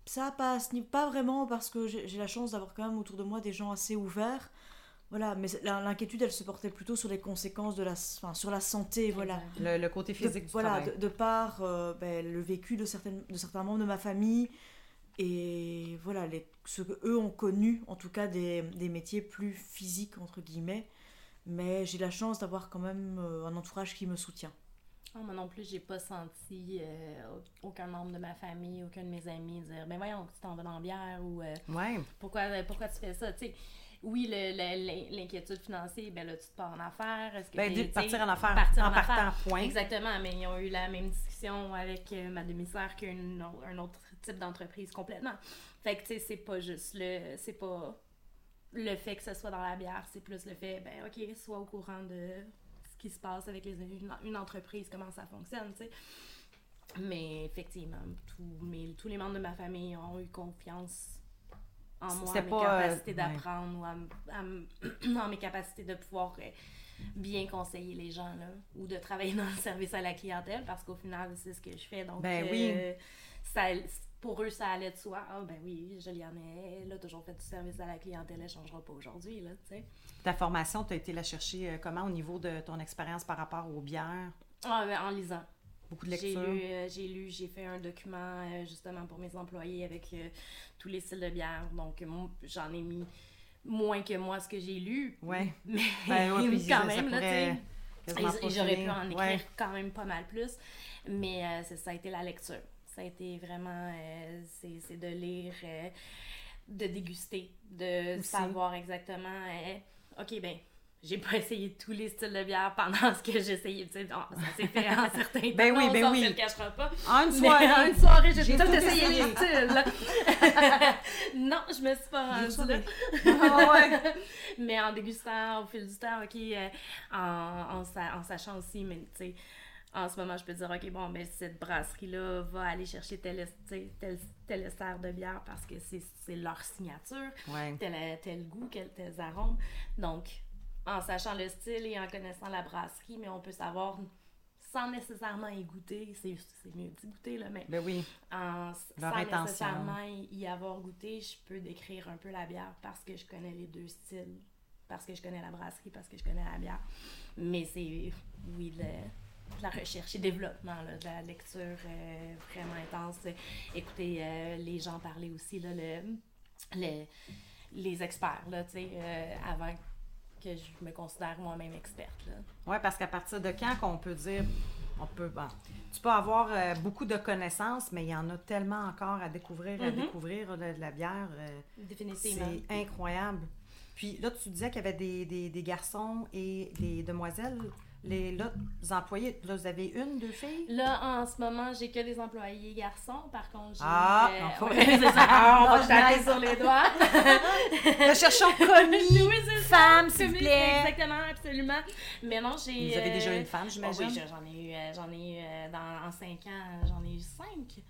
ça passe, pas vraiment parce que j'ai la chance d'avoir quand même autour de moi des gens assez ouverts. Voilà, mais l'inquiétude, elle se portait plutôt sur les conséquences de la, enfin, sur la santé, voilà. Le, côté physique de, du voilà, De, par euh, ben, le vécu de, certaines, de certains membres de ma famille et voilà, les, ce qu'eux ont connu, en tout cas des, des, métiers plus physiques, entre guillemets. Mais j'ai la chance d'avoir quand même euh, un entourage qui me soutient. Oh, moi non plus, j'ai pas senti euh, aucun membre de ma famille, aucun de mes amis dire Ben voyons, tu t'en vas dans la bière ou ouais. pourquoi, pourquoi tu fais ça? Tu sais, oui, l'inquiétude financière, ben là, tu te pars en affaires. Est-ce que ben, partir en affaires, partir en, partant, point. Exactement, mais ils ont eu la même discussion avec euh, ma demi-sœur qu'un autre type d'entreprise complètement. Fait que, tu sais, c'est pas juste le... C'est pas le fait que ce soit dans la bière, c'est plus le fait, ben, OK, sois au courant de ce qui se passe avec les, une, entreprise, comment ça fonctionne, tu sais. Mais effectivement, tous, tous les membres de ma famille ont eu confiance en moi, mes capacités euh, d'apprendre ou en mes capacités de pouvoir euh, bien conseiller les gens là, ou de travailler dans le service à la clientèle parce qu'au final, c'est ce que je fais. Donc, ben oui. Euh, ça, pour eux, ça allait de soi. Ah, ben oui, Juliane, elle a toujours fait du service à la clientèle, elle ne changera pas aujourd'hui. Là, Ta formation, tu as été la chercher comment au niveau de ton expérience par rapport aux bières? Ah, ben, en lisant. Beaucoup de lectures. Euh, j'ai lu, j'ai fait un document euh, justement pour mes employés avec euh, tous les styles de bière. Donc, j'en ai mis moins que moi ce que j'ai lu. Ouais. Mais ben, quand même, là, tu sais. J'aurais pu en écrire quand même pas mal plus. Mais ça a été la lecture. Ça a été vraiment. c'est de lire, de déguster, de savoir exactement. OK, ben j'ai pas essayé tous les styles de bière pendant ce que j'essayais. Tu sais, ça s'est fait en certains temps. Ben oui, ben oui. ne le cachera pas. En une soirée. en une soirée, j'ai tout, essayé les styles. non, je me suis pas rendue là. Ah ouais. Mais en dégustant au fil du temps, OK, euh, en, en, sachant aussi, mais tu sais, en ce moment, je peux dire, OK, bon, ben, cette brasserie-là va aller chercher tel, tel, tel de bière parce que c'est leur signature, ouais. tel, tel goût, tels arômes. Donc, en sachant le style et en connaissant la brasserie, mais on peut savoir sans nécessairement y goûter, c'est mieux d'y goûter, là, mais ben oui. en, sans nécessairement y avoir goûté, je peux décrire un peu la bière parce que je connais les deux styles, parce que je connais la brasserie, parce que je connais la bière. Mais c'est, oui, la recherche et développement, de la lecture euh, vraiment intense. Écouter euh, les gens parler aussi, là, le, les experts, là, euh, avant que je me considère moi-même experte. Oui, parce qu'à partir de quand qu'on peut dire, on peut, bon, tu peux avoir euh, beaucoup de connaissances, mais il y en a tellement encore à découvrir, à mm-hmm. découvrir de, la bière. Euh, Définitivement. C'est incroyable. Puis là, tu disais qu'il y avait des, des, des garçons et des demoiselles les autres employés, là, vous avez une, deux filles? Là, en ce moment, j'ai que des employés garçons. Par contre, j'ai. Ah, euh, c'est ça. Ah, on va taper sur les doigts. Nous cherchons commis, oui, femme, s'il vous plaît. Exactement, absolument. Mais non, j'ai. Vous avez déjà euh, une femme, j'imagine? oui, j'en ai eu, euh, j'en ai eu dans, en cinq ans, j'en ai eu cinq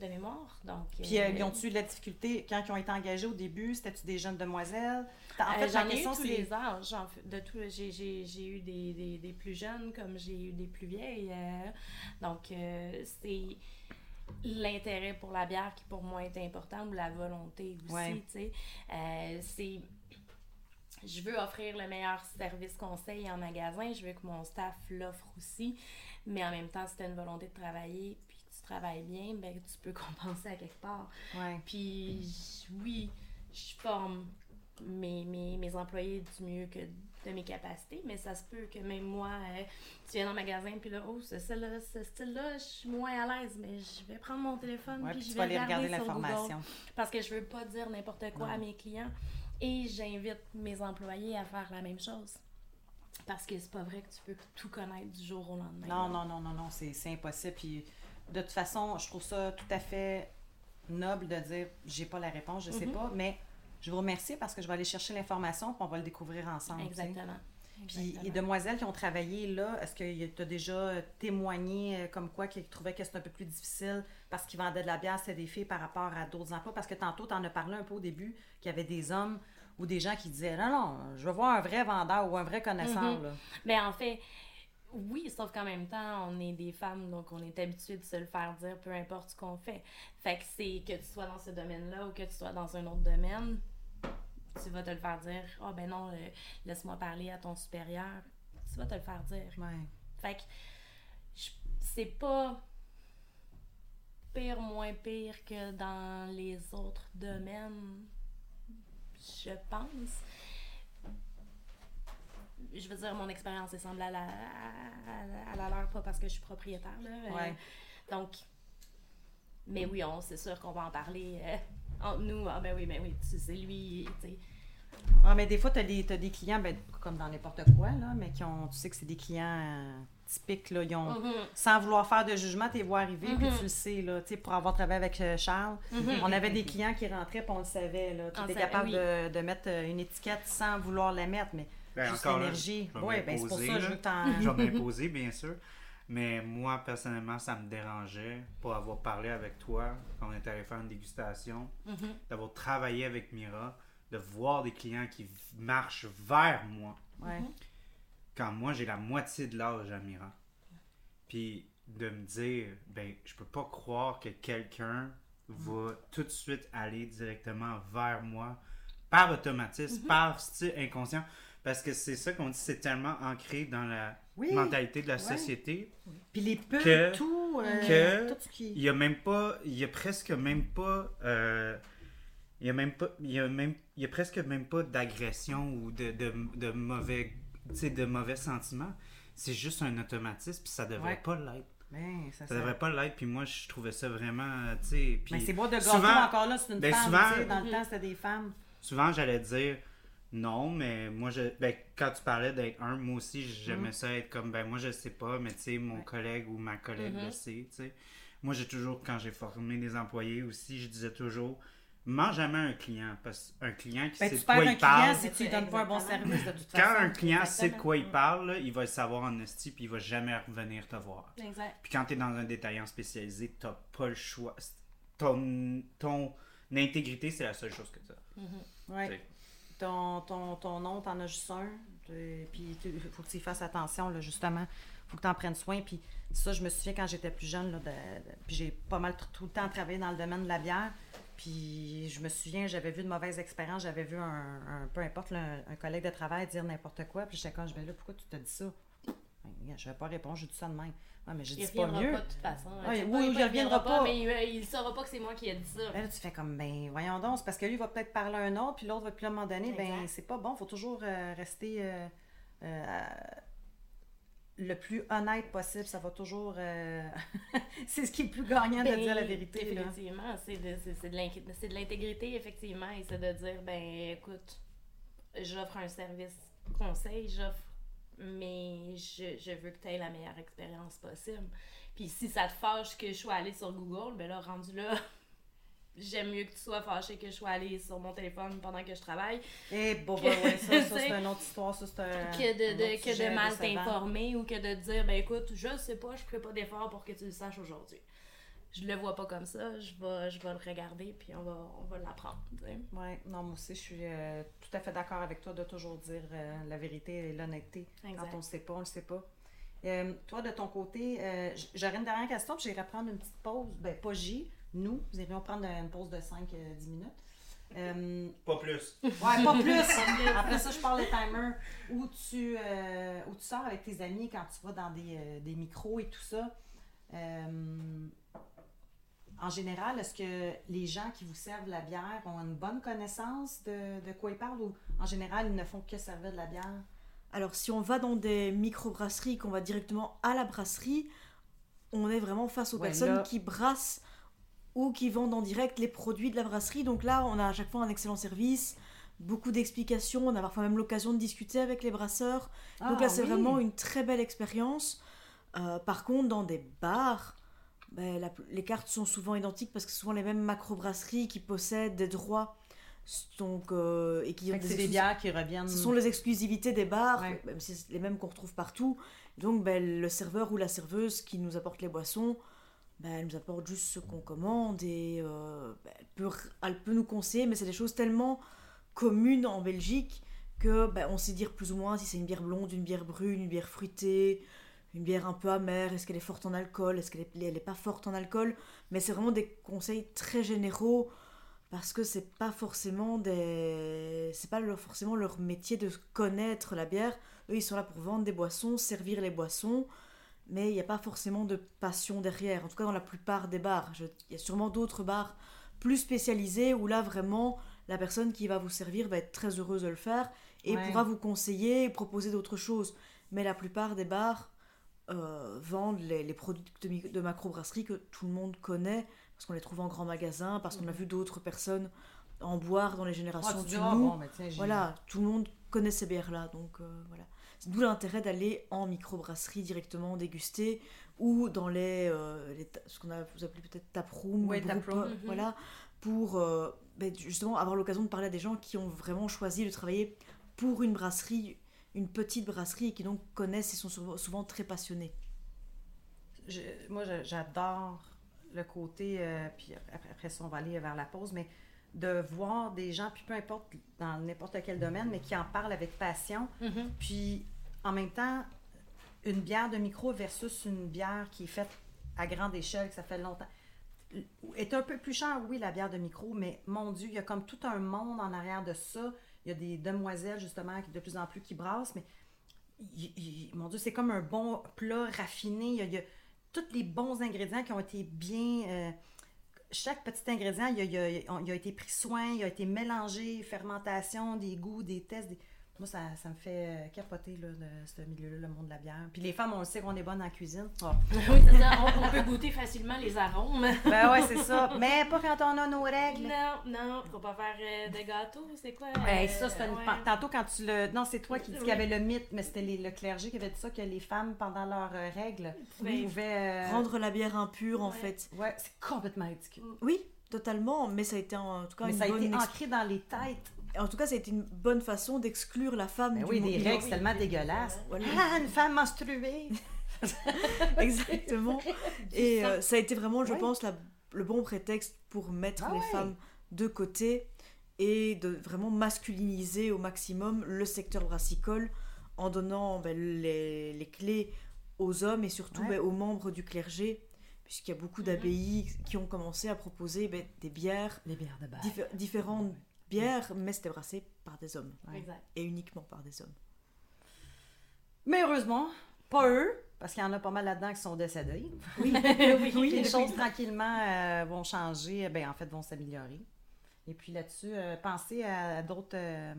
de mémoire. Donc, Puis, ils ont-tu de la difficulté quand ils ont été engagés au début? C'était-tu des jeunes demoiselles? En fait, j'en ai eu tous les âges. De tout, j'ai, eu des, des, des, plus jeunes comme j'ai eu des plus vieilles. Euh. donc, euh, c'est l'intérêt pour la bière qui, pour moi, est important, ou la volonté aussi, tu sais. Euh, c'est... Je veux offrir le meilleur service conseil en magasin. Je veux que mon staff l'offre aussi. Mais en même temps, si tu as une volonté de travailler, puis que tu travailles bien, ben, tu peux compenser à quelque part. Puis, oui, je forme mes, mes, mes, employés du mieux que de mes capacités, mais ça se peut que même moi, euh, tu viens dans le magasin, puis là, oh, ce, ce style-là, je suis moins à l'aise, mais je vais prendre mon téléphone, puis, je vais aller regarder, l'information. Parce que je veux pas dire n'importe quoi à mes clients, et j'invite mes employés à faire la même chose. Parce que c'est pas vrai que tu peux tout connaître du jour au lendemain. Non, non, non, non, non, c'est impossible. Puis de toute façon, je trouve ça tout à fait noble de dire j'ai pas la réponse, je sais mm-hmm. pas, mais je vous remercie parce que je vais aller chercher l'information puis on va le découvrir ensemble. Exactement. Puis les demoiselles qui ont travaillé là, est-ce que tu as déjà témoigné euh, comme quoi qu'ils trouvaient que c'était un peu plus difficile parce qu'ils vendaient de la bière, c'était des filles par rapport à d'autres emplois? Parce que tantôt, tu en as parlé un peu au début qu'il y avait des hommes ou des gens qui disaient Non, non, je veux voir un vrai vendeur ou un vrai connaisseur. Mm-hmm. Mais en fait, Oui, sauf qu'en même temps, on est des femmes, donc on est habitué de se le faire dire, peu importe ce qu'on fait. Fait que c'est que tu sois dans ce domaine-là ou que tu sois dans un autre domaine, tu vas te le faire dire. Ah oh, ben non, euh, laisse-moi parler à ton supérieur. Tu vas te le faire dire. Ouais. Fait que c'est pas pire, moins pire que dans les autres domaines, je pense je veux dire, mon expérience est semblable à, à, la leur, pas parce que je suis propriétaire. Là, ouais. donc, mais oui, on, c'est sûr qu'on va en parler euh, entre nous. Ah, ben oui, ben oui, c'est lui, tu sais. Ah, mais des fois, tu as, as, des clients, ben, comme dans n'importe quoi, là, mais qui ont, tu sais que c'est des clients euh, typiques, là, ils ont, Mm-hmm. sans vouloir faire de jugement, tu les vois arriver, puis Mhm. tu le sais, là, tu sais, pour avoir travaillé avec euh, Charles, Mhm. on avait des clients qui rentraient, puis on le savait, là, qui On étaient savait, capables oui. de, de mettre euh, une étiquette sans vouloir la mettre, mais Ben, juste l'énergie. Oui, ben, c'est pour ça que je veux t'en... Je vais m'imposer, bien sûr. Mais moi, personnellement, ça me dérangeait pour avoir parlé avec toi quand on est allé faire une dégustation, Mhm. d'avoir travaillé avec Mira, de voir des clients qui marchent vers moi Ouais. quand moi j'ai la moitié de l'âge à Mira. Puis de me dire, ben, je peux pas croire que quelqu'un va tout de suite aller directement vers moi par automatisme, par style inconscient. Parce que c'est ça qu'on dit, c'est tellement ancré dans la Oui, mentalité de la société. puis les pubs, Que- tout, euh, que- tout ce qui... Il y a même pas, il y a presque même pas, euh, il y a même pas, il y a même, il y a presque même pas d'agression ou de, de, de mauvais, de mauvais sentiments. C'est juste un automatisme, puis ça devrait Ouais. pas l'être. Ben, ça, Ça devrait pas l'être, puis moi je trouvais ça vraiment, tu sais, puis Mais c'est bois de gâteau encore là, c'est une ben, femme, souvent- dans le temps c'était des femmes. souvent j'allais dire non, mais moi je, ben, quand tu parlais d'être un, moi aussi j'aimais ça être comme, ben moi je sais pas, mais tu sais, mon Ouais. collègue ou ma collègue le Mhm. sait, tu sais. Moi j'ai toujours, quand j'ai formé des employés aussi, je disais toujours, mens jamais un client, parce qu'un client qui Ben, sait de quoi il client parle, si tu lui donnes pas un bon service de toute quand façon. un client sait de quoi il parle, là, il va le savoir en esti, puis il va jamais revenir te voir. Exact. Puis quand tu es dans un détaillant spécialisé, t'as pas le choix. Ton, ton intégrité, c'est la seule chose que tu as. Ouais. Ton, ton, ton nom, t'en as juste un. Puis il faut que tu y fasses attention, là, justement. faut que tu en prennes soin. Puis ça, je me souviens quand j'étais plus jeune, là, puis j'ai pas mal tout le temps travaillé dans le domaine de la bière. Puis je me souviens, j'avais vu de mauvaises expériences. J'avais vu un, peu importe, un, collègue de travail dire n'importe quoi. Puis j'étais comme, je vais là, pourquoi tu t'as dit ça? Ben, je vais pas répondre, j'ai dit ça de même. Ah, mais je Il dis pas reviendra mieux. pas de toute façon. Tu sais, oui, il pas reviendra pas. Mais il, euh, il saura pas que c'est moi qui ai dit ça. Ben là, tu fais comme, ben, voyons donc, c'est parce que lui va peut-être parler à un autre, puis l'autre va plus à un moment donné, ben, c'est pas bon, faut toujours euh, rester euh, le plus honnête possible, ça va toujours. c'est ce qui est le plus gagnant de Ben, dire la vérité. Là. Effectivement, c'est de, de l'intégrité, effectivement, et c'est de dire, ben écoute, j'offre un service conseil, j'offre, mais je, je veux que tu aies la meilleure expérience possible. Puis si ça te fâche que je sois allée sur Google, ben là, rendu là, j'aime mieux que tu sois fâché que je sois allée sur mon téléphone pendant que je travaille, Eh, bon, Que- ben, ouais, ça, ça, c'est une autre histoire, ça, c'est un. que de, que de mal t'informer ou que de te dire, ben écoute, je sais pas, je ferai pas d'effort pour que tu le saches aujourd'hui. Je le vois pas comme ça, je vais, je vais le regarder, puis on va, on va l'apprendre. Ouais, non, moi aussi, je suis euh, tout à fait d'accord avec toi de toujours dire euh, la vérité et l'honnêteté. Quand on ne sait pas, on ne le sait pas. Euh, toi, de ton côté, euh, j'aurais une dernière question, puis j'irai prendre une petite pause. Ben, pas J, nous, nous irions prendre une pause de 5-10 minutes. Euh, Pas plus. ouais, pas plus! Après ça, je parle le timer. Où tu, euh, où tu sors avec tes amis quand tu vas dans des, euh, des micros et tout ça. En général, est-ce que les gens qui vous servent la bière ont une bonne connaissance de, de quoi ils parlent ou en général, ils ne font que servir de la bière? Alors, si on va dans des micro-brasseries, qu'on va directement à la brasserie, on est vraiment face aux Ouais, personnes là- qui brassent ou qui vendent en direct les produits de la brasserie. Donc là, on a à chaque fois un excellent service, beaucoup d'explications, on a parfois même l'occasion de discuter avec les brasseurs. Donc là, Ah, c'est oui. vraiment une très belle expérience. Euh, par contre, dans des bars, ben, la- les cartes sont souvent identiques parce que c'est souvent les mêmes macro-brasseries qui possèdent des droits. Donc, euh, et qui ont des c'est des bières qui reviennent. ce sont les exclusivités des bars, Ouais. même si c'est les mêmes qu'on retrouve partout. Donc, ben, le serveur ou la serveuse qui nous apporte les boissons, ben, elle nous apporte juste ce qu'on commande et euh, elle, peut, elle peut nous conseiller, mais c'est des choses tellement communes en Belgique que on sait dire plus ou moins si c'est une bière blonde, une bière brune, une bière fruitée, une bière un peu amère, est-ce qu'elle est forte en alcool, est-ce qu'elle est, elle est pas forte en alcool, mais c'est vraiment des conseils très généraux parce que c'est pas forcément des c'est pas leur, forcément leur métier de connaître la bière. Eux ils sont là pour vendre des boissons servir les boissons mais il n'y a pas forcément de passion derrière. En tout cas dans la plupart des bars il y a sûrement d'autres bars plus spécialisés où là vraiment la personne qui va vous servir va être très heureuse de le faire et Ouais. pourra vous conseiller et proposer d'autres choses. Mais la plupart des bars euh, vendent les, les produits de, de macrobrasserie que tout le monde connaît parce qu'on les trouve en grand magasin, parce qu'on a vu d'autres personnes en boire dans les générations dis, du bon, Voilà, tout le monde connaît ces bières-là, donc euh, voilà. C'est d'où l'intérêt d'aller en microbrasserie directement déguster ou dans les, euh, les ce qu'on a vous appelez peut-être taproom, Ouais, ou taproom. brew pub, Mhm. voilà, pour euh, ben, justement avoir l'occasion de parler à des gens qui ont vraiment choisi de travailler pour une brasserie, une petite brasserie et qui donc connaissent et sont souvent, souvent très passionnés. Je- moi, j'adore le côté, euh, puis après, après ça, on va aller vers la pause, mais de voir des gens, puis peu importe dans n'importe quel domaine, mais qui en parlent avec passion, Mhm. puis en même temps, une bière de micro versus une bière qui est faite à grande échelle, que ça fait longtemps, est un peu plus cher, oui, la bière de micro, mais mon Dieu, il y a comme tout un monde en arrière de ça. Il y a des demoiselles, justement, qui de plus en plus qui brassent, mais mon Dieu, c'est comme un bon plat raffiné. Il y a, tous les bons ingrédients qui ont été bien. euh, chaque petit ingrédient, il a, été pris soin, il a été mélangé, fermentation, des goûts, des tests. Moi, ça, ça me fait euh, capoter, là, le- ce milieu-là, le monde de la bière. Puis les femmes, on le sait qu'on est bonnes en cuisine. Ah. oui, c'est ça. On, on peut goûter facilement les arômes. Ben ouais, c'est ça. Mais pas quand on a nos règles. Non, non, faut pas faire euh, de gâteau, c'est quoi? Ben, euh, ça, c'était une... ouais. Tantôt, quand tu le... Non, c'est toi qui dis qu'il y avait le mythe, mais c'était les- le clergé qui avait dit ça, que les femmes, pendant leurs euh, règles, Oui. pouvaient... euh, Rendre la bière impure, en Ouais. fait. Ouais, c'est complètement ridicule. Oui, totalement, mais ça a été en tout cas Mais une ça a bonne été ancré dans les têtes. En tout cas ça a été une bonne façon d'exclure la femme Ben du oui, monde. des règles, tellement dégueulasse. Voilà. Ah, une femme menstruée! Exactement. Et euh, ça a été vraiment, je Ouais. pense, la- le bon prétexte pour mettre Ah les ouais. femmes de côté et de vraiment masculiniser au maximum le secteur brassicole en donnant ben, les, les clés aux hommes et surtout Ouais. ben, aux membres du clergé, puisqu'il y a beaucoup d'abbayes qui ont commencé à proposer ben, des bières, Les bières de base. diffé- différentes bières, mais c'était brassé par des hommes Ouais. Exact. et uniquement par des hommes. Mais heureusement, pas eux, parce qu'il y en a pas mal là-dedans qui sont décédés. Oui, Puis les choses tranquillement euh, vont changer, ben en fait vont s'améliorer. Et puis là-dessus, euh, pensez à d'autres, euh,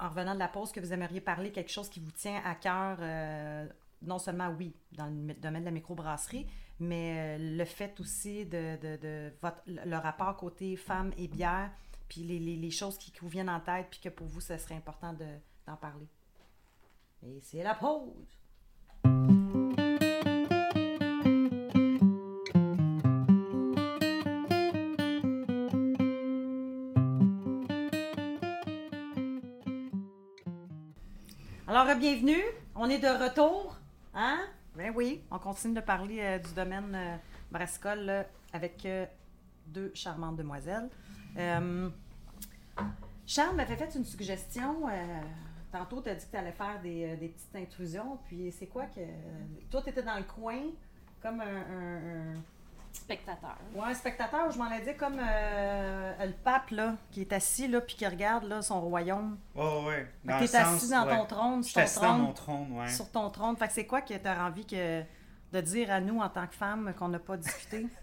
en revenant de la pause, que vous aimeriez parler, quelque chose qui vous tient à cœur, euh, non seulement, oui, dans le domaine de la microbrasserie, mais le fait aussi de, de, de votre, le rapport côté femme et bière, puis les, les, les choses qui vous viennent en tête, puis que pour vous, ce serait important de- d'en parler. Et c'est la pause! Alors, bienvenue. On est de retour. Hein? Ben oui, on continue de parler euh, du domaine euh, brassicole là, avec euh, deux charmantes demoiselles. Euh, Charles m'avait fait une suggestion. euh, tantôt, tu as dit que tu allais faire des, euh, des petites intrusions. Puis, c'est quoi que. Toi, tu étais dans le coin, comme un. un- un- Spectateur. Ouais, un spectateur, je m'en ai dit, comme euh, le pape, là, qui est assis, là, puis qui regarde, là, son royaume. Oh, ouais. Dans Tu le es assis sens, dans ouais. ton trône, sur ton assis dans trône. mon trône, ouais. sur ton trône. Fait que c'est quoi que tu as envie que, de dire à nous en tant que femmes qu'on n'a pas discuté?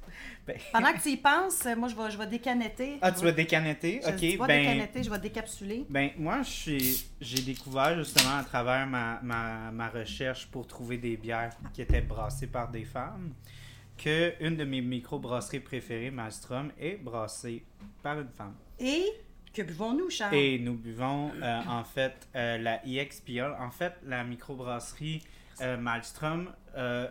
Ben- Pendant que tu y penses, moi je vais, je vais décanetter. Ah, Je tu vais- vas décanetter? je- Ok, tu vas ben... décanetter, je vais décapsuler. Ben, moi, je j'ai découvert justement à travers ma, ma, ma recherche pour trouver des bières qui étaient brassées par des femmes que une de mes micro-brasseries préférées, Maelstrom, est brassée par une femme. Et que buvons-nous, Charles? Et nous buvons euh, en fait euh, la IXPL. En fait, la microbrasserie euh, Maelstrom, euh,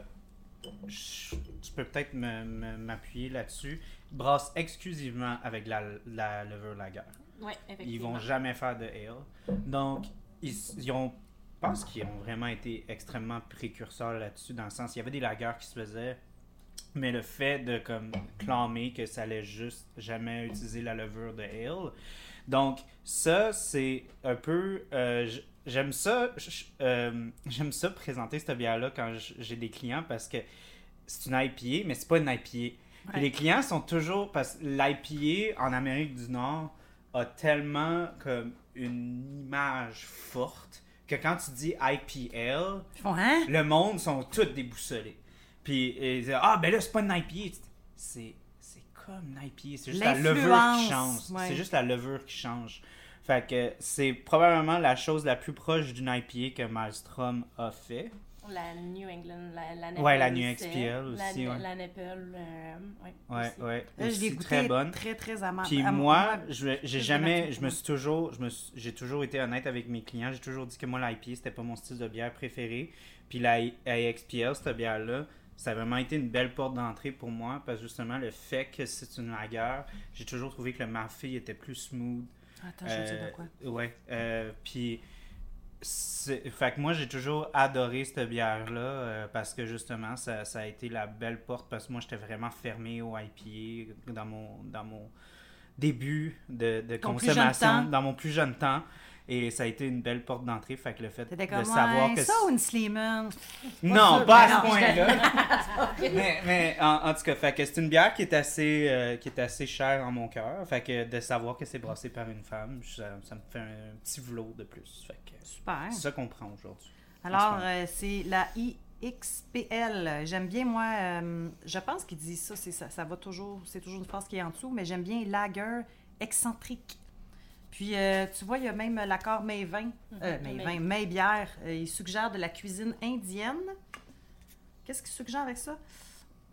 je- tu peux peut-être m'appuyer là-dessus, brasse exclusivement avec la, la lever lager. Oui, Ils effectivement. vont jamais faire de ale. Donc, ils, ils ont, je pense qu'ils ont vraiment été extrêmement précurseurs là-dessus, dans le sens, il y avait des lagers qui se faisaient, mais le fait de comme clamer que ça allait juste jamais utiliser la levure de ale. Donc, ça, c'est un peu. euh, j'aime ça, euh, j'aime ça présenter cette bière-là quand j'ai des clients parce que c'est une IPA, mais c'est pas une IPA. Puis Ouais. les clients sont toujours parce que l'IPA en Amérique du Nord a tellement comme une image forte que quand tu dis IPL, hein? le monde sont tous déboussolés. Puis ils disent ah ben là c'est pas une IPA, c'est c'est comme une IPA, c'est juste la levure qui change. ouais. C'est juste la levure qui change. Fait que c'est probablement la chose la plus proche d'une IPA que Maelstrom a fait. La New England, la, la Ouais, la New aussi, XPL la- aussi, ouais. La Nepal, euh, ouais, Ouais, aussi. ouais. Là, je l'ai aussi goûté très bonne. très, très amable. Puis moi, je- j'ai jamais, je me suis toujours, je me suis- j'ai toujours été honnête avec mes clients. J'ai toujours dit que moi, l'IPA, c'était pas mon style de bière préféré. Puis la AXPL, cette bière-là, ça a vraiment été une belle porte d'entrée pour moi. Parce que justement, le fait que c'est une lager, j'ai toujours trouvé que le mafé était plus smooth. Attends, je Euh, de quoi. Ouais. euh, puis, fait que moi, j'ai toujours adoré cette bière-là euh, parce que justement, ça, ça a été la belle porte parce que moi, j'étais vraiment fermé au IPA dans mon, dans mon début de, de consommation, dans mon plus jeune temps. Et ça a été une belle porte d'entrée. Fait que le fait de comme, savoir ouais, que. ça ou une Sleeman? Non, sûr, pas à ce point-là. mais mais en, en tout cas, fait que c'est une bière qui est assez euh, qui est assez chère en mon cœur. Fait que de savoir que c'est brassé par une femme, ça, ça me fait un petit vlot de plus. Fait que Super. c'est ça qu'on prend aujourd'hui. Alors, euh, c'est la IXPL. J'aime bien, moi, euh, je pense qu'ils disent ça, c'est ça, ça va toujours, c'est toujours une phrase qui est en dessous, mais j'aime bien lager excentrique. Puis, euh, tu vois, il y a même l'accord May vin, euh, Mhm, May May bière. Euh, il suggère de la cuisine indienne. Qu'est-ce qu'il suggère avec ça?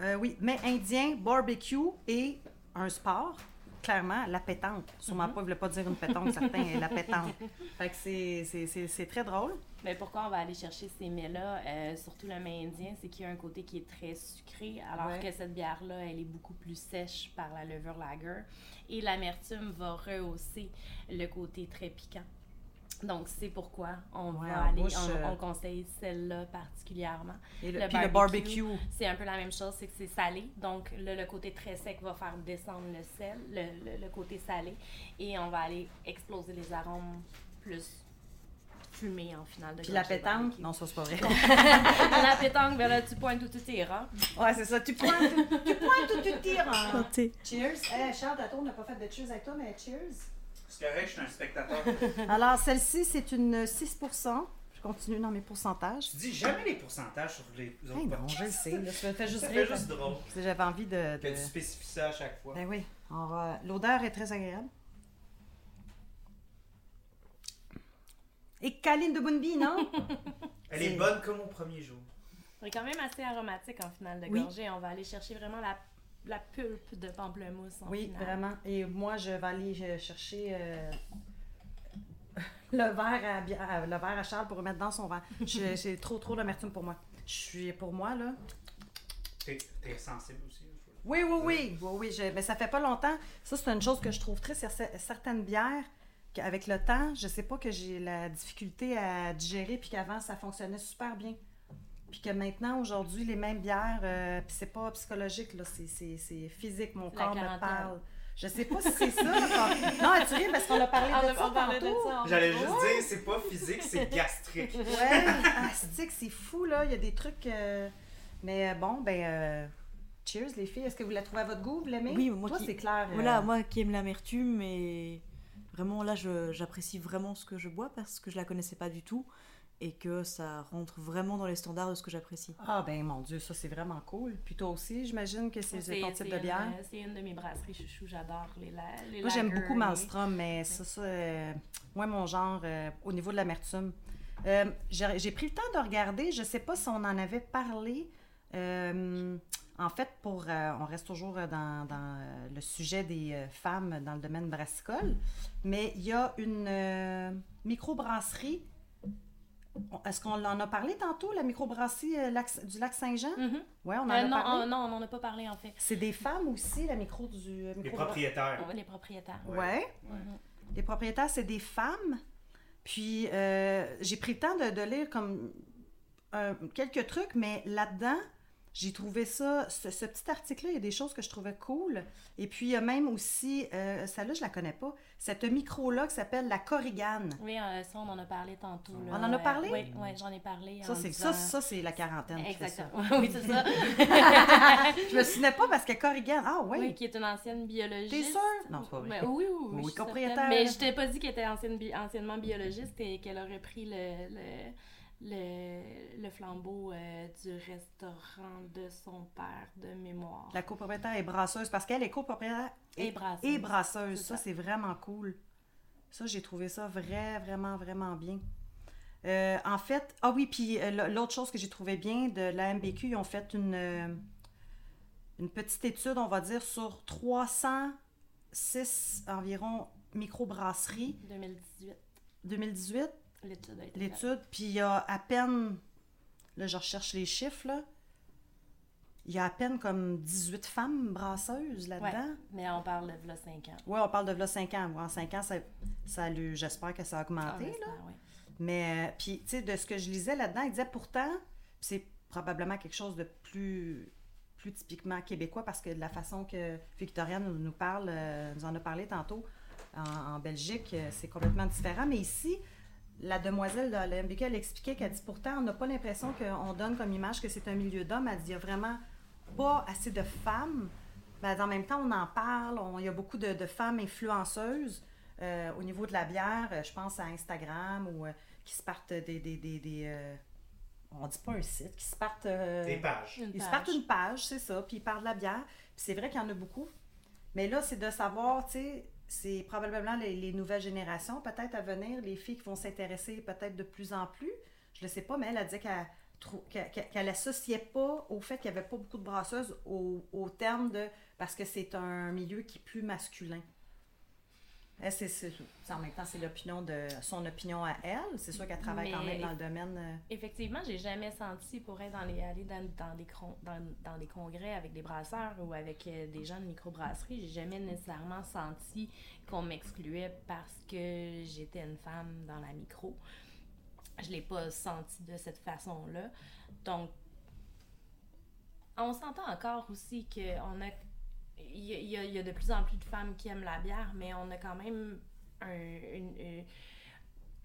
Euh, oui, mais indien, barbecue et un sport. Clairement, la pétanque. Sûrement Mhm. pas, il ne voulait pas dire une pétanque, certain, la pétanque. Fait que c'est- très drôle. Mais pourquoi on va aller chercher ces mets-là, euh, surtout le mets indien, c'est qu'il y a un côté qui est très sucré, alors Ouais. que cette bière-là, elle est beaucoup plus sèche par la levure lager. Et l'amertume va rehausser le côté très piquant. Donc, c'est pourquoi on Ouais, va aller, bouche, on, on conseille celle-là particulièrement. Et le, Le puis le barbecue. barbecue. C'est un peu la même chose, c'est que c'est salé. Donc, là, le côté très sec va faire descendre le sel, le, le- le côté salé. Et on va aller exploser les arômes plus fumés en finale de Puis la pétanque? barbecue. Non, ça, c'est pas vrai. la pétanque, ben là, tu pointes où tu iras. ouais, c'est ça. Tu pointes, tu pointes ou tu tires. hein. Cheers. Hey, Charles, tantôt, on n'a pas fait de cheers avec toi, mais cheers. C'est correct, je suis un spectateur. Alors, celle-ci, c'est une 6% Je continue dans mes pourcentages. tu dis jamais les pourcentages sur les autres Hey, non, je le sais. Là, ça fait juste Ça fait juste drôle que J'avais envie de. que de- tu spécifies ça à chaque fois. Ben oui. Va... L'odeur est très agréable. Et Kaline de Bunby, non? Elle c'est- est bonne comme au premier jour. Elle est quand même assez aromatique en finale de Oui. gorgée. On va aller chercher vraiment la, la pulpe de pamplemousse en Oui, finale. vraiment. Et moi, je vais aller euh, chercher euh, le verre à, Bi- à- le verre à Charles pour remettre dans son verre. J'ai trop, trop d'amertume pour moi. Je suis, pour moi, là... T'es t'es sensible aussi. Oui, oui, oui. oui, oui je- mais ça fait pas longtemps. Ça, c'est une chose que je trouve triste. Il y a certaines bières qu'avec le temps, je sais pas que j'ai la difficulté à digérer, puis qu'avant, ça fonctionnait super bien. Puis que maintenant, aujourd'hui, les mêmes bières, euh, puis c'est pas psychologique, là, c'est- c'est c'est physique, mon La corps me parle. Je sais pas si c'est ça. quand- Non, tu ris parce qu'on a parlé On de a- ça on parlait de tantôt. ça. J'allais juste dire, c'est pas physique, c'est gastrique. Ouais, astique, c'est fou, là. Il y a des trucs... euh, Mais euh, bon, ben... euh, Cheers, les filles. Est-ce que vous la trouvez à votre goût? Vous l'aimez? Oui, moi Toi, qui- c'est clair. euh, Voilà, moi qui aime l'amertume et vraiment là je- j'apprécie vraiment ce que je bois parce que je la connaissais pas du tout et que ça rentre vraiment dans les standards de ce que j'apprécie. Ah ben mon Dieu, ça c'est vraiment cool. Puis toi aussi, j'imagine que c'est ton type de bière. euh, C'est une de mes brasseries chouchou. J'adore les, la, les Moi j'aime beaucoup Malmstrom, mais ça, ça, euh, moi mon genre euh, au niveau de l'amertume. Euh, J'ai pris le temps de regarder, je sais pas si on en avait parlé. Euh, en fait, pour, euh, on reste toujours dans, dans, le sujet des euh, femmes dans le domaine brassicole, mais il y a une euh, microbrasserie. On- Est-ce qu'on en a parlé tantôt, la microbrasserie euh, lac- du lac Saint-Jean? Mhm. Oui, on en Euh, a non, parlé. on- non, on n'en a pas parlé en fait. C'est des femmes aussi, la micro du. euh, Les micro- propriétaires. Les propriétaires. Ouais. Ouais. Mhm. Les propriétaires, c'est des femmes. Puis euh, j'ai pris le temps de, de lire comme euh, quelques trucs, mais là-dedans, J'ai trouvé ça, ce, ce petit article-là, il y a des choses que je trouvais cool. Et puis, il y a même aussi, euh, celle-là, je la connais pas, cette micro-là qui s'appelle la corrigane. Oui, euh, ça, on en a parlé tantôt. là. On en a parlé? Oui, oui, j'en ai parlé. Ça, c'est, disant- ça, ça, c'est la quarantaine. fait ça. Exactement. oui, c'est ça. Je me souvenais pas parce que corrigane, ah oui. Oui, qui est une ancienne biologiste. T'es sûre? Non, c'est pas vrai. Mais oui, oui, oui. Oui, je propriétaire. Mais je t'ai pas dit qu'elle était ancienne bi- anciennement biologiste et qu'elle aurait pris le, le, le, le flambeau euh, du restaurant de son père de mémoire. La copropriétaire est brasseuse parce qu'elle est copropriétaire Et brasseuse. et brasseuse. C'est Ça, ça. c'est vraiment cool. Ça, j'ai trouvé ça vrai, vraiment, vraiment bien. Euh, en fait, ah oui, puis euh, l'autre chose que j'ai trouvé bien de la MBQ, ils ont fait une, euh, une petite étude, on va dire, sur 306 environ microbrasseries 2018, 2018, l'étude a été l'étude, puis il y a à peine, là je recherche les chiffres, là, il y a à peine comme 18 femmes brasseuses là-dedans. Ouais, mais on parle de là 5 ans. Oui, on parle de là 5 ans. En 5 ans, ça, ça j'espère que ça a augmenté. Ah, là. Mais, euh, puis, tu sais, de ce que je lisais là-dedans, il disait pourtant, c'est probablement quelque chose de plus, plus typiquement québécois parce que de la façon que Victoria nous, nous parle, euh, nous en a parlé tantôt en, en Belgique, euh, c'est complètement différent. Mais ici, la demoiselle de la MBK, elle expliquait qu'elle dit pourtant, on n'a pas l'impression qu'on donne comme image que c'est un milieu d'hommes. Elle dit il y a vraiment pas assez de femmes. Ben, en même temps, on en parle. on- il y a beaucoup de, de femmes influenceuses euh, au niveau de la bière. euh, je pense à Instagram ou euh, qui se partent des. des, des, des, euh, on dit pas un site, qui se partent. euh, Des pages. Une ils se partent une page, c'est ça, puis ils parlent de la bière. Puis c'est vrai qu'il y en a beaucoup. Mais là, c'est de savoir, tu sais, c'est probablement les, les nouvelles générations, peut-être à venir, les filles qui vont s'intéresser peut-être de plus en plus. Je ne sais pas, mais elle a dit qu'elle qu'elle qu'elle- qu'elle associait pas au fait qu'il n'y avait pas beaucoup de brasseuses au, au terme de. parce que c'est un milieu qui est plus masculin. Elle, c'est, c'est- en même temps, c'est l'opinion de son opinion à elle. C'est sûr qu'elle travaille quand même dans le domaine. euh, Effectivement, j'ai jamais senti pour être dans les, aller dans, dans des, dans, dans des congrès avec des brasseurs ou avec euh, des gens de microbrasserie, j'ai jamais nécessairement senti qu'on m'excluait parce que j'étais une femme dans la micro. Je l'ai pas senti de cette façon-là. Donc, on s'entend encore aussi qu'on a il y, a- y y de plus en plus de femmes qui aiment la bière, mais on a quand même un, une- une-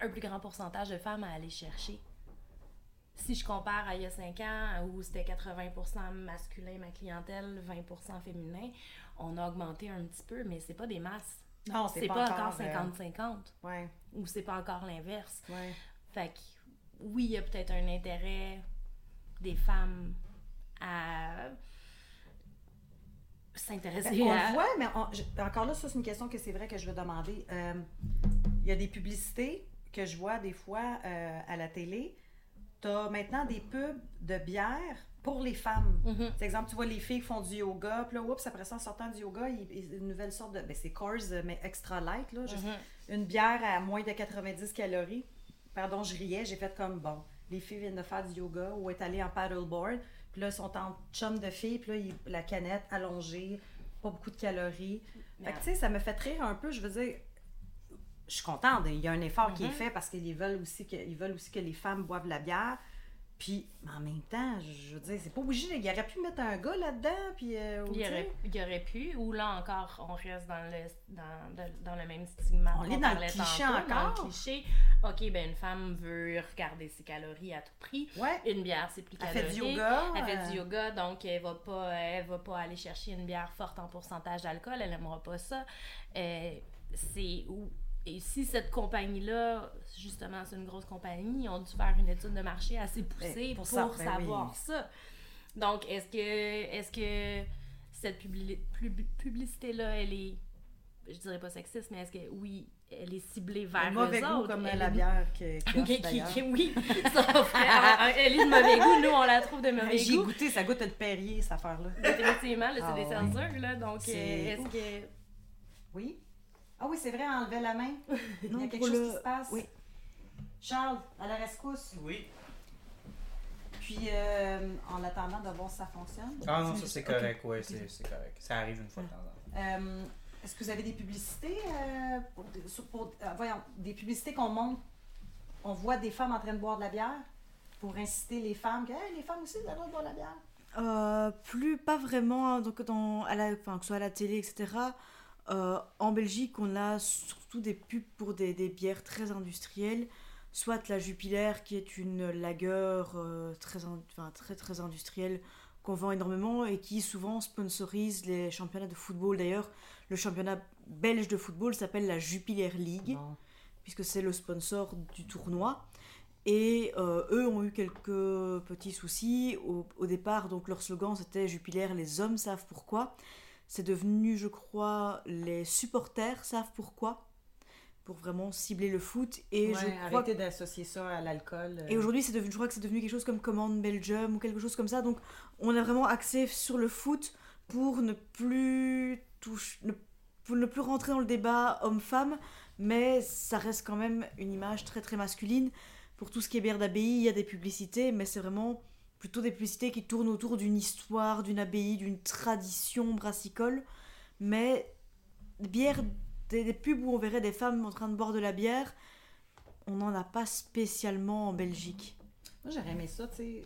un plus grand pourcentage de femmes à aller chercher. Si je compare à il y a 5 ans, où c'était 80% masculin, ma clientèle, 20% féminin, on a augmenté un petit peu, mais c'est pas des masses. Non, C'est pas, encore 50-50, ouais, ou c'est pas encore l'inverse. ouais. Fait que, oui, il y a peut-être un intérêt des femmes à s'intéresser Ben, on à... le voit, mais on- je- encore là, ça, c'est une question que c'est vrai que je veux demander. Euh, Il y a des publicités que je vois des fois euh, à la télé. Tu as maintenant des pubs de bière pour les femmes. Par exemple, tu vois les filles qui font du yoga, puis là, oups, après ça, en sortant du yoga, ils, ils- une nouvelle sorte de. Ben, c'est Coors, mais extra light, là. juste Mhm. Une bière à moins de 90 calories. Pardon, je riais, j'ai fait comme bon. Les filles viennent de faire du yoga ou est allées en paddleboard. Puis là, ils sont en chum de filles, puis là, ils- la canette allongée, pas beaucoup de calories. Fait que, tu sais, ça me fait rire un peu. Je veux dire, je suis contente. Il y a un effort qui est Mhm. fait parce qu'ils veulent aussi que, ils veulent aussi que les femmes boivent de la bière. Puis, en même temps, je veux dire, c'est pas obligé. Il aurait pu mettre un gars là-dedans. Puis, euh, Il aurait, il aurait pu, ou là encore, on reste dans le, dans, dans- dans le même stigma. On qu'on est dans le cliché tantôt, Dans encore. le cliché, OK, ben une femme veut regarder ses calories à tout prix. Ouais. Une bière, c'est plus Elle calorique. fait du yoga. Elle fait euh, du yoga, donc elle va pas, elle va pas aller chercher une bière forte en pourcentage d'alcool, elle aimera pas ça. Euh, c'est où et si cette compagnie-là, justement, c'est une grosse compagnie, ils ont dû faire une étude de marché assez poussée Ben, pour, pour ça, ben savoir oui. ça. Donc, est-ce que, est-ce que cette publi- pub- publicité-là, elle est, je dirais pas sexiste, mais est-ce que, oui, elle est ciblée vers un mauvais eux goût autres? comme Elle la bière qui- qui- oui, ça offrait- elle est de mauvais goût, nous on la trouve de mauvais J'ai goût. goûté, ça goûte le Perrier, cette affaire-là. Définitivement, là, c'est Ah des censures, là, donc euh, est-ce que... Oui? Ah oui, c'est vrai, enlever la main. Il y a quelque chose le- qui se passe. oui. Charles, à la rescousse. Oui. Puis, euh, en attendant de voir si ça fonctionne. Ah non, ça c'est correct, oui, c'est c'est correct. Ça arrive une fois de temps en temps. Euh, Est-ce que vous avez des publicités euh, pour, sur- pour- euh, voyons, des publicités qu'on montre, on voit des femmes en train de boire de la bière pour inciter les femmes que Hey, les femmes aussi, elles doivent boire de la bière. Euh, plus, pas vraiment, hein, donc dans, à la, enfin, que ce soit à la télé, etc. Euh, en Belgique, on a surtout des pubs pour des, des bières très industrielles, soit la Jupiler, qui est une lagueur euh, très, in- enfin, très, très industrielle qu'on vend énormément et qui souvent sponsorise les championnats de football. D'ailleurs, le championnat belge de football s'appelle la Jupiler League puisque c'est le sponsor du tournoi. Et euh, eux ont eu quelques petits soucis. Au, au départ, donc leur slogan c'était Jupiler, les hommes savent pourquoi. C'est devenu, je crois, les supporters savent pourquoi, pour vraiment cibler le foot. Et Ouais, je crois arrêtez d'associer ça à l'alcool. euh. et aujourd'hui, c'est devenu, je crois que c'est devenu quelque chose comme Command Belgium ou quelque chose comme ça. Donc, on a vraiment axé sur le foot pour ne plus toucher, ne, pour ne plus rentrer dans le débat homme-femme, mais ça reste quand même une image très très masculine. Pour tout ce qui est bière d'abbaye, il y a des publicités, mais c'est vraiment plutôt des publicités qui tournent autour d'une histoire, d'une abbaye, d'une tradition brassicole. Mais des bières, des, des pubs où on verrait des femmes en train de boire de la bière, on n'en a pas spécialement en Belgique. Moi, j'aurais aimé ça, tu sais.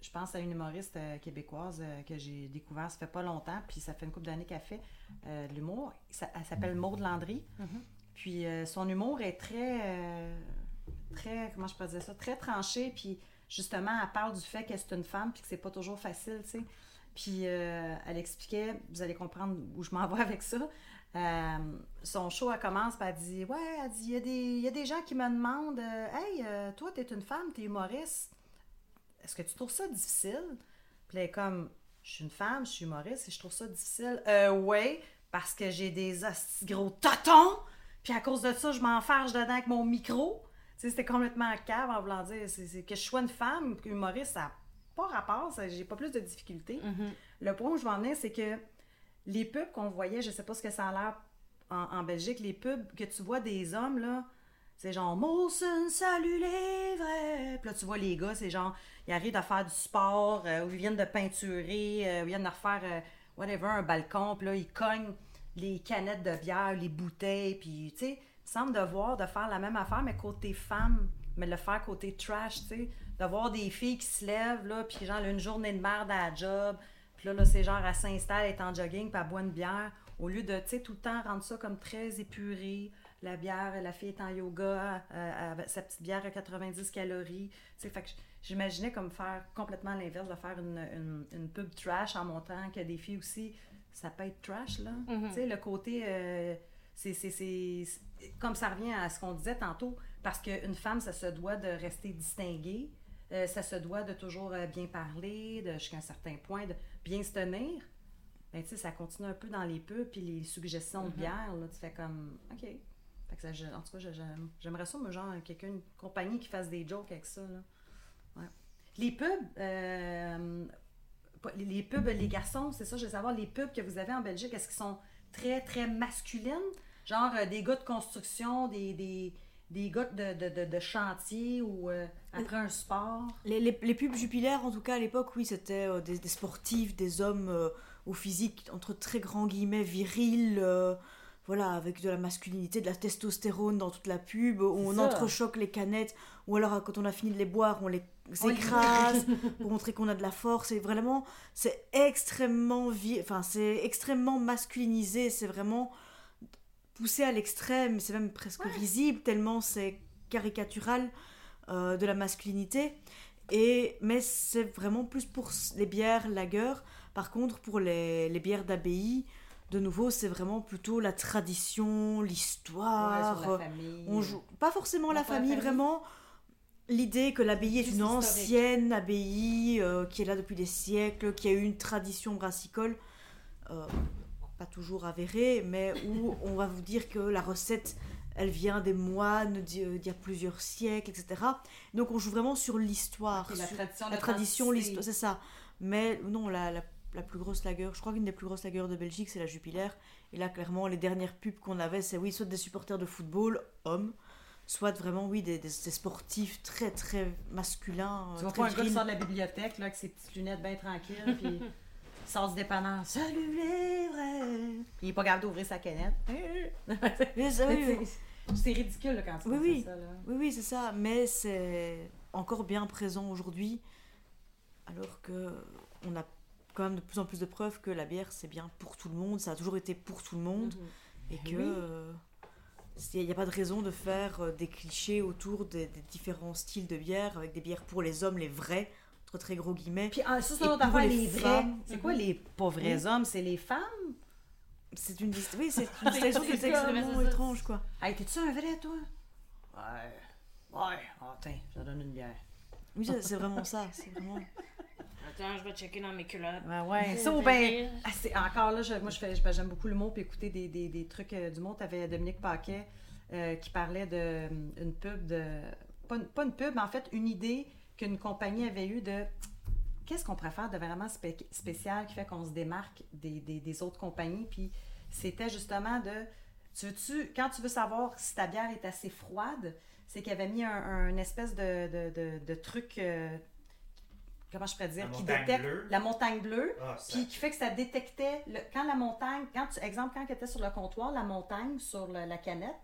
Je pense à une humoriste euh, québécoise euh, que j'ai découvert ça fait pas longtemps, puis ça fait une couple d'années qu'elle fait euh, de l'humour. Elle s'appelle Maude Landry. Puis euh, son humour est très, très, comment je peux dire ça, très tranché. Puis justement, elle parle du fait qu'elle c'est une femme, puis que c'est pas toujours facile, tu sais. Puis euh, elle expliquait, vous allez comprendre où je m'en vais avec ça. Euh, son show, elle commence, puis elle dit Ouais, elle dit il y, a des- il y a des gens qui me demandent euh, Hey, toi, t'es une femme, t'es humoriste. Est-ce que tu trouves ça difficile Puis elle est comme Je suis une femme, je suis humoriste et je trouve ça difficile. Euh, ouais, parce que j'ai des gros totons, puis à cause de ça, je m'enfarge dedans avec mon micro. C'était complètement cave en voulant dire c'est, que je sois une femme, humoriste, ça n'a pas rapport, ça- j'ai pas plus de difficultés. Le point où je vais en venir, c'est que les pubs qu'on voyait, je sais pas ce que ça a l'air en, en Belgique, les pubs que tu vois des hommes, là, c'est genre Molson, salut les vrais. Puis là, tu vois les gars, c'est genre, ils arrivent à faire du sport, euh, ou ils viennent de peinturer, euh, ou ils viennent de refaire, euh, whatever, un balcon, puis là, ils cognent les canettes de bière, les bouteilles, puis tu sais, semble de voir, de faire la même affaire, mais côté femme, mais le faire côté trash, tu sais, de voir des filles qui se lèvent, là, puis genre, une journée de merde à la job, puis là, là c'est genre, elle s'installe, elle est en jogging, puis elle boit une bière, au lieu de, tu sais, tout le temps rendre ça comme très épuré, la bière, la fille est en yoga, euh, avec sa petite bière à 90 calories, tu sais, fait que j'imaginais comme faire complètement l'inverse, de faire une, une, une pub trash en montant que des filles aussi, ça peut être trash, là, tu sais, le côté... euh, c'est- comme ça revient à ce qu'on disait tantôt, parce qu'une femme, ça se doit de rester distinguée, euh, ça se doit de toujours euh, bien parler, de, jusqu'à un certain point, de bien se tenir. Ben, tu sais, ça continue un peu dans les pubs, puis les suggestions de bière, là, tu fais comme, OK. Fait que ça, je- en tout cas, j'aimerais ça, moi, genre, quelqu'un, une compagnie qui fasse des jokes avec ça, là. Ouais. Les pubs, euh, les pubs, les garçons, c'est ça, je veux savoir, les pubs que vous avez en Belgique, est-ce qu'ils sont très, très masculines? Genre euh, des gars de construction, des, des, des gars de, de, de, de chantier ou euh, après un sport? Les, les, les pubs Jupiler, en tout cas à l'époque, oui, c'était euh, des, des sportifs, des hommes au physique entre très grands guillemets viril, voilà, avec de la masculinité, de la testostérone dans toute la pub, où on ça. entrechoque les canettes, ou alors quand on a fini de les boire, on les On les- écrase pour montrer qu'on a de la force. Et vraiment, c'est extrêmement, vi- enfin, c'est extrêmement masculinisé, c'est vraiment poussé à l'extrême, c'est même presque risible tellement c'est caricatural euh, de la masculinité. Et, mais c'est vraiment plus pour les bières lager. Par contre, pour les, les bières d'abbaye, de nouveau, c'est vraiment plutôt la tradition, l'histoire. Ouais, on joue pas forcément la pas la famille, vraiment l'idée que l'abbaye est une historique. ancienne abbaye euh, qui est là depuis des siècles, qui a eu une tradition brassicole. euh, pas toujours avérée, mais où on va vous dire que la recette, elle vient des moines d'il y a plusieurs siècles, etc. Donc on joue vraiment sur l'histoire, la tradition, la tradition, l'authenticité. l'histoire, c'est ça. Mais non, la, la, la plus grosse lager, je crois qu'une des plus grosses lagers de Belgique, c'est la Jupiler. Et là, clairement, les dernières pubs qu'on avait, c'est oui, soit des supporters de football, hommes, soit vraiment, oui, des, des, des sportifs très, très masculins. Tu euh, vois pas un gars qui sort de la bibliothèque là, avec ses petites lunettes bien tranquilles, puis sort du dépanneur. Salut les vrais! Il est pas capable d'ouvrir sa canette. Oui. C'est- ridicule là, quand tu Oui, oui. ça. Là. Oui, oui, c'est ça, mais c'est encore bien présent aujourd'hui, alors que on a quand même de plus en plus de preuves que la bière, c'est bien pour tout le monde. Ça a toujours été pour tout le monde. Et Ben que. oui. euh, il n'y a pas de raison de faire euh, des clichés autour des, des différents styles de bière, avec des bières pour les hommes, les vrais, très gros guillemets. Puis ah, ça, c'est affaire, les les vrais. femmes. C'est quoi les pas vrais hommes? C'est les femmes? C'est une, oui, c'est une distinction qui est c'est extrêmement étrange, quoi. Hey, t'es-tu un vrai, toi? Ouais. Ouais. Ah, tiens, je te donne une bière. Oui, c'est vraiment ça. C'est vraiment... Attends, je vais checker dans mes culottes. Ouais, ouais. Ça, ben, ah, c'est- encore là, je- moi, je fais, je- j'aime beaucoup l'humour puis écouter des, des, des trucs euh, du monde. T'avais Dominique Paquet euh, qui parlait de euh, une pub de. Pas une, pas une pub, mais en fait, une idée qu'une compagnie avait eue de. Qu'est-ce qu'on faire de vraiment spé- spécial qui fait qu'on se démarque des, des, des autres compagnies? Puis c'était justement de. Tu veux-tu, quand tu veux savoir si ta bière est assez froide, c'est qu'il avait mis un, un espèce de, de, de, de truc. euh, comment je pourrais dire? La qui détecte bleue. la montagne bleue. Ah, Puis qui fait que ça détectait, le- quand la montagne, quand tu, exemple, quand elle était sur le comptoir, la montagne sur le- la canette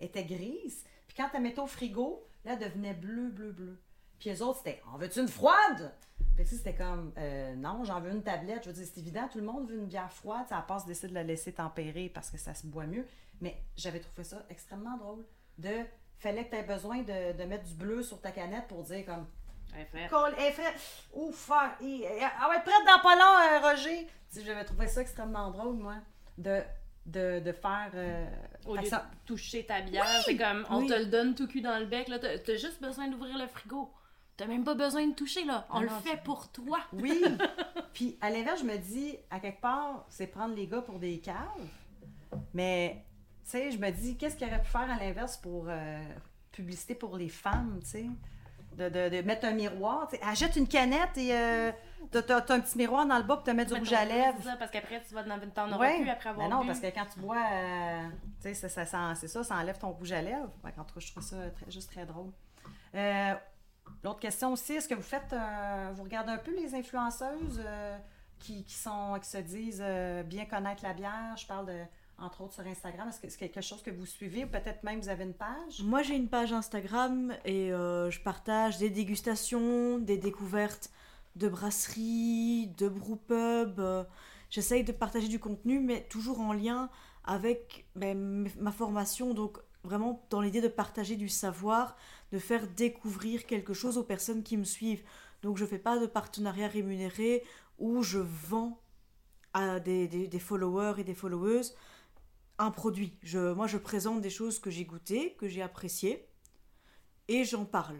était grise. Puis quand elle mettait au frigo, là, elle devenait bleu, bleu, bleu. Puis les autres, c'était, en veux-tu une froide? Puis c'était comme, Euh, non, j'en veux une tablette. Je veux dire, c'est évident, tout le monde veut une bière froide. Ça passe décide de la laisser tempérer parce que ça se boit mieux. Mais j'avais trouvé ça extrêmement drôle. De, fallait que tu aies besoin de, de mettre du bleu sur ta canette pour dire comme, Ouais, frère. Cole, hey, frère, ouf, elle va être prête dans pas long, euh, Roger. J'avais trouvé ça extrêmement drôle, moi, de, de, de faire. euh, Au lieu ça- de toucher ta bière, c'est comme on Oui. te le donne tout cul dans le bec. là. T'as t'as juste besoin d'ouvrir le frigo. T'as même pas besoin de toucher, là. On Ah le non, fait pour toi. Oui. Puis à l'inverse, je me dis, à quelque part, c'est prendre les gars pour des caves. Mais, tu sais, je me dis, qu'est-ce qu'il aurait pu faire à l'inverse pour euh, publicité pour les femmes, tu sais? De, de, de mettre un miroir. tu sais. Achète une canette et euh, t'as, t'as- t'as un petit miroir dans le bas pour te mettre du rouge à lèvres. C'est ça, parce qu'après, tu vas dans t'en auras Ouais. plus après avoir non, bu. parce que quand tu bois, euh, tu sais, ça, ça, ça- c'est ça, ça enlève ton rouge à lèvres. Tout cas, je trouve ça très- juste très drôle. Euh, L'autre question aussi, est-ce que vous faites, euh, vous regardez un peu les influenceuses euh, qui, sont, qui se disent euh, bien connaître la bière? Je parle entre autres sur Instagram. Est-ce que c'est quelque chose que vous suivez ou peut-être même vous avez une page? Moi, j'ai une page Instagram et je partage des dégustations, des découvertes de brasseries, de brewpub. euh, J'essaye de partager du contenu, mais toujours en lien avec ben, ma formation. Donc, vraiment dans l'idée de partager du savoir, de faire découvrir quelque chose aux personnes qui me suivent. Donc, je ne fais pas de partenariat rémunéré où je vends à des, des- des followers et des followeuses un produit. Je, moi, je présente des choses que j'ai goûtées, que j'ai appréciées, et j'en parle.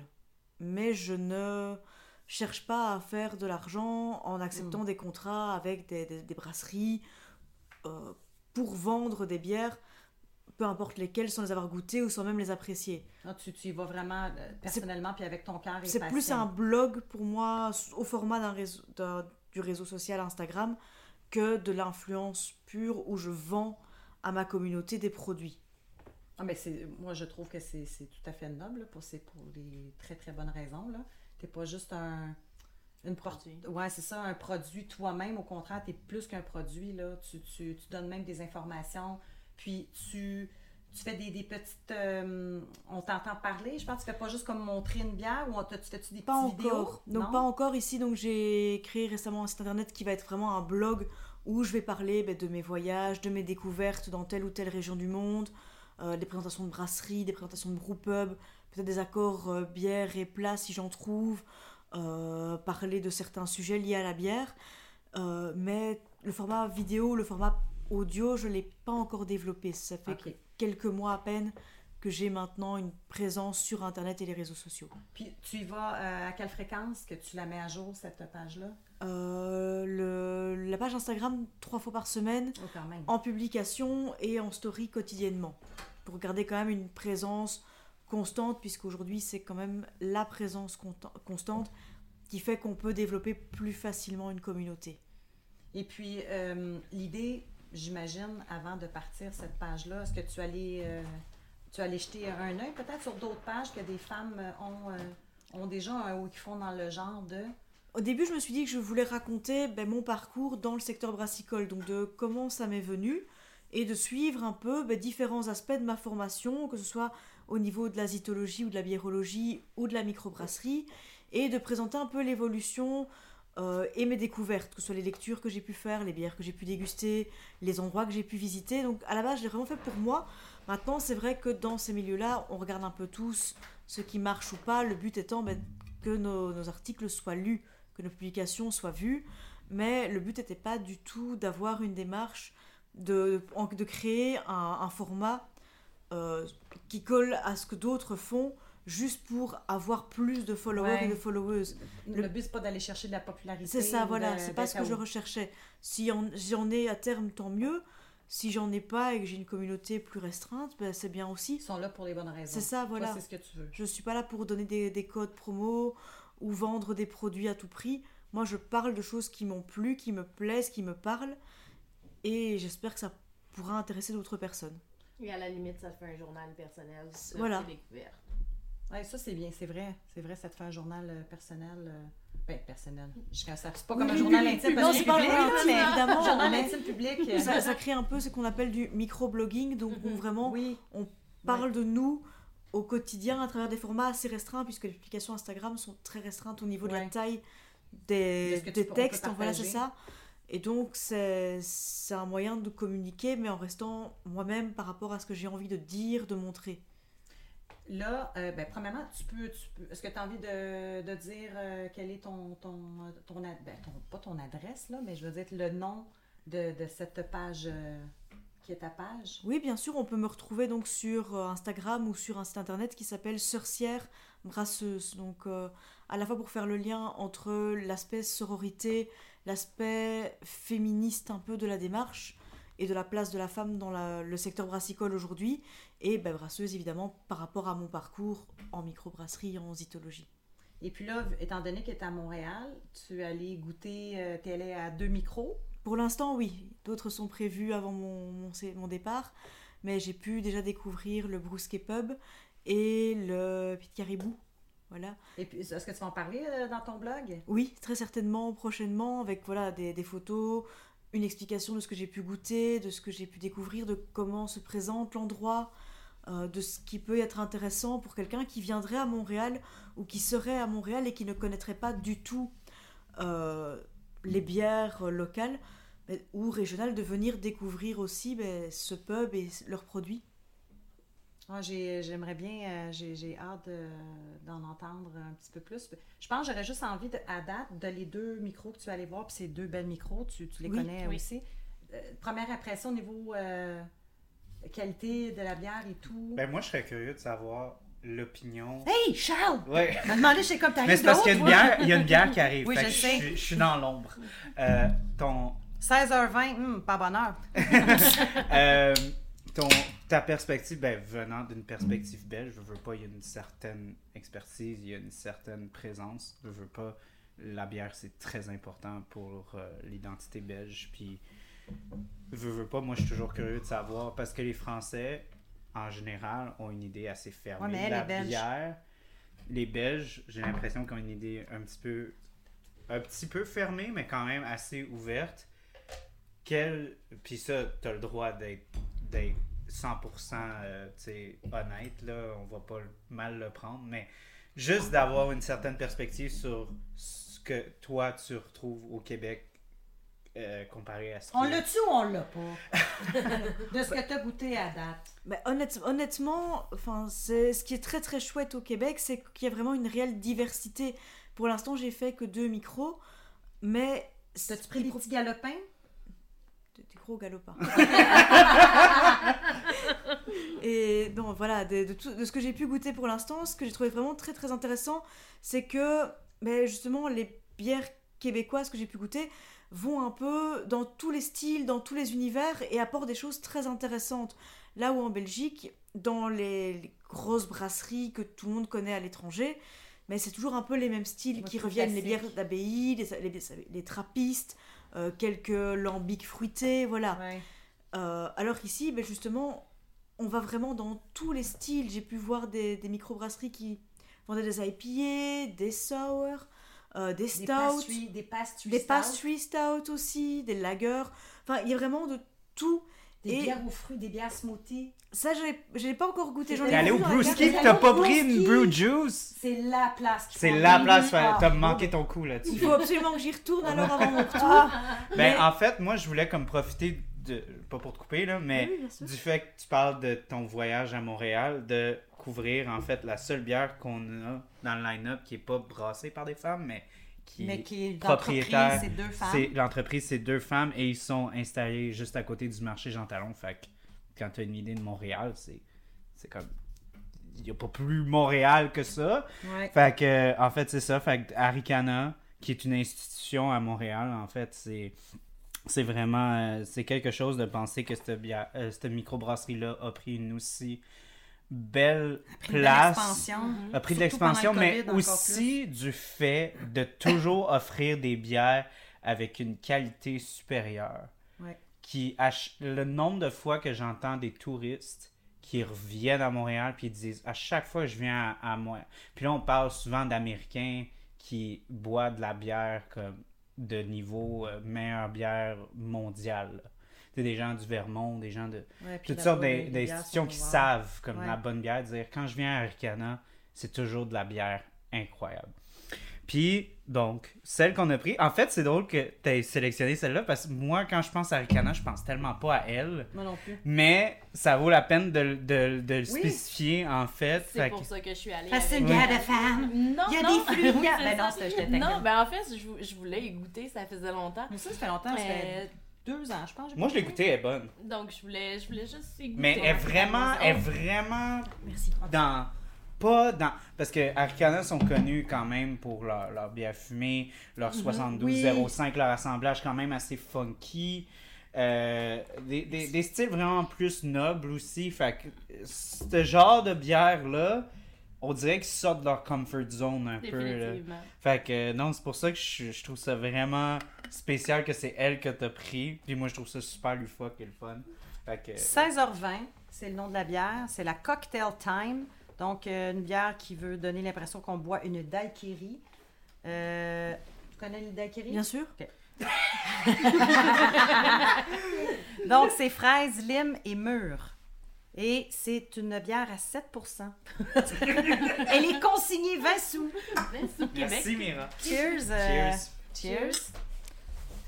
Mais je ne cherche pas à faire de l'argent en acceptant des contrats avec des brasseries euh, pour vendre des bières, peu importe lesquelles, sans les avoir goûtées ou sans même les apprécier. Ah, tu, tu y vas vraiment euh, personnellement puis avec ton cœur C'est plus un blog pour moi au format d'un réseau, d'un- du réseau social Instagram que de l'influence pure où je vends à ma communauté des produits. Ah, mais moi, je trouve que c'est, tout à fait noble, pour, pour des très, très bonnes raisons. Là. T'es pas juste un... Une pro- Produit. Ouais, c'est ça, un produit toi-même. Au contraire, tu es plus qu'un produit. Là. Tu, tu, tu donnes même des informations. Puis tu, tu fais des, des petites... euh, on t'entend parler. Je pense tu fais pas juste comme montrer une bière ou on te- tu fais-tu des Pas petites vidéos? encore. Donc Non? pas encore ici. Donc j'ai créé récemment un site internet qui va être vraiment un blog où je vais parler ben, de mes voyages, de mes découvertes dans telle ou telle région du monde, euh, des présentations de brasseries, des présentations de brewpub, peut-être des accords euh, bière et plats si j'en trouve, parler de certains sujets liés à la bière. Mais le format vidéo, le format audio, je ne l'ai pas encore développé. Ça fait quelques mois à peine que j'ai maintenant une présence sur internet et les réseaux sociaux. Puis tu y vas euh, à quelle fréquence que tu la mets à jour, cette page-là? Euh, le- la page Instagram trois fois par semaine Oh, en publication et en story quotidiennement pour garder quand même une présence constante puisqu'aujourd'hui c'est quand même la présence constante qui fait qu'on peut développer plus facilement une communauté. Et puis, euh, l'idée, j'imagine, avant de partir cette page-là, est-ce que tu allais, euh, tu allais jeter un œil peut-être sur d'autres pages que des femmes euh, ont, euh, ont déjà ou qui font dans le genre de... Au début, je me suis dit que je voulais raconter ben, mon parcours dans le secteur brassicole, donc de comment ça m'est venu, et de suivre un peu ben, différents aspects de ma formation, que ce soit au niveau de la zytologie ou de la biérologie ou de la microbrasserie, et de présenter un peu l'évolution euh, et mes découvertes, que ce soit les lectures que j'ai pu faire, les bières que j'ai pu déguster, les endroits que j'ai pu visiter. Donc à la base, j'ai vraiment fait pour moi. Maintenant, c'est vrai que dans ces milieux-là, on regarde un peu tous ce qui marche ou pas. Le but étant ben, que nos, articles soient lus, que nos publications soient vues. Mais le but n'était pas du tout d'avoir une démarche de, de créer un, un format euh, qui colle à ce que d'autres font juste pour avoir plus de followers Ouais. et de followers. Le, but, c'est pas d'aller chercher de la popularité. C'est ça, voilà, c'est pas ce que je recherchais. Si en- j'en ai à terme, tant mieux. Si j'en ai pas et que j'ai une communauté plus restreinte, ben, c'est bien aussi. Ils sont là pour les bonnes raisons. C'est ça, voilà. c'est ce que tu veux. Je suis pas là pour donner des, des codes promo ou vendre des produits à tout prix. Moi, je parle de choses qui m'ont plu, qui me plaisent, qui me parlent. Et j'espère que ça pourra intéresser d'autres personnes. Et à la limite, ça fait un journal personnel. Voilà. Ouais, ça, c'est bien, c'est vrai. C'est vrai, ça te fait un journal euh, personnel. euh, Ben, personnel. Je ça c'est pas comme un journal intime Non, c'est pas intime, mais évidemment, journal intime public. euh, Ça, ça crée un peu ce qu'on appelle du microblogging, donc où vraiment Oui. on parle de nous au quotidien à travers des formats assez restreints, puisque les publications Instagram sont très restreintes au niveau de la taille De des, des peux- textes. Voilà, c'est ça. Et donc, c'est un moyen de communiquer, mais en restant moi-même par rapport à ce que j'ai envie de dire, de montrer. Là, euh, ben, premièrement, tu peux, tu peux est-ce que tu as envie de, dire euh, quel est ton, ton, ton, ad- ben, pas ton adresse, là, mais je veux dire le nom de, de cette page euh, qui est ta page? Oui, bien sûr, on peut me retrouver donc sur euh, Instagram ou sur un site internet qui s'appelle Sorcière Brasseuse. Donc, à la fois pour faire le lien entre l'aspect sororité, l'aspect féministe un peu de la démarche et de la place de la femme dans le secteur brassicole aujourd'hui, et ben, brasseuse évidemment par rapport à mon parcours en microbrasserie, en zytologie. Et puis là, étant donné que tu es à Montréal, tu es allé goûter, tu es allé à deux micros? Pour l'instant, oui. D'autres sont prévus avant mon, mon, mon départ, mais j'ai pu déjà découvrir le Brousquet Pub et le Pit Caribou. Voilà. Et puis, est-ce que tu vas en parler euh, dans ton blog? Oui, très certainement, prochainement, avec voilà, des, des photos, une explication de ce que j'ai pu goûter, de ce que j'ai pu découvrir, de comment se présente l'endroit, euh, de ce qui peut être intéressant pour quelqu'un qui viendrait à Montréal ou qui serait à Montréal et qui ne connaîtrait pas du tout euh, les bières euh, locales mais- ou régionales, de venir découvrir aussi ben, ce pub et leurs produits. Ah, j'ai- J'aimerais bien, euh, j'ai j'ai hâte de- d'en entendre un petit peu plus. Je pense que j'aurais juste envie, de, à date, de les deux micros que tu vas aller voir, puis ces deux belles micros, tu, tu les Oui, connais oui. aussi. Euh, première impression au niveau euh, qualité de la bière et tout. Ben, moi, je serais curieux de savoir l'opinion. Hey, Charles! Ouais. m'a demandé chez comme Mais t'arrives c'est parce qu'il y a une bière, il y a une bière qui arrive. Oui, fait je que sais. suis- je suis dans l'ombre. Euh, ton, 16h20, hum, pas bonheur. Euh, ton, ta perspective, ben, venant d'une perspective belge, je veux pas, il y a une certaine expertise, il y a une certaine présence. Je veux pas, la bière, c'est très important pour euh, l'identité belge. Puis, je veux pas, moi, je suis toujours curieux de savoir, parce que les Français, en général, ont une idée assez fermée Ouais, mais de la belge. bière. Les Belges, j'ai l'impression qu'ils ont une idée un petit peu, un petit peu fermée, mais quand même assez ouverte quel puis ça t'as le droit d'être d'être 100% euh, honnête là on va pas mal le prendre mais juste d'avoir une certaine perspective sur ce que toi tu retrouves au Québec euh, comparé à ce On l'a-tu ou on l'a pas? de ce que tu as goûté à date. Ben, honnête- honnêtement, enfin, ce qui est très très chouette au Québec, c'est qu'il y a vraiment une réelle diversité. Pour l'instant, j'ai fait que deux micros, mais T'as-tu pris des petits galopins? des, des gros galopins. Et donc voilà, de, de tout- de ce que j'ai pu goûter pour l'instant, ce que j'ai trouvé vraiment très très intéressant, c'est que ben, justement les bières québécoises que j'ai pu goûter vont un peu dans tous les styles, dans tous les univers et apportent des choses très intéressantes. Là où en Belgique, dans les, les grosses brasseries que tout le monde connaît à l'étranger, mais c'est toujours un peu les mêmes styles qui reviennent, les bières d'abbaye, les, les, les trappistes, euh, quelques lambics fruités, voilà. Ouais. Euh, alors qu'ici, ben justement, on va vraiment dans tous les styles. J'ai pu voir des, des microbrasseries qui vendaient des IPA, des sour, euh, des Des stouts, des pastry des pastry aussi, des lagers. Enfin, il y a vraiment de tout. Des Et- bières aux fruits, des bières smoothie. Ça, je l'ai- pas encore goûté. J'en ai T'es allé au Brewski, t'as pas pris une brew juice? C'est la place. C'est la place, Ah, t'as manqué ton coup là-dessus. Il faut absolument que j'y retourne alors avant mon retour. Ben, Mais- en fait, moi, je voulais comme profiter de. Pas pour te couper, là, mais Oui, du fait que tu parles de ton voyage à Montréal, de couvrir, en fait, la seule bière qu'on a dans le line-up qui est pas brassée par des femmes, mais qui Mais qui est propriétaire. l'entreprise, c'est deux femmes. L'entreprise, c'est deux femmes et ils sont installés juste à côté du marché Jean Talon. Fait que quand tu as une idée de Montréal, c'est c'est comme il n'y a pas plus Montréal que ça. Ouais. Fait que en fait, c'est ça, fait que Aricana qui est une institution à Montréal, en fait, c'est c'est vraiment euh, c'est quelque chose de penser que cette bière- euh, cette microbrasserie là a pris une aussi belle Pris de place l'expansion. a pris de l'expansion, le mais aussi du fait de toujours offrir des bières avec une qualité supérieure. Ouais. Qui, le nombre de fois que j'entends des touristes qui reviennent à Montréal puis ils disent à chaque fois que je viens à, à moi. Puis là, on parle souvent d'Américains qui boivent de la bière comme de niveau euh, meilleure bière mondiale. Des gens du Vermont, des gens de Ouais, toutes sortes d'institutions qui savent comme Ouais. la bonne bière, dire quand je viens à Aricana, c'est toujours de la bière incroyable. Puis, donc, celle qu'on a pris, en fait, c'est drôle que tu aies sélectionné celle-là parce que moi, quand je pense à Aricana, je pense tellement pas à elle. Moi non plus. Mais ça vaut la peine de, de- de le Oui. spécifier, en fait. C'est Fait pour que- ça que je suis allée. Parce que c'est une bière de femme. Non, Il y a non. des fruits Oui, Ben non, taquine. ben en fait, je, vou- je voulais y goûter, ça faisait longtemps. Mais ça, ça fait longtemps, Euh, deux ans, je pense. Moi, je l'ai goûté. elle est bonne. donc, je voulais, je voulais juste goûter. Mais elle est vraiment, elle est vraiment Merci. dans pas dans parce que Arcana sont connus quand même pour leur, leur bière fumée, leur 7205, leur assemblage quand même assez funky. Euh, des, des- des styles vraiment plus nobles aussi. Fait que ce genre de bière-là, on dirait qu'ils sortent de leur comfort zone un peu. là. Fait que non, c'est pour ça que je, je trouve ça vraiment spécial que c'est elle que t'as pris. Puis moi, je trouve ça super loufoque et le fun. Fait que. 16h20, c'est le nom de la bière. C'est la Cocktail Time. Donc, euh, une bière qui veut donner l'impression qu'on boit une daiquiri. Euh, tu connais le daiquiri? Bien sûr. Donc, c'est fraise, lime et mûre. Et c'est une bière à 7% Elle est consignée 20 sous. Merci, Québec. Merci Mira. Cheers. euh, Cheers.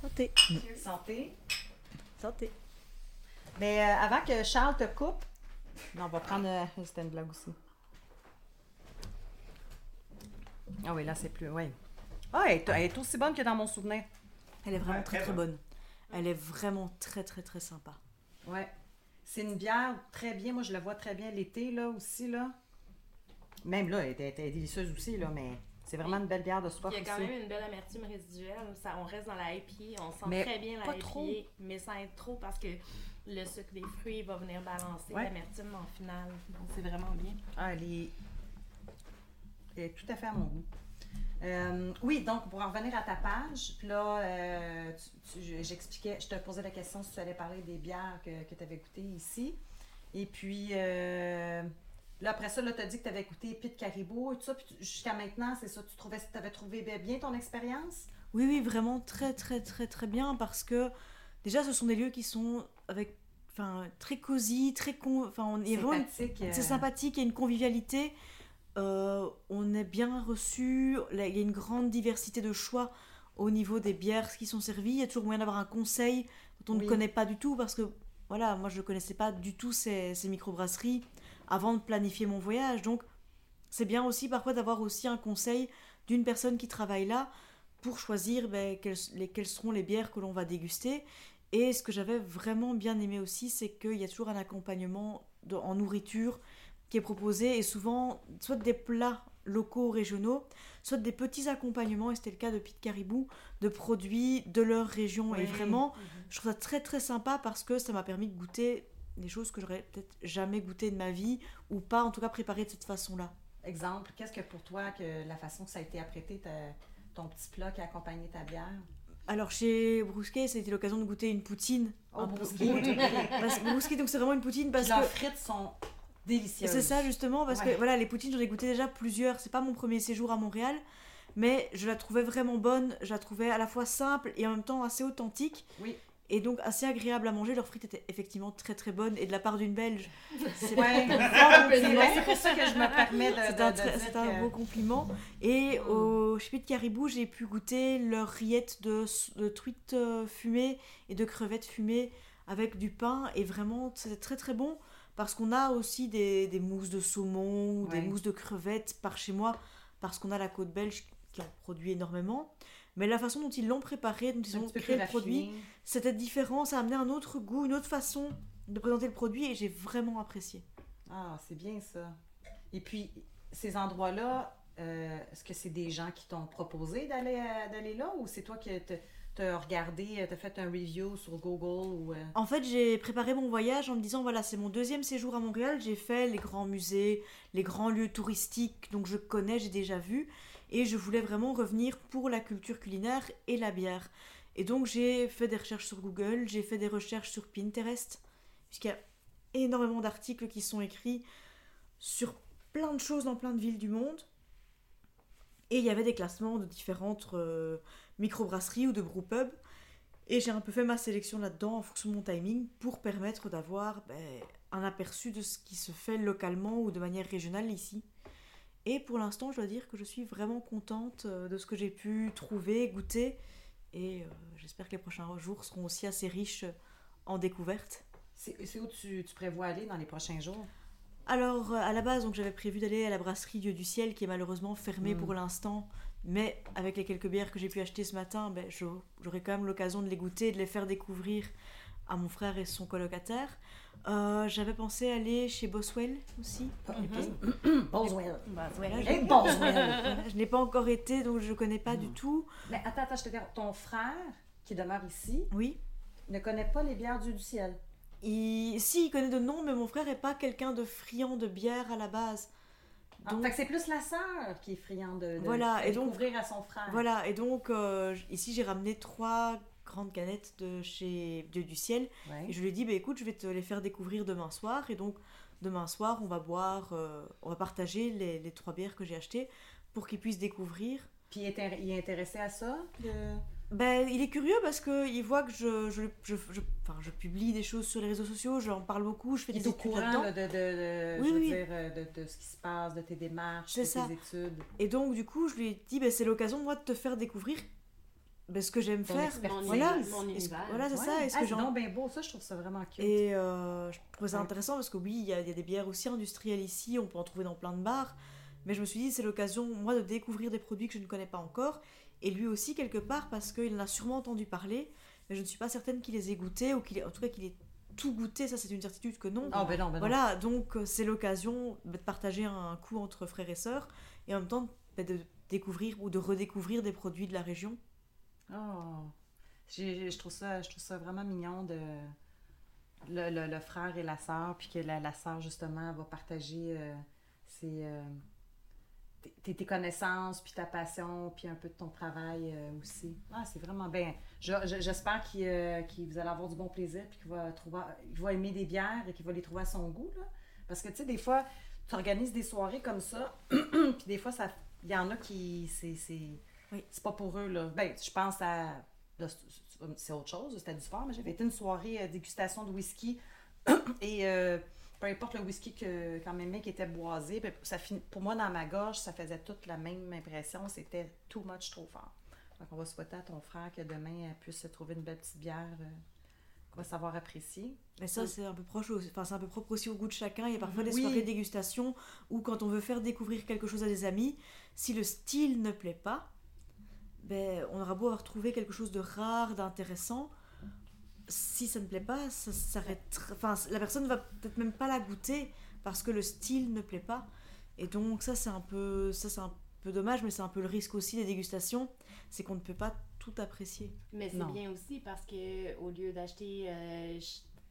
Santé. Santé. Santé. Mais euh, avant que Charles te coupe, non, on va prendre. euh, C'était une blague aussi. Ah oui, là, c'est plus. Oui. Ah, elle est, elle est aussi bonne que dans mon souvenir. Elle est vraiment Ouais, très très très bonne. Elle est vraiment très très très sympa. Ouais. C'est une bière très bien. Moi, je la vois très bien l'été, là, aussi, là. Même là, elle était, elle était délicieuse aussi, là, mais c'est vraiment une belle bière de soif Il y a quand aussi. même une belle amertume résiduelle. Ça, on reste dans la IPA. On sent Mais très bien la pas IPA, trop. mais sans être trop parce que le sucre des fruits va venir balancer Ouais. l'amertume en finale. Donc, c'est vraiment bien. Ah, elle est... elle est tout à fait à mon goût. Euh, oui, donc pour en revenir à ta page, puis là, euh, j'expliquais, je te posais la question si tu allais parler des bières que, que tu avais goûtées ici. Et puis, euh, là, après ça, tu as dit que tu avais goûté Pit Caribou et tout ça. Puis jusqu'à maintenant, c'est ça, tu trouvais, avais trouvé bien ton expérience? Oui, oui, vraiment très très très très bien parce que déjà ce sont des lieux qui sont avec, enfin, très cosy, très con, enfin, on est Sympathique. euh, C'est sympathique, il y a une convivialité. euh, on est bien reçu. là, Il y a une grande diversité de choix au niveau des bières qui sont servies. Il y a toujours moyen d'avoir un conseil dont on Oui. ne connaît pas du tout parce que voilà, moi je ne connaissais pas du tout ces, ces microbrasseries avant de planifier mon voyage. Donc c'est bien aussi parfois d'avoir aussi un conseil d'une personne qui travaille là pour choisir ben, quelles, les- quelles seront les bières que l'on va déguster. Et ce que j'avais vraiment bien aimé aussi, c'est qu'il y a toujours un accompagnement de- en nourriture qui est proposé et souvent soit des plats locaux régionaux, soit des petits accompagnements, et c'était le cas de Pete Caribou, de produits de leur région. Et vraiment, je trouve ça très très sympa parce que ça m'a permis de goûter des choses que j'aurais peut-être jamais goûté de ma vie ou pas en tout cas préparées de cette façon-là. Exemple, qu'est-ce que pour toi, que la façon que ça a été apprêté, ta- ton petit plat qui a accompagné ta bière? Alors chez Brousquet, c'était l'occasion de goûter une poutine. Oh, Un Brousquet. haute. Parce que Brousquet, donc c'est vraiment une poutine parce leurs que frites sont délicieuses. c'est ça justement parce Ouais. que voilà les poutines j'en ai goûté déjà plusieurs. C'est pas mon premier séjour à Montréal, mais je la trouvais vraiment bonne. Je la trouvais à la fois simple et en même temps assez authentique. Oui. Et donc assez agréable à manger. Leurs frites étaient effectivement très très bonnes et de la part d'une Belge, c'est Ouais, un c'est pour ça que je me permets de, C'est un, de que- beau compliment. Et au Schmidt Caribou, j'ai pu goûter leurs rillettes de, de truites euh, fumées et de crevettes fumées avec du pain. Et vraiment, c'était très très bon. Parce qu'on a aussi des, des mousses de saumon ou des mousses de crevettes par chez moi. Parce qu'on a la côte belge qui en produit énormément. Mais la façon dont ils l'ont préparé, dont ils ont créé le produit, c'était différent. Ça a amené un autre goût, une autre façon de présenter le produit. Et j'ai vraiment apprécié. Ah, c'est bien ça. Et puis, ces endroits-là, euh, est-ce que c'est des gens qui t'ont proposé d'aller euh, d'aller là ou c'est toi qui t'as regardé, t'as fait un review sur Google ou... euh, En fait, j'ai préparé mon voyage en me disant voilà, c'est mon deuxième séjour à Montréal. J'ai fait les grands musées, les grands lieux touristiques, donc je connais, j'ai déjà vu. Et je voulais vraiment revenir pour la culture culinaire et la bière. Et donc, j'ai fait des recherches sur Google, j'ai fait des recherches sur Pinterest, puisqu'il y a énormément d'articles qui sont écrits sur plein de choses dans plein de villes du monde. Et il y avait des classements de différentes euh, microbrasseries ou de brewpubs. Et j'ai un peu fait ma sélection là-dedans en fonction de mon timing pour permettre d'avoir ben, un aperçu de ce qui se fait localement ou de manière régionale ici. Et pour l'instant, je dois dire que je suis vraiment contente euh, de ce que j'ai pu trouver, goûter. Et euh, j'espère que les prochains jours seront aussi assez riches en découvertes. C'est où tu, tu prévois aller dans les prochains jours? Alors, euh, à la base, donc j'avais prévu d'aller à la brasserie Dieu du Ciel, qui est malheureusement fermée pour l'instant. Mais avec les quelques bières que j'ai pu acheter ce matin, ben, j'aurai quand même l'occasion de les goûter de les faire découvrir à mon frère et son colocataire. Euh, j'avais pensé aller chez Boswell aussi. Boswell. Hey, Boswell! voilà, je n'ai pas encore été, donc je ne connais pas du tout. Mais attends, attends, je te dis, ton frère, qui demeure ici, Oui. ne connaît pas les bières du, du ciel. Il... Si, il connaît de nom, mais mon frère n'est pas quelqu'un de friand de bière à la base. Ah, Donc- c'est plus la sœur qui est friande de, de Voilà, de et donc- à son frère. Voilà, et donc euh, ici j'ai ramené trois grandes canettes de chez Dieu du Ciel. Ouais. Et je lui ai dit, bah, écoute, je vais te les faire découvrir demain soir. Et donc, demain soir, on va boire, euh, on va partager les, les trois bières que j'ai achetées pour qu'il puisse découvrir. Puis il est, intér- il est intéressé à ça? de- Ben, il est curieux parce qu'il voit que je, je, je, je- enfin, je publie des choses sur les réseaux sociaux, j'en parle beaucoup, je fais Il des est au études courant de, de, de- Oui, je veux oui. dire, de, de ce qui se passe, de tes démarches, de ça. tes études. Et donc, du coup, je lui ai dit, ben, c'est l'occasion, moi, de te faire découvrir ben, ce que j'aime faire. Voilà, voilà c'est Ouais. ça. Est-ce Ah, que c'est j'en donc bien beau, ça, je trouve ça vraiment cute. Et euh, je trouvais ça Ouais. intéressant parce que oui, il y, a il y a des bières aussi industrielles ici, on peut en trouver dans plein de bars. Mais je me suis dit, c'est l'occasion, moi, de découvrir des produits que je ne connais pas encore. Et lui aussi, quelque part, parce qu'il en a sûrement entendu parler, mais je ne suis pas certaine qu'il les ait goûtés, ou qu'il ait, en tout cas qu'il ait tout goûté. Ça, c'est une certitude que non. Ah, ben non, ben non. Voilà, donc euh, c'est l'occasion bah, de partager un coup entre frères et sœurs, et en même temps bah, de découvrir ou de redécouvrir des produits de la région. Oh. J'ai- Je trouve ça, je trouve vraiment mignon de le, frère et la sœur, puis que la, la sœur, justement, va partager euh, ses, euh, tes, connaissances, puis ta passion, puis un peu de ton travail euh, aussi. Ah, c'est vraiment bien. Je- je- J'espère qu'il qu'il- vous allez avoir du bon plaisir, puis qu'il va, trouver, va aimer des bières et qu'il va les trouver à son goût. Là. Parce que, tu sais, des fois, tu organises des soirées comme ça, puis des fois, il y en a qui. C'est- Oui. c'est pas pour eux. Là. Ben, je pense à. c'est- autre chose, c'était du sport, mais j'avais été une soirée euh, dégustation de whisky. et euh, peu importe le whisky que quand même mec était boisé, ben, ça fin- pour moi, dans ma gorge, ça faisait toute la même impression. C'était too much, trop fort. Donc, on va souhaiter à ton frère que demain, elle puisse se trouver une belle petite bière euh, qu'on va savoir apprécier. Mais ça, c'est un peu proche, aussi- enfin, c'est un peu propre aussi au goût de chacun. Il y a parfois des Oui. soirées dégustation où, quand on veut faire découvrir quelque chose à des amis, si le style ne plaît pas, ben, on aura beau avoir trouvé quelque chose de rare, d'intéressant. Si ça ne plaît pas, ça s'arrête. Enfin, la personne va peut-être même pas la goûter parce que le style ne plaît pas. Et donc, ça, c'est un peu, ça, c'est un peu dommage, mais c'est un peu le risque aussi des dégustations, c'est qu'on ne peut pas tout apprécier. Mais c'est bien aussi parce que au lieu d'acheter euh,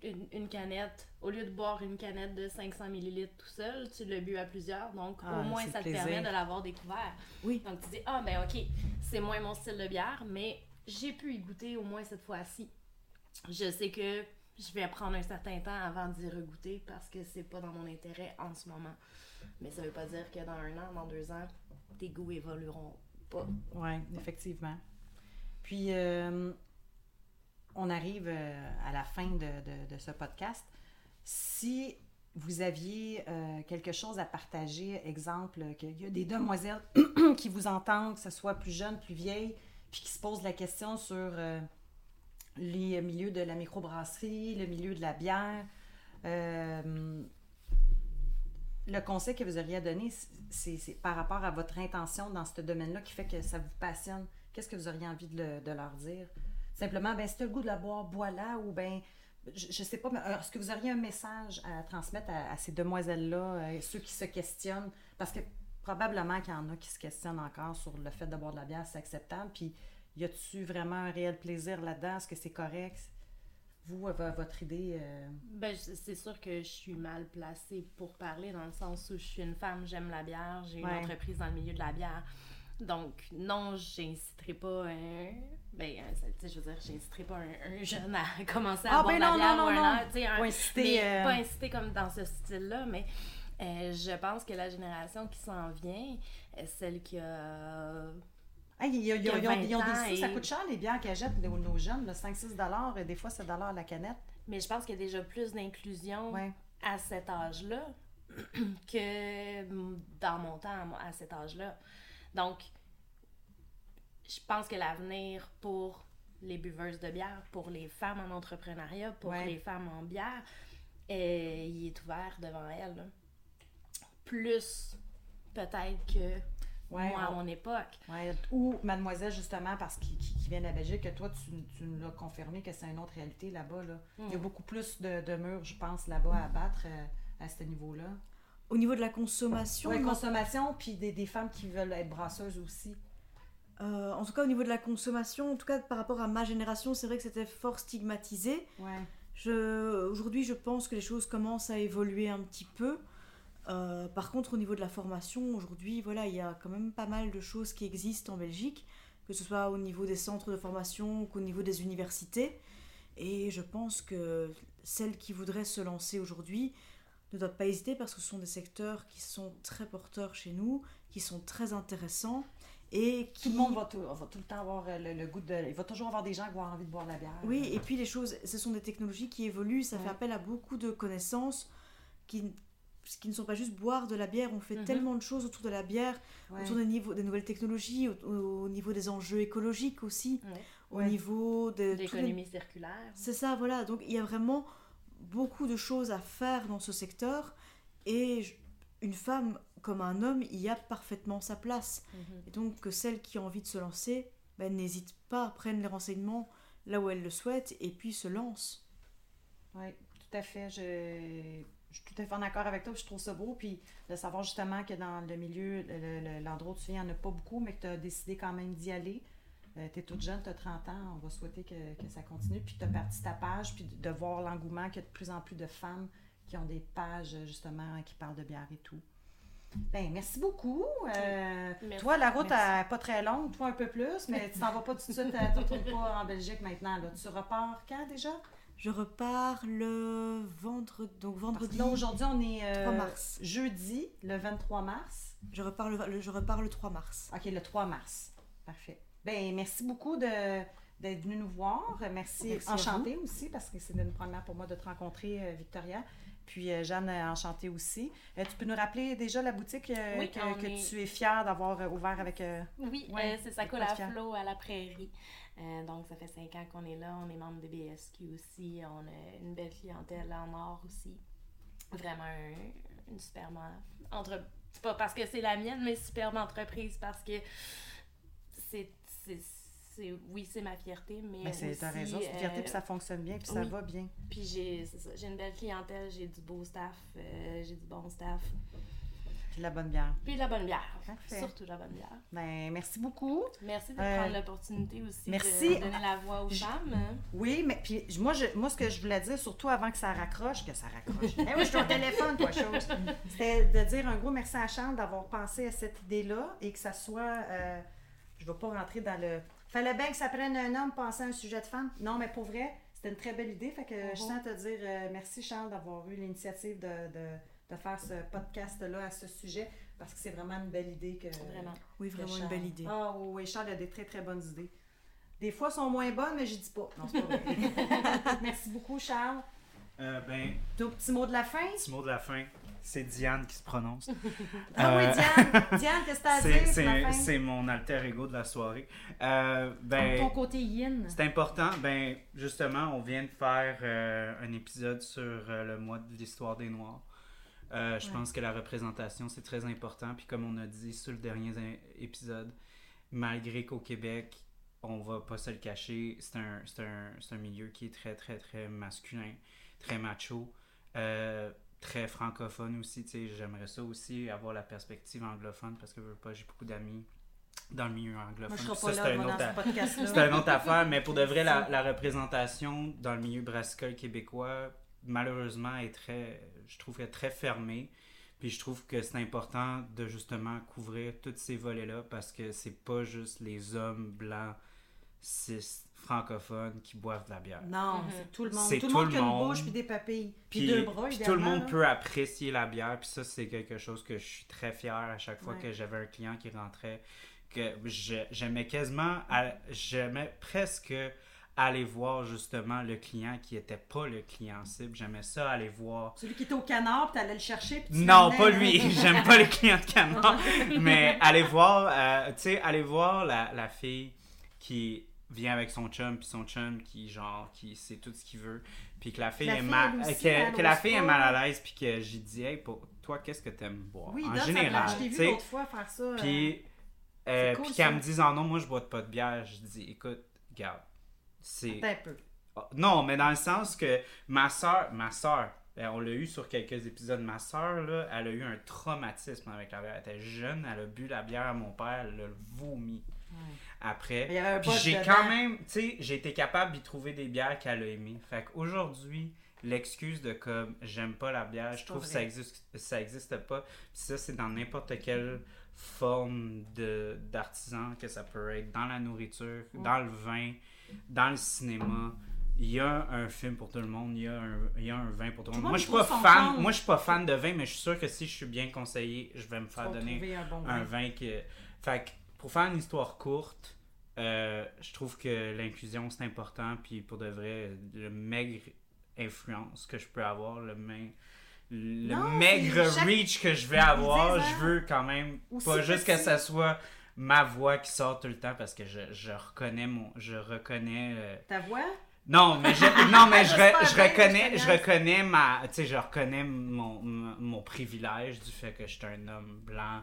une, une canette, au lieu de boire une canette de 500 ml tout seul, tu l'as bu à plusieurs. Donc Ah, au moins c'est ça te permet de l'avoir découvert. Oui. Donc tu dis ah ben ok, c'est moins mon style de bière, mais j'ai pu y goûter au moins cette fois-ci. Je sais que je vais prendre un certain temps avant d'y regoûter parce que c'est pas dans mon intérêt en ce moment. Mais ça veut pas dire que dans un an, dans deux ans, tes goûts évolueront pas. Oui, effectivement. Puis, euh, on arrive euh, à la fin de, ce podcast. Si vous aviez euh, quelque chose à partager, exemple, qu'il y a des demoiselles qui vous entendent, que ce soit plus jeune, plus vieille, puis qui se posent la question sur euh, les milieux de la microbrasserie, le milieu de la bière, le conseil que vous auriez à donner, c'est par rapport à votre intention dans ce domaine-là qui fait que ça vous passionne. Qu'est-ce que vous auriez envie de leur dire? Simplement, ben, si tu as le goût de la boire, bois-la, ou ben, je, je sais pas, mais euh, est-ce que vous auriez un message à transmettre à, à ces demoiselles-là, euh, ceux qui se questionnent? Parce que probablement qu'il y en a qui se questionnent encore sur le fait de boire de la bière, c'est acceptable. Puis, y a-tu vraiment un réel plaisir là-dedans? Est-ce que c'est correct? Vous, vo- votre idée. euh, Ben, c'est sûr que je suis mal placée pour parler dans le sens où je suis une femme, j'aime la bière, j'ai Ouais. une entreprise dans le milieu de la bière. Donc, non, j'inciterai pas un. Ben, un- tu sais, je veux dire, j'inciterai pas un, un jeune à commencer à Ah, boire ben de la non, bière non, ou un non, an, non. tu sais, un- Pas inciter, mais euh, pas inciter comme dans ce style-là, mais euh, je pense que la génération qui s'en vient, euh, celle qui a. Ah, ils, ont, ils ont 20 ans des sous, ça coûte cher les bières qu'elles jettent nos, nos jeunes, là, 5-6 dollars, et des fois c'est dollars la canette. Mais je pense qu'il y a déjà plus d'inclusion Ouais. à cet âge-là que dans mon temps, à cet âge-là. Donc, je pense que l'avenir pour les buveuses de bière, pour les femmes en entrepreneuriat, pour Ouais. les femmes en bière, il est ouvert devant elles. là. Plus peut-être que Ouais, moi à on- mon époque. Ouais, Ou mademoiselle, justement, parce qu'ils qui, qui vient de la Belgique, que toi, tu, tu nous l'as confirmé que c'est une autre réalité là-bas. Là. Il y a Mm. beaucoup plus de, de murs, je pense, là-bas à battre euh, à ce niveau-là. Au niveau de la consommation, Ouais, consommation, puis des, des femmes qui veulent être brasseuses aussi. euh, en tout cas au niveau de la consommation, en tout cas par rapport à ma génération, c'est vrai que c'était fort stigmatisé. Ouais. Je, aujourd'hui, je pense que les choses commencent à évoluer un petit peu. Euh, par contre, au niveau de la formation, aujourd'hui, voilà, il y a quand même pas mal de choses qui existent en Belgique, que ce soit au niveau des centres de formation qu'au niveau des universités. Et je pense que celles qui voudraient se lancer aujourd'hui ne doivent pas hésiter parce que ce sont des secteurs qui sont très porteurs chez nous, qui sont très intéressants et qui Tout le monde va tout, va tout le temps avoir euh, le, le goût de. Il va toujours avoir des gens qui vont avoir envie de boire de la bière. Oui, et puis les choses, ce sont des technologies qui évoluent, ça fait appel à beaucoup de connaissances qui, qui ne sont pas juste boire de la bière, on fait Mhm. tellement de choses autour de la bière, Ouais. autour des, niveaux, des nouvelles technologies, au, au niveau des enjeux écologiques aussi, Ouais. au niveau de... les- L'économie circulaire. C'est ça, voilà, donc il y a vraiment beaucoup de choses à faire dans ce secteur, et une femme comme un homme y a parfaitement sa place. Mhm. Et donc que celles qui ont envie de se lancer, ben, n'hésitent pas, prennent les renseignements là où elles le souhaitent, et puis se lancent. Oui, tout à fait. Je, je suis tout à fait en accord avec toi. Je trouve ça beau. Puis de savoir justement que dans le milieu, le- le- l'endroit où tu viens, il n'y en a pas beaucoup, mais que tu as décidé quand même d'y aller. Tu es toute jeune, tu as 30 ans. On va souhaiter que, que ça continue. Puis tu as parti ta page, puis de, de voir l'engouement qu'il y a de plus en plus de femmes qui ont des pages, justement, qui parlent de bière et tout. Ben, merci beaucoup. Euh, Merci. toi, la route n'est pas très longue, toi un peu plus, mais tu t'en vas pas tout de suite, euh, tu retournes pas en Belgique maintenant. Là. Tu repars quand déjà? Je repars le vendredi, donc vendredi, là, aujourd'hui, on est euh, 3 mars. jeudi, le 23 mars. Je repars le, le- je repars le 3 mars. OK, le 3 mars. Parfait. Ben, merci beaucoup de, d'être venu nous voir. Merci. Enchantée aussi, parce que c'est une première pour moi de te rencontrer, euh, Victoria. Puis euh, Jeanne, euh, enchantée aussi. Euh, tu peux nous rappeler déjà la boutique euh, Oui, que, que est- tu es fière d'avoir ouvert avec... euh, Oui, Ouais, c'est ça quoi à flot à la prairie. Donc, ça fait cinq ans qu'on est là. On est membre de BSQ aussi. On a une belle clientèle en or aussi. Vraiment un- une superbe en- entre C'est pas parce que c'est la mienne, mais superbe entreprise parce que c'est. C'est- Oui, c'est ma fierté, mais. ben, c'est, aussi, raison, c'est une fierté, euh, puis ça fonctionne bien, puis ça va bien. Puis j'ai j'ai une belle clientèle, j'ai du beau staff, euh, j'ai du bon staff. Puis la bonne bière. Puis la bonne bière. Parfait. Surtout la bonne bière. Ben, merci beaucoup. Merci de Euh, prendre l'opportunité aussi merci. de donner la voix aux J- femmes. Oui, mais puis moi, je, moi, ce que je voulais dire, surtout avant que ça raccroche, que ça raccroche. eh oui, je suis au téléphone, toi, chose. C'était de dire un gros merci à Charles d'avoir pensé à cette idée-là et que ça soit. euh, je ne vais pas rentrer dans le. Fallait bien que ça prenne un homme penser à un sujet de femme. Non, mais pour vrai, c'était une très belle idée. Fait que je Mhm. sens te dire euh, merci, Charles, d'avoir eu l'initiative de, de, de faire ce podcast-là à ce sujet parce que c'est vraiment une belle idée que. Vraiment. Oui, vraiment une Charles- belle idée. Ah oui, oui, Charles a des très, très bonnes idées. Des fois, elles sont moins bonnes, mais je dis pas. Non, c'est pas vrai. Merci beaucoup, Charles. Euh, ben, Ton petit mot de la fin? petit mot de la fin. C'est Diane qui se prononce. Ah oui, Euh, Diane. Diane, qu'est-ce que t'as à C'est- mon alter ego de la soirée. Euh, ben, Ton côté yin. c'est important. Ben, justement, on vient de faire euh, un épisode sur le mois de l'histoire des Noirs. Je Ouais. pense que la représentation, c'est très important. Puis comme on a dit sur le dernier épisode, malgré qu'au Québec, on va pas se le cacher, c'est un, c'est un, c'est un milieu qui est très, très, très masculin, très macho, euh, très francophone aussi. tu sais, J'aimerais ça aussi, avoir la perspective anglophone, parce que je veux pas, j'ai beaucoup d'amis dans le milieu anglophone. Moi, je ça, c'est un autre ce affaire, mais pour de vrai, la, la représentation dans le milieu brassicole québécois, malheureusement, est très, je trouve, est très fermée. Puis je trouve que c'est important de justement couvrir tous ces volets-là parce que c'est pas juste les hommes blancs, cis, francophones qui boivent de la bière. Non, Mhm. c'est tout le monde. C'est Tout le monde qui a une bouche puis des papilles. Puis, Puis, deux bras, puis tout le monde là. peut apprécier la bière, puis ça, c'est quelque chose que je suis très fier à chaque fois Ouais. que j'avais un client qui rentrait, que je- j'aimais quasiment, à- j'aimais presque aller voir justement le client qui était pas le client cible. J'aimais ça aller voir. Celui qui était au canard, puis t'allais le chercher. Puis tu Non, pas lui. J'aime pas les clients de canard. Mais aller voir, euh, tu sais, aller voir la, la fille qui vient avec son chum, puis son chum qui, genre, qui sait tout ce qu'il veut, puis que la fille La est fille, mal, que, la fille est mal à l'aise, puis que j'ai dit, hey, pour toi, qu'est-ce que t'aimes boire? Oui, en ça général, tu sais. euh, Puis, euh, c'est cool, puis qu'elle me dise, ah non, moi, je bois pas de bière, je dis, écoute, regarde, c'est. Un peu. Ah, Non, mais dans le sens que ma soeur, ma soeur, on l'a eu sur quelques épisodes, ma soeur, là, elle a eu un traumatisme avec la bière. Elle était jeune, elle a bu la bière à mon père, elle l'a vomi après. Puis j'ai dedans. quand même, tu sais, j'ai été capable d'y trouver des bières qu'elle a aimées. Fait qu'aujourd'hui, l'excuse de comme j'aime pas la bière, je trouve que ça existe, ça existe pas. Puis ça, c'est dans n'importe quelle forme de d'artisan que ça peut être dans la nourriture, dans le vin, dans le cinéma. Il y a un film pour tout le monde, il y a un, il y a un vin pour tout le monde. Moi, je suis pas fan, compte. moi, je suis pas fan de vin, mais je suis sûr que si je suis bien conseillé, je vais me faire donner un bon un vin. vin que. Fait que pour faire une histoire courte, euh, je trouve que l'inclusion c'est important. Puis pour de vrai, le maigre influence que je peux avoir, le, main- le Non, maigre chaque- reach que je vais avoir, je hein, veux quand même aussi pas juste que ça soit ma voix qui sort tout le temps parce que je, je reconnais mon. Je reconnais. euh, Ta voix? non, mais je, non, mais je, re- je reconnais, je je connais. reconnais ma, tu sais, je reconnais mon, mon, mon privilège du fait que je suis un homme blanc,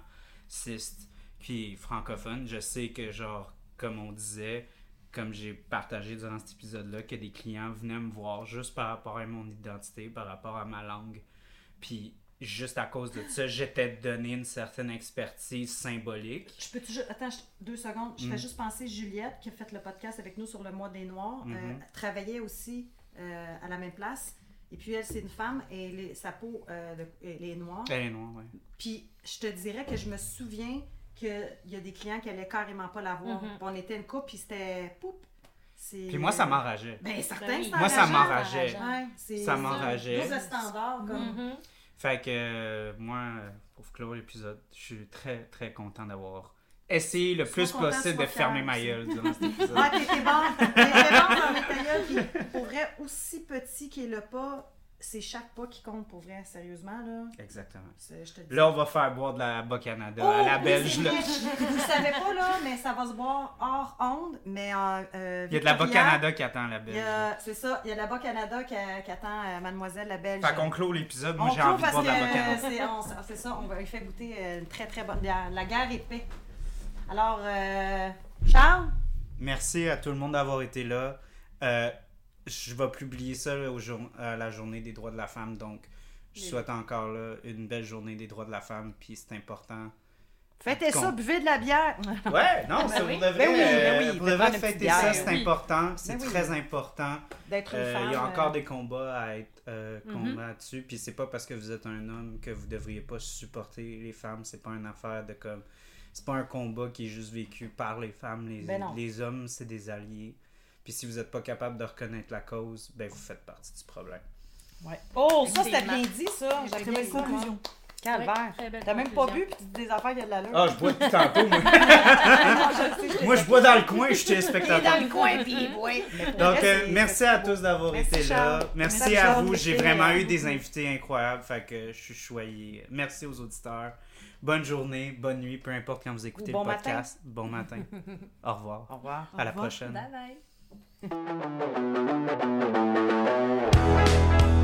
cis, puis francophone. Je sais que, genre, comme on disait, comme j'ai partagé durant cet épisode-là, que des clients venaient me voir juste par rapport à mon identité, par rapport à ma langue. Puis, juste à cause de ça, j'étais donné une certaine expertise symbolique. Je peux toujours. Attends, je- deux secondes. Je Mm. fais juste penser Juliette, qui a fait le podcast avec nous sur le mois des Noirs, euh, Mhm. travaillait aussi euh, à la même place. Et puis elle, c'est une femme et les- sa peau, euh, de- elle est noire. Elle est noire, ouais. Puis je te dirais que je me souviens qu'il y a des clients qui allaient carrément pas la voir. Mhm. On était une couple, puis c'était poup. C'est- Puis moi, ça m'enrageait. Ben, certain, Ben oui. c'est Moi, ça m'enrageait. Ouais, c'est Ça m'enrageait. Double standard, comme. Mhm. Fait que euh, moi, pour clore l'épisode, je suis très très content d'avoir essayé le plus content, possible de fermer ma gueule durant cet épisode. Ah, t'étais bon. T'étais bon dans gueule, puis Pour vrai, aussi petit qu'il est le pas, c'est chaque pas qui compte pour vrai, sérieusement, là. Exactement. Je te. Là, on va faire boire de la Bas-Canada Oh, à la oui, belge. là. Vous le savez pas, là, mais ça va se boire hors onde, mais euh, euh, Il y a de la Bas-Canada qui attend la belge. C'est ça, il y a la Bas-Canada qui, qui attend euh, Mademoiselle la Belge. Fait qu'on clôt l'épisode. Moi, On j'ai envie de parce boire de la que Bas-Canada. c'est ça, on va lui faire goûter une très très bonne. La, la guerre épée. Alors, euh, Charles, Merci à tout le monde d'avoir été là. Euh, je vais publier ça là, au jour- à la journée des droits de la femme. Donc, je Oui. souhaite encore là, une belle journée des droits de la femme. Puis c'est important. fêtez ça, buvez de la bière. Ouais, non, Ben c'est oui. pour de vrai. Ben oui, ben euh, oui, pour de faites vrai, prendre une fêter ça, c'est Oui. important. C'est Ben oui. très important. D'être une Euh, femme. il y a encore euh, des combats à être euh, Mhm. combattus. Puis c'est pas parce que vous êtes un homme que vous devriez pas supporter les femmes. C'est pas une affaire de comme. C'est pas un combat qui est juste vécu par les femmes. Ben les hommes, c'est des alliés. Puis si vous êtes pas capable de reconnaître la cause, ben vous faites partie du problème. Ouais. Oh, ça c'était bien dit, ça. Ça, moi. conclusion. Calvaire. belle T'as même pas bu, puis tu dis des affaires qui a de l'allure. Ah, je bois depuis tantôt, moi. Non, je le sais, je moi, je bois dans le coin, je suis Il est téléspectateur. dans le coin, puis oui. Mais pour Donc, euh, merci à tous d'avoir été là. Merci, Merci, à vous. J'ai vraiment eu des invités incroyables. Fait que je suis choyé. Merci aux auditeurs. Bonne journée, bonne nuit, peu importe quand vous écoutez bon le podcast. Bon matin. Au revoir. Au revoir. À la prochaine. Bye bye. Thank you.